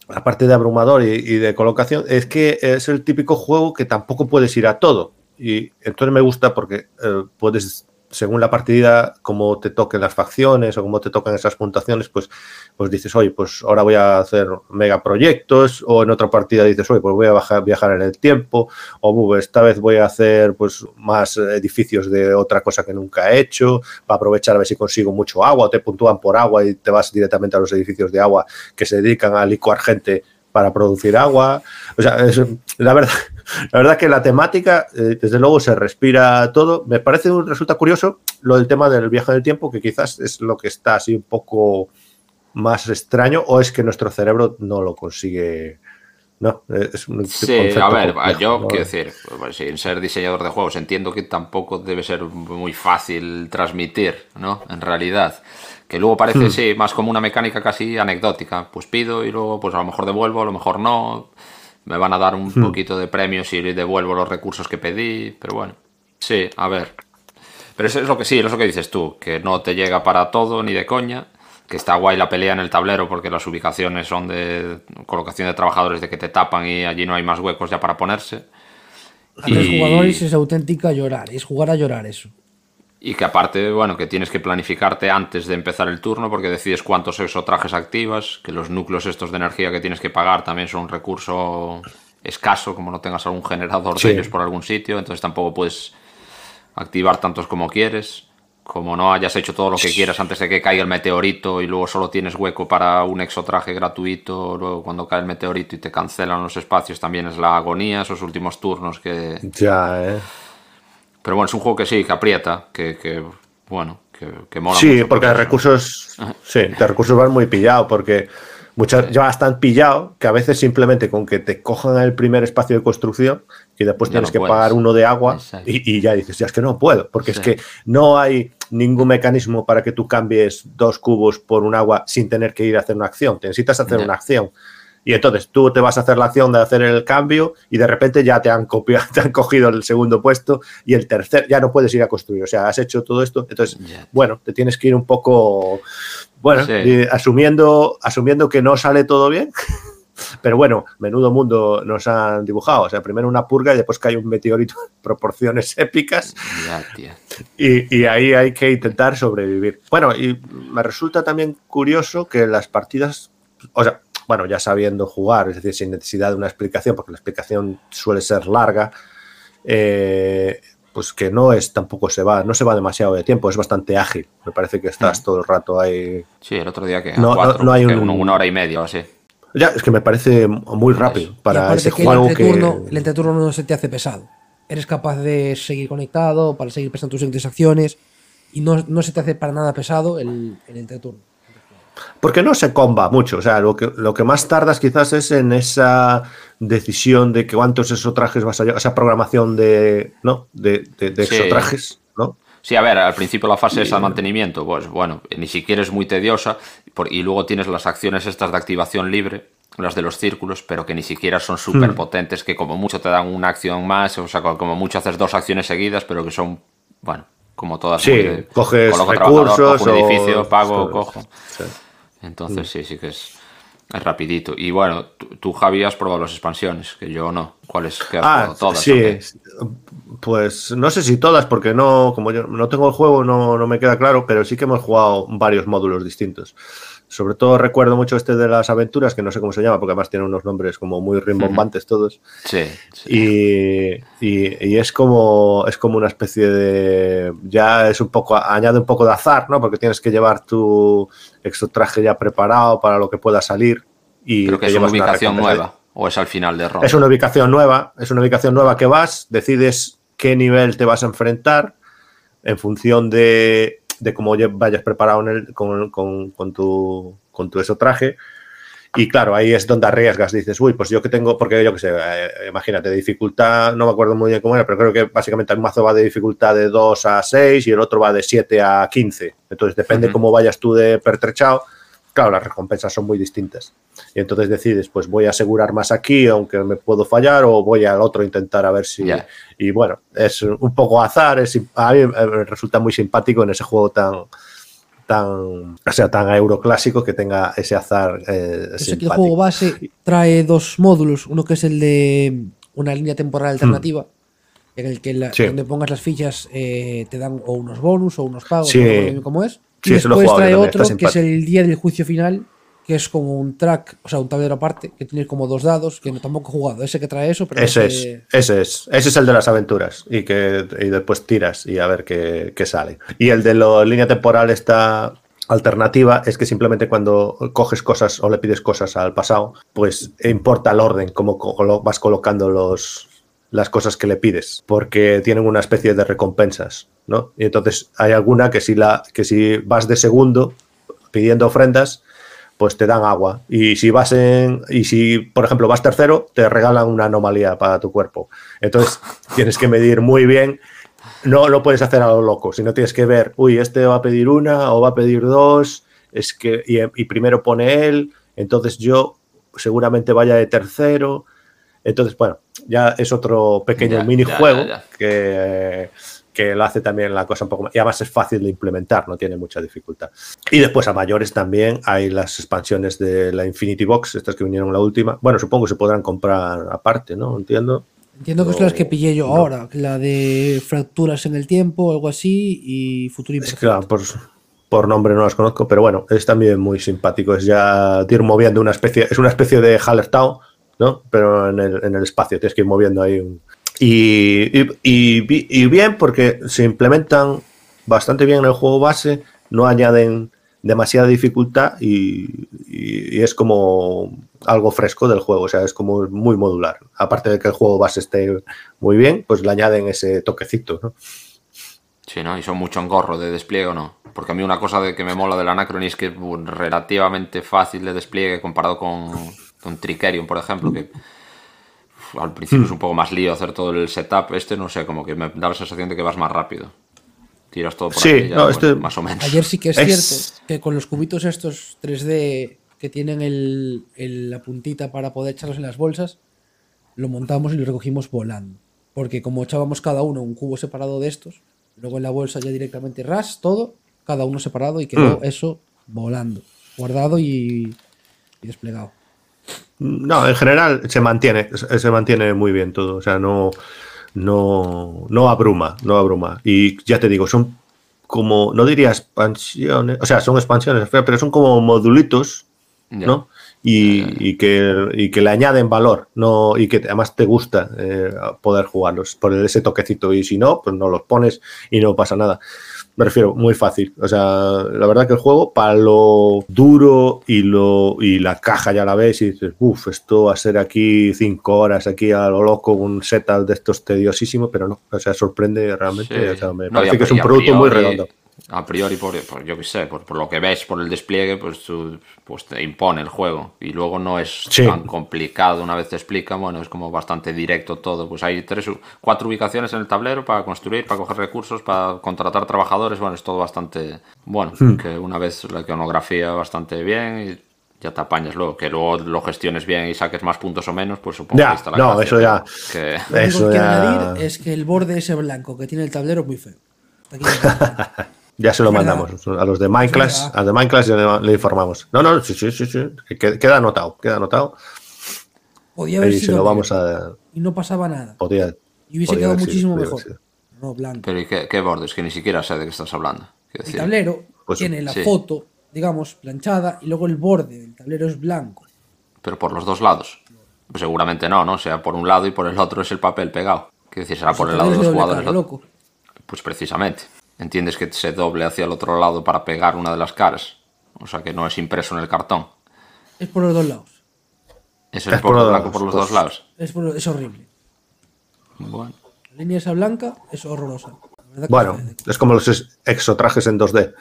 aparte de abrumador y, y, de colocación, es que es el típico juego que tampoco puedes ir a todo. Y entonces me gusta porque eh, puedes, según la partida, como te toquen las facciones o como te tocan esas puntuaciones, pues, pues dices, oye, pues ahora voy a hacer megaproyectos, o en otra partida dices, oye, pues voy a bajar, viajar en el tiempo, o "Uh, esta vez voy a hacer pues más edificios de otra cosa que nunca he hecho, para aprovechar a ver si consigo mucho agua, te puntúan por agua y te vas directamente a los edificios de agua que se dedican a licuar gente para producir agua. O sea, es, la verdad, la verdad que la temática, eh, desde luego, se respira todo. Me parece, resulta curioso lo del tema del viaje del tiempo, que quizás es lo que está así un poco más extraño, o es que nuestro cerebro no lo consigue. No, es un sí, a ver, complejo, yo ¿no? quiero decir, pues, sin ser diseñador de juegos, entiendo que tampoco debe ser muy fácil transmitir, ¿no? En realidad. Que luego parece, Hmm. sí, más como una mecánica casi anecdótica. Pues pido y luego, pues a lo mejor devuelvo, a lo mejor no. Me van a dar un Hmm. poquito de premio si devuelvo los recursos que pedí, pero bueno. Sí, a ver. Pero eso es lo que sí, es lo que dices tú, que no te llega para todo ni de coña, que está guay la pelea en el tablero porque las ubicaciones son de colocación de trabajadores de que te tapan y allí no hay más huecos ya para ponerse. A tres jugadores es auténtica llorar, es jugar a llorar eso. Y que aparte, bueno, que tienes que planificarte antes de empezar el turno porque decides cuántos exotrajes activas, que los núcleos estos de energía que tienes que pagar también son un recurso escaso, como no tengas algún generador Sí. de ellos por algún sitio, entonces tampoco puedes activar tantos como quieres. Como no hayas hecho todo lo que quieras antes de que caiga el meteorito y luego solo tienes hueco para un exotraje gratuito, luego cuando cae el meteorito y te cancelan los espacios también es la agonía, esos últimos turnos que, Ya, ¿eh? Pero bueno, es un juego que sí, que aprieta, que, que bueno, que, que mola Sí, porque por de recursos, sí, de recursos van muy pillado, porque, Muchas ya están pillado que a veces simplemente con que te cojan el primer espacio de construcción y después Ya tienes no que puedes. pagar uno de agua y, y ya dices, ya es que no puedo, porque es Sí. que no hay ningún mecanismo para que tú cambies dos cubos por un agua sin tener que ir a hacer una acción. Te necesitas hacer Ya. una acción. Y entonces tú te vas a hacer la acción de hacer el cambio y de repente ya te han copiado, [laughs] te han cogido el segundo puesto y el tercer, ya no puedes ir a construir. O sea, has hecho todo esto. Entonces, bueno, te tienes que ir un poco, bueno, Sí. y asumiendo, asumiendo que no sale todo bien. [laughs] Pero bueno, menudo mundo nos han dibujado. O sea, primero una purga y después cae un meteorito en [laughs] proporciones épicas Ya, tío. y, y ahí hay que intentar sobrevivir. Bueno, y me resulta también curioso que las partidas, o sea, bueno, ya sabiendo jugar, es decir, sin necesidad de una explicación, porque la explicación suele ser larga, eh, pues que no es tampoco se va, no se va demasiado de tiempo, es bastante ágil. Me parece que estás Mm. todo el rato ahí. Sí, el otro día que No, no- cuatro, no hay un- una- una hora y media o así. Ya, es que me parece muy rápido para ese que juego el que. entreturno, el entreturno no se te hace pesado. Eres capaz de seguir conectado para seguir prestando tus siguientes acciones y no, no se te hace para nada pesado el, el entreturno. Porque no se comba mucho. O sea, lo que, lo que más tardas quizás es en esa decisión de que cuántos exotrajes vas a llevar, esa programación de, ¿no? de, de, de Sí. exotrajes, ¿no? Sí, a ver, al principio la fase esa de mantenimiento, pues bueno, ni siquiera es muy tediosa y luego tienes las acciones estas de activación libre, las de los círculos, pero que ni siquiera son súper potentes, que como mucho te dan una acción más, o sea, co- como mucho haces dos acciones seguidas, pero que son, bueno, como todas. Sí, coges recursos cojo un o- edificio, pago, sí, cojo. sí. Entonces sí, sí que es, es rapidito. Y bueno, tú, Javi, has probado las expansiones, que yo no. ¿Cuáles? que has Ah, probado? ¿Todas? sí. Pues no sé si todas, porque no, como yo no tengo el juego, no, no me queda claro, pero sí que hemos jugado varios módulos distintos. Sobre todo recuerdo mucho este de las aventuras, que no sé cómo se llama, porque además tiene unos nombres como muy rimbombantes todos. Sí, sí. Y, y- y es como es como una especie de ya es un poco añade un poco de azar no porque tienes que llevar tu exotraje ya preparado para lo que pueda salir y Creo que es una ubicación recompensa. nueva. ¿O es al final de ronda? es una ubicación nueva es una ubicación nueva que vas decides qué nivel te vas a enfrentar en función de, de cómo vayas preparado en el- con, con- con tu con tu exotraje y claro, ahí es donde arriesgas, dices, uy, pues yo que tengo, porque yo que sé, eh, imagínate, dificultad, no me acuerdo muy bien cómo era, pero creo que básicamente el mazo va de dificultad de 2 a 6 y el otro va de 7 a 15. Entonces depende cómo vayas tú de pertrechado, claro, las recompensas son muy distintas. Y entonces decides, pues voy a asegurar más aquí, aunque me puedo fallar, o voy al otro a intentar a ver si... Y bueno, es un poco azar, es, a mí me resulta muy simpático en ese juego tan... Tan, o sea, tan euroclásico que tenga ese azar eh, sé que el juego base trae dos módulos. Uno que es el de una línea temporal alternativa, en el que la- Hmm. Sí. donde pongas las fichas eh, te dan o unos bonus o unos pagos, Sí. no cómo es. Sí, y eso lo después yo trae otro está que es el día del juicio final, que es como un track, o sea, un tablero aparte, que tienes como dos dados, que no, tampoco he jugado. Ese que trae eso, pero Ese ese- es, ese es, ese es el de las aventuras y que y después tiras y a ver qué, qué sale. Y el de la línea temporal esta alternativa es que simplemente cuando coges cosas o le pides cosas al pasado, pues importa el orden, cómo vas colocando los, las cosas que le pides, porque tienen una especie de recompensas, ¿no? Y entonces hay alguna que si, la, que si vas de segundo pidiendo ofrendas, pues te dan agua. Y si vas en. Y si, por ejemplo, vas tercero, te regalan una anomalía para tu cuerpo. Entonces, [laughs] tienes que medir muy bien. No lo puedes hacer a lo loco, sino tienes que ver, uy, este va a pedir una o va a pedir dos, es que, y, y primero pone él, entonces yo seguramente vaya de tercero. Entonces, bueno, ya es otro pequeño Ya, minijuego ya, ya, ya. que, que lo hace también la cosa un poco más. Y además es fácil de implementar, no tiene mucha dificultad. Y después a mayores también hay las expansiones de la Infinity Box, estas que vinieron la última. Bueno, supongo que se podrán comprar aparte, ¿no? Entiendo. Entiendo que son las que pillé yo ahora, la de fracturas en el tiempo, algo así, y futuro Es claro, por, por nombre no las conozco, pero bueno, es también muy simpático. Es ya ir moviendo una especie, es una especie de Hallertau, ¿no? Pero en el, en el espacio, tienes que ir moviendo ahí. un- Y, y, y bi- y bien, porque se implementan bastante bien en el juego base, no añaden demasiada dificultad y, es como algo fresco del juego, o sea, es como muy modular. Aparte de que el juego base esté muy bien, pues le añaden ese toquecito, ¿no? Sí, ¿no? Y son mucho engorro de despliegue no. Porque a mí una cosa de que me mola del Anacron es que es relativamente fácil de despliegue comparado con, con Tricerion, por ejemplo, que uf, al principio es un poco más lío hacer todo el setup. Este, no sé, como que me da la sensación de que vas más rápido. Tiras todo por Sí, aquí, ya, no, este- más o menos. Ayer sí que es, Es- cierto que con los cubitos estos 3D que tienen el, el- la puntita para poder echarlos en las bolsas, lo montamos y lo recogimos volando. Porque como echábamos cada uno un cubo separado de estos, luego en la bolsa ya directamente ras, todo, cada uno separado y quedó Mm. eso volando, guardado y, y desplegado. No, en general se mantiene, se mantiene muy bien todo. O sea, no, no, no abruma, no abruma. Y ya te digo, son como, no diría expansiones, o sea, son expansiones, pero son como modulitos. ¿no? Y, y que, y que le añaden valor, ¿no? Y que además te gusta eh, poder jugarlos por ese toquecito. Y si no, pues no los pones y no pasa nada. Me refiero, muy fácil. O sea, la verdad que el juego, para lo duro y lo y la caja ya la ves y dices, uff, esto va a ser aquí cinco horas, aquí a lo loco, un setup de estos tediosísimo, pero no. O sea, sorprende realmente. Sí. O sea, me No, parece que es un producto muy redondo. A priori, por, por- yo qué sé, por, por lo que ves, por el despliegue, pues, tú- pues te impone el juego. Y luego no es Sí. tan complicado una vez te explican, bueno, es como bastante directo todo. Pues hay tres, cuatro ubicaciones en el tablero para construir, para coger recursos, para contratar trabajadores. Bueno, es todo bastante bueno. Hmm. Que una vez la iconografía bastante bien y ya te apañas luego. Que luego lo gestiones bien y saques más puntos o menos, pues supongo Ya, que está la no, gracia, eso ya- Que... Lo Eso que quiero ya- añadir es que el borde ese blanco que tiene el tablero es muy feo. Aquí [laughs] Ya se lo verdad. mandamos a los de Minecraft, a los de Minecraft ya le, le informamos. No, no, sí, sí, sí, sí. que- que- Queda anotado, queda anotado. podía haber Y se sido lo negro vamos a. y no pasaba nada. Podía, Y hubiese podía quedado sido, muchísimo mejor. No, blanco. Pero ¿y qué, qué bordes? Que ni siquiera sé de qué estás hablando. El tablero Pues, tiene la sí. foto, digamos, planchada y luego el borde del tablero es blanco. pero por los dos lados. Pues seguramente no, ¿no? O sea, por un lado y por el otro es el papel pegado. Quiero decir, será por Eso el lado de los jugadores. cara, loco. Pues precisamente. ¿Entiendes que se doble hacia el otro lado para pegar una de las caras? O sea, que no es impreso en el cartón. Es por los dos lados. Es el Es por los blanco dos, por los pues. dos lados. Es, por- es horrible. Bueno. La línea esa blanca es horrorosa. Bueno, es como los ex- exotrajes en 2D.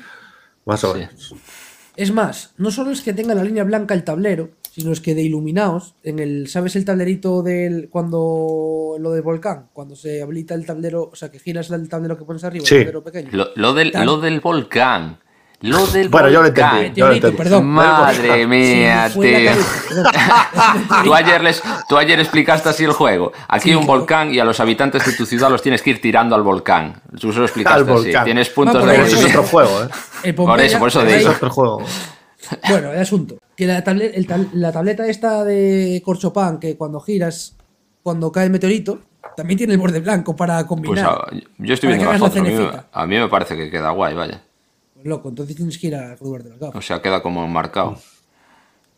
Más o Sí. menos. Es más, no solo es que tenga la línea blanca el tablero, sino es que de iluminados, en el, ¿sabes el tablerito del cuando lo del volcán? Cuando se habilita el tablero, o sea, que giras el tablero que pones arriba, Sí. el tablero pequeño. Lo, lo del, lo del volcán. Lo del Bueno, yo lo volcán. entendí. Yo lo entendí. perdón. Madre mía, la tío. [laughs] Tú ayer, les, tú ayer explicaste así el juego. Aquí Sí, hay un claro. volcán y a los habitantes de tu ciudad los tienes que ir tirando al volcán. Tú se lo explicaste Al así. volcán. Tienes puntos de Ese es movimiento. otro juego, ¿eh? El Por Pompeya, eso, por eso. Ese es otro juego. [laughs] Bueno, el asunto. Que la, tablet- el tab- la tableta esta de corchopán, que cuando giras, cuando cae el meteorito, también tiene el borde blanco para Pues combinar. a- yo estoy viendo las la fotos. A mí, me, cenefita. a mí me parece que queda guay, vaya. Pues loco, entonces tienes que ir a de las O gafas. sea, queda como marcado.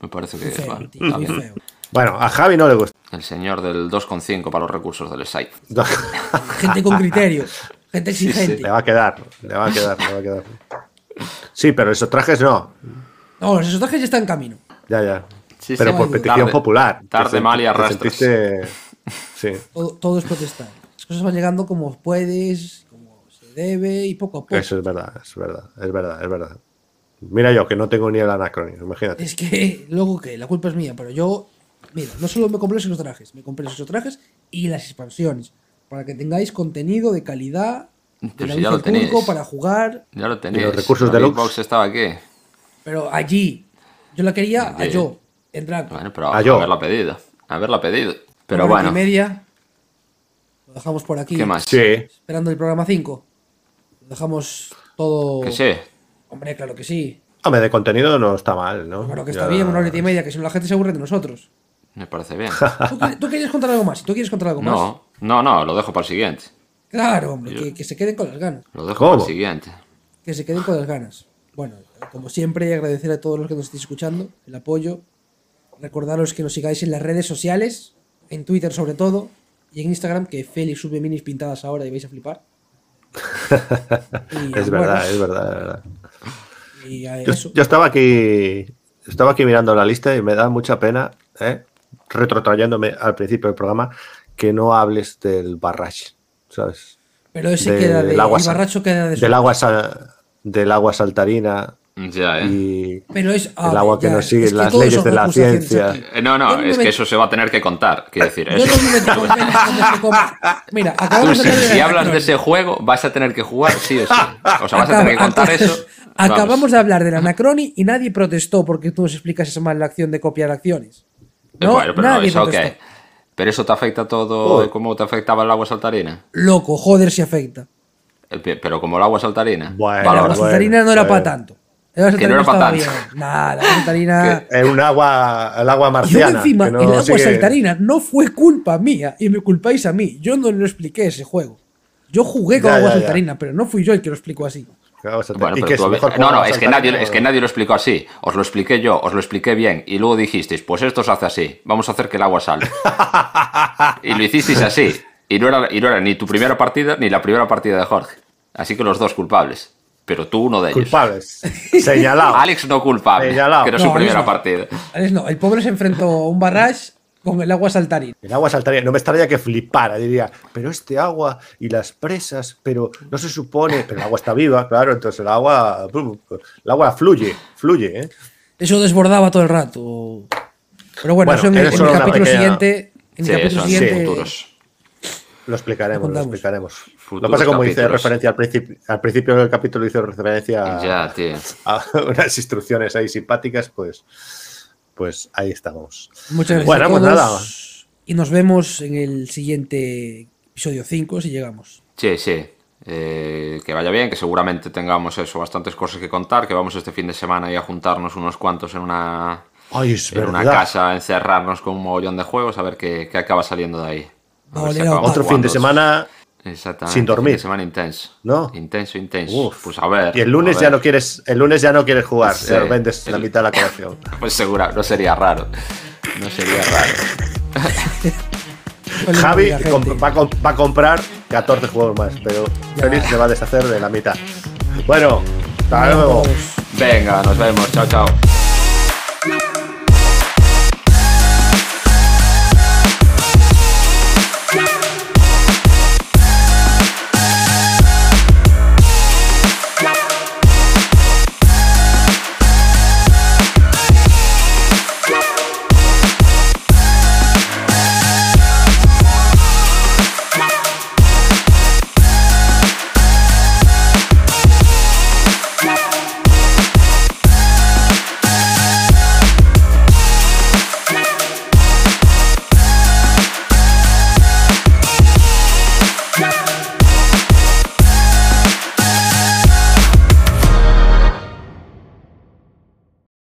Me parece que vale, tío, feo. Bueno, a Javi no le gusta. El señor del 2,5 para los recursos del site. [laughs] Gente con criterio, gente exigente. le va a quedar, le va a quedar, le va a quedar. Sí, pero esos trajes no. No, esos trajes ya están en camino. Ya, ya. Sí, pero sí. por petición Tarde- popular. tarde, mal y arrastras. sentiste- [laughs] Sí. Todo, todo es protestar. Las cosas van llegando como puedes, como se debe y poco a poco. Eso es verdad, es verdad, es verdad, es verdad. Mira yo, que no tengo ni el anacronismo, imagínate. Es que, luego que la culpa es mía, pero yo, mira, no solo me compré esos trajes, me compré esos trajes y las expansiones. Para que tengáis contenido de calidad, de Pero la si ya luz lo del turco tenéis. para jugar. Ya lo tenéis. los recursos La deluxe. Big Box estaba aquí. Pero allí, yo la quería a Sí. yo, en Draco. Bueno, pero Ah, yo. haberla pedido. Haberla pedido. Pero Una hora bueno, y media. Lo dejamos por aquí. ¿qué más? Sí, Esperando el programa 5. Lo dejamos todo. Que sí. Hombre, claro que sí. hombre, de contenido no está mal, ¿no? Claro que Ya- está bien, una hora y media, que si no la gente se aburre de nosotros. Me parece bien. [laughs] ¿Tú, querías contar algo más? Tú quieres contar algo más. No, no, no, lo dejo para el siguiente. Claro, hombre, que, que se queden con las ganas. Lo dejo ¿Cómo? para el siguiente. Que se queden con las ganas. Bueno, como siempre, agradecer a todos los que nos estéis escuchando, el apoyo. Recordaros que nos sigáis en las redes sociales, en Twitter sobre todo, y en Instagram, que Félix sube minis pintadas ahora y vais a flipar. [laughs] Y, Es bueno, verdad, es verdad, es verdad. Y Yo, estaba aquí estaba aquí mirando la lista y me da mucha pena, ¿eh? retrotrayéndome al principio del programa, que no hables del barrage, ¿sabes? Pero ese de- queda de. agua el barracho queda de. Del agua del agua saltarina Ya, ¿eh? y Pero es. el ver, agua que ya, no sigue es que las leyes de la ciencia. Eh, No, no, es que eso se va a tener que contar. Quiero decir, Yo eso. no se come- [laughs] Mira, Tú, acabamos si, de hablar de si la hablas de ese juego, vas a tener que jugar sí o sí. O sea, vas a tener que contar eso. [laughs] Acabamos Vamos. de hablar de la Anacroni y nadie protestó porque tú nos explicases mal la acción de copiar acciones. Eh, No, bueno, pero nadie eso protestó. Pero eso te afecta todo Joder. como te afectaba el agua saltarina. Loco, joder si afecta. Pero como el agua saltarina. Bueno, la agua bueno, saltarina no era bueno. para tanto. El Que no era. Nah, la saltarina. Es un agua, el agua Yo marciana. encima, que no el agua sigue- saltarina no fue culpa mía y me culpáis a mí. Yo no lo expliqué ese juego. Yo jugué con Ya, agua ya, ya. saltarina, pero no fui yo el que lo explicó así. que agua saltarina. Bueno, ¿Y pero qué es tú el habe- mejor no, no, es que, nadie, es que nadie lo explicó así. Os lo expliqué yo, os lo expliqué bien. Y luego dijisteis, pues esto se hace así. Vamos a hacer que el agua salga. [laughs] y lo hicisteis así. Y no, era, y no era ni tu primera partida ni la primera partida de Jorge. Así que los dos culpables. Pero tú uno de ellos. Culpables. [laughs] Señalado. Alex no culpable. Señalado. Que era No, su Alex primera no. partida. Alex, no, el pobre se enfrentó a un barrage con el agua saltarina. El agua saltaría, no me estaría que flipara, diría, pero este agua y las presas, pero no se supone, pero el agua está viva, claro, entonces el agua, el agua fluye, fluye, ¿eh? Eso desbordaba todo el rato. Pero bueno, Bueno, eso en, en el capítulo pequeña- siguiente. En Sí, el capítulo siguiente. Lo explicaremos, lo explicaremos. Futuros Lo pasa como hice capítulos. referencia al principio, al principio del capítulo hizo referencia Ya, a [laughs] unas instrucciones ahí simpáticas, pues, pues ahí estamos. Muchas gracias Bueno, a pues todos. nada. Y nos vemos en el siguiente episodio 5 si llegamos. Sí, sí. Eh, que vaya bien, que seguramente tengamos eso, bastantes cosas que contar, que vamos este fin de semana ahí a juntarnos unos cuantos en una, Ay, es en una casa, encerrarnos con un mogollón de juegos, a ver qué, qué acaba saliendo de ahí. Otro fin de semana Exactamente. sin dormir. Fin de semana intenso. ¿No? Intenso, intenso. Uf. Pues a ver. y el lunes ya no quieres, el lunes ya no quieres jugar, Sí. vendes la mitad de la colección. [laughs] Pues segura, no sería raro. No sería raro. Javi va, a comp- va a comprar 14 juegos más, pero. Félix se va a deshacer de la mitad. Bueno, hasta luego. Venga, nos vemos. Chao, chao.